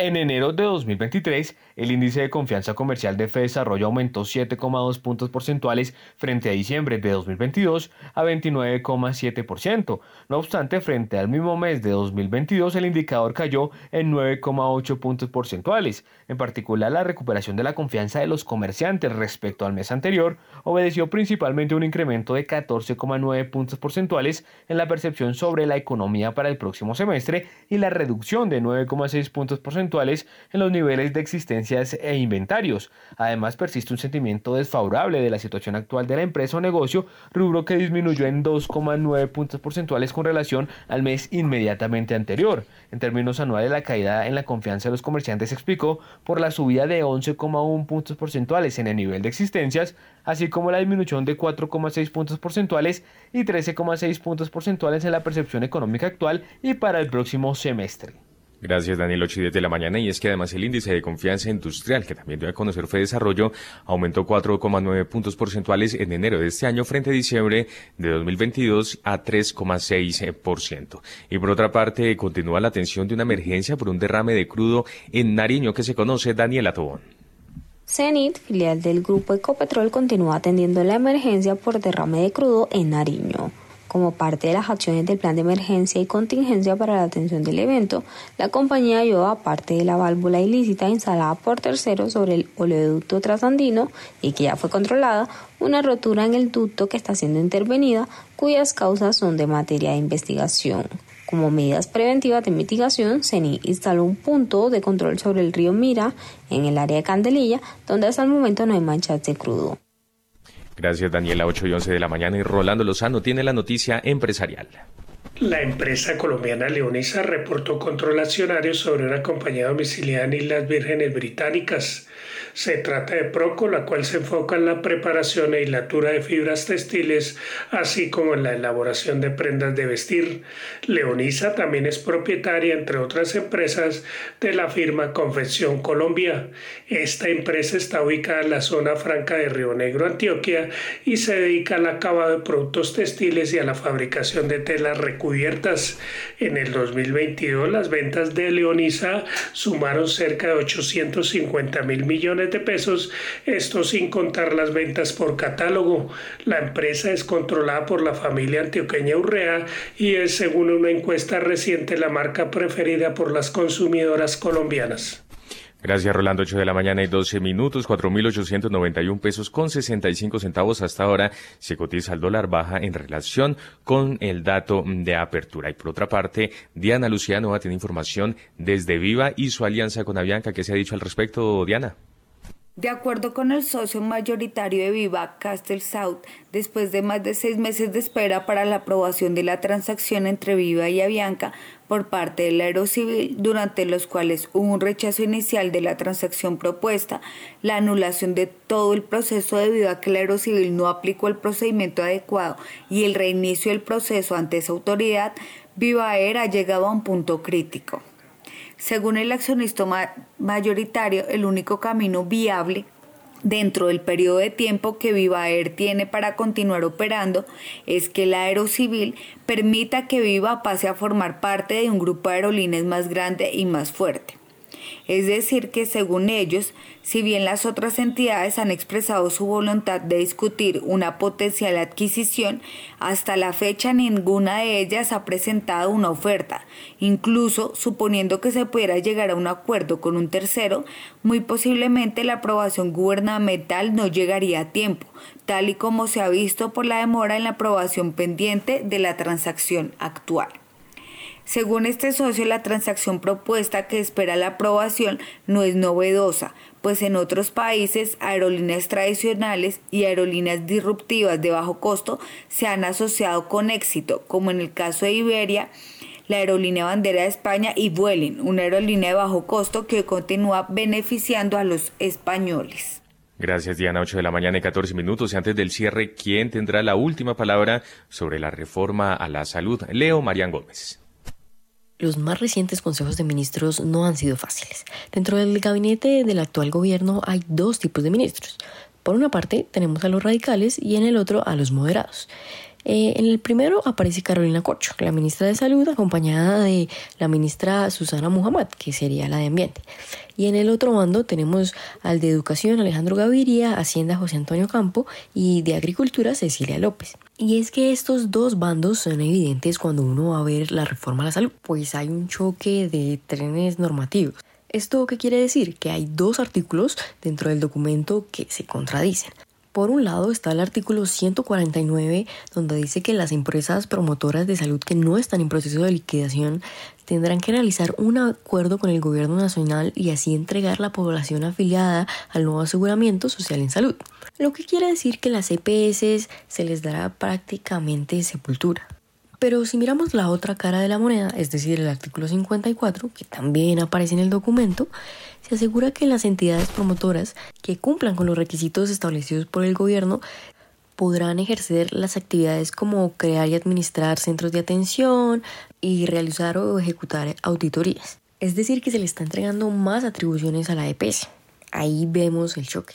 En enero de 2023, el índice de confianza comercial de Desarrollo aumentó 7,2 puntos porcentuales frente a diciembre de 2022 a 29,7%. No obstante, frente al mismo mes de 2022, el indicador cayó en 9,8 puntos porcentuales. En particular, la recuperación de la confianza de los comerciantes respecto al mes anterior obedeció principalmente un incremento de 14,9 puntos porcentuales en la percepción sobre la economía para el próximo semestre y la reducción de 9,6 puntos porcentuales en los niveles de existencias e inventarios. Además, persiste un sentimiento desfavorable de la situación actual de la empresa o negocio, rubro que disminuyó en 2,9 puntos porcentuales con relación al mes inmediatamente anterior. En términos anuales, la caída en la confianza de los comerciantes se explicó por la subida de 11,1 puntos porcentuales en el nivel de existencias, así como la disminución de 4,6 puntos porcentuales y 13,6 puntos porcentuales en la percepción económica actual y para el próximo semestre. Gracias, Daniel. 8 y 10 de la mañana. Y es que además el índice de confianza industrial, que también a conocer fue desarrollo, aumentó 4,9 puntos porcentuales en enero de este año frente a diciembre de 2022 a 3,6%. Y por otra parte, continúa la atención de una emergencia por un derrame de crudo en Nariño que se conoce Daniel Tobón. CENIT, filial del grupo Ecopetrol, continúa atendiendo la emergencia por derrame de crudo en Nariño. Como parte de las acciones del plan de emergencia y contingencia para la atención del evento, la compañía lleva parte de la válvula ilícita instalada por terceros sobre el oleoducto trasandino y que ya fue controlada, una rotura en el ducto que está siendo intervenida, cuyas causas son de materia de investigación. Como medidas preventivas de mitigación, CENI instaló un punto de control sobre el río Mira en el área de Candelilla, donde hasta el momento no hay manchas de crudo. Gracias, Daniela. 8 y 11 de la mañana. Y Rolando Lozano tiene la noticia empresarial. La empresa colombiana Leonisa reportó control accionario sobre una compañía domiciliada en Islas Vírgenes Británicas. Se trata de Proco, la cual se enfoca en la preparación e hilatura de fibras textiles, así como en la elaboración de prendas de vestir. Leonisa también es propietaria, entre otras empresas, de la firma Confección Colombia. Esta empresa está ubicada en la zona franca de Río Negro, Antioquia, y se dedica al acabado de productos textiles y a la fabricación de telas recubiertas. En el 2022, las ventas de Leonisa sumaron cerca de 850 mil millones pesos, esto sin contar las ventas por catálogo. La empresa es controlada por la familia antioqueña Urrea y es, según una encuesta reciente, la marca preferida por las consumidoras colombianas. Gracias, Rolando. 8 de la mañana y 12 minutos, 4.891 pesos con 65 centavos hasta ahora. Se cotiza el dólar baja en relación con el dato de apertura. Y por otra parte, Diana Luciano tiene información desde Viva y su alianza con Avianca. ¿Qué se ha dicho al respecto, Diana? De acuerdo con el socio mayoritario de Viva, Castle South, después de más de seis meses de espera para la aprobación de la transacción entre Viva y Avianca por parte del Aerocivil, durante los cuales hubo un rechazo inicial de la transacción propuesta, la anulación de todo el proceso debido a que el Aerocivil no aplicó el procedimiento adecuado y el reinicio del proceso ante esa autoridad, Viva Air ha llegado a un punto crítico. Según el accionista mayoritario, el único camino viable dentro del periodo de tiempo que Viva Air tiene para continuar operando es que el aerocivil permita que Viva pase a formar parte de un grupo de aerolíneas más grande y más fuerte. Es decir, que según ellos, si bien las otras entidades han expresado su voluntad de discutir una potencial adquisición, hasta la fecha ninguna de ellas ha presentado una oferta. Incluso, suponiendo que se pudiera llegar a un acuerdo con un tercero, muy posiblemente la aprobación gubernamental no llegaría a tiempo, tal y como se ha visto por la demora en la aprobación pendiente de la transacción actual. Según este socio, la transacción propuesta que espera la aprobación no es novedosa, pues en otros países aerolíneas tradicionales y aerolíneas disruptivas de bajo costo se han asociado con éxito, como en el caso de Iberia, la aerolínea bandera de España y Vueling, una aerolínea de bajo costo que continúa beneficiando a los españoles. Gracias, Diana. 8 de la mañana y 14 minutos. Y antes del cierre, ¿quién tendrá la última palabra sobre la reforma a la salud? Leo Marián Gómez los más recientes consejos de ministros no han sido fáciles. Dentro del gabinete del actual gobierno hay dos tipos de ministros. Por una parte tenemos a los radicales y en el otro a los moderados. Eh, en el primero aparece Carolina Corcho, la ministra de Salud, acompañada de la ministra Susana Muhammad, que sería la de Ambiente. Y en el otro bando tenemos al de Educación Alejandro Gaviria, Hacienda José Antonio Campo y de Agricultura Cecilia López. Y es que estos dos bandos son evidentes cuando uno va a ver la reforma a la salud, pues hay un choque de trenes normativos. ¿Esto qué quiere decir? Que hay dos artículos dentro del documento que se contradicen. Por un lado está el artículo 149 donde dice que las empresas promotoras de salud que no están en proceso de liquidación tendrán que realizar un acuerdo con el gobierno nacional y así entregar la población afiliada al nuevo aseguramiento social en salud. Lo que quiere decir que las EPS se les dará prácticamente sepultura. Pero si miramos la otra cara de la moneda, es decir, el artículo 54, que también aparece en el documento, se asegura que las entidades promotoras que cumplan con los requisitos establecidos por el gobierno podrán ejercer las actividades como crear y administrar centros de atención y realizar o ejecutar auditorías. Es decir, que se le está entregando más atribuciones a la EPS. Ahí vemos el choque.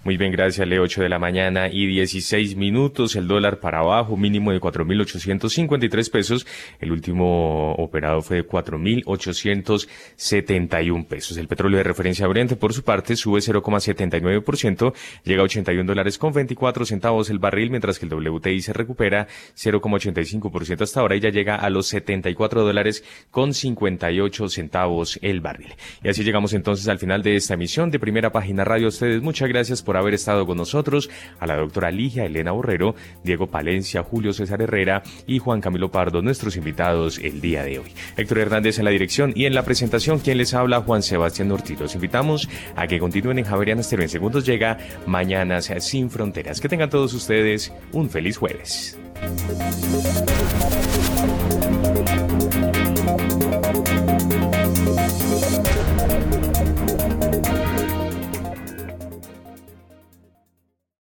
Muy bien, gracias. Le 8 de la mañana y 16 minutos. El dólar para abajo, mínimo de 4.853 pesos. El último operado fue de 4.871 pesos. El petróleo de referencia Brent, por su parte, sube 0,79%, llega a 81 dólares con 24 centavos el barril, mientras que el WTI se recupera 0,85% hasta ahora y ya llega a los 74 dólares con 58 centavos el barril. Y así llegamos entonces al final de esta emisión de Primera Página Radio. ustedes muchas gracias por haber estado con nosotros, a la doctora Ligia Elena Borrero, Diego Palencia, Julio César Herrera y Juan Camilo Pardo, nuestros invitados el día de hoy. Héctor Hernández en la dirección y en la presentación, quien les habla, Juan Sebastián Ortiz. Los invitamos a que continúen en Javeriana Estero. En segundos llega Mañanas sin Fronteras. Que tengan todos ustedes un feliz jueves.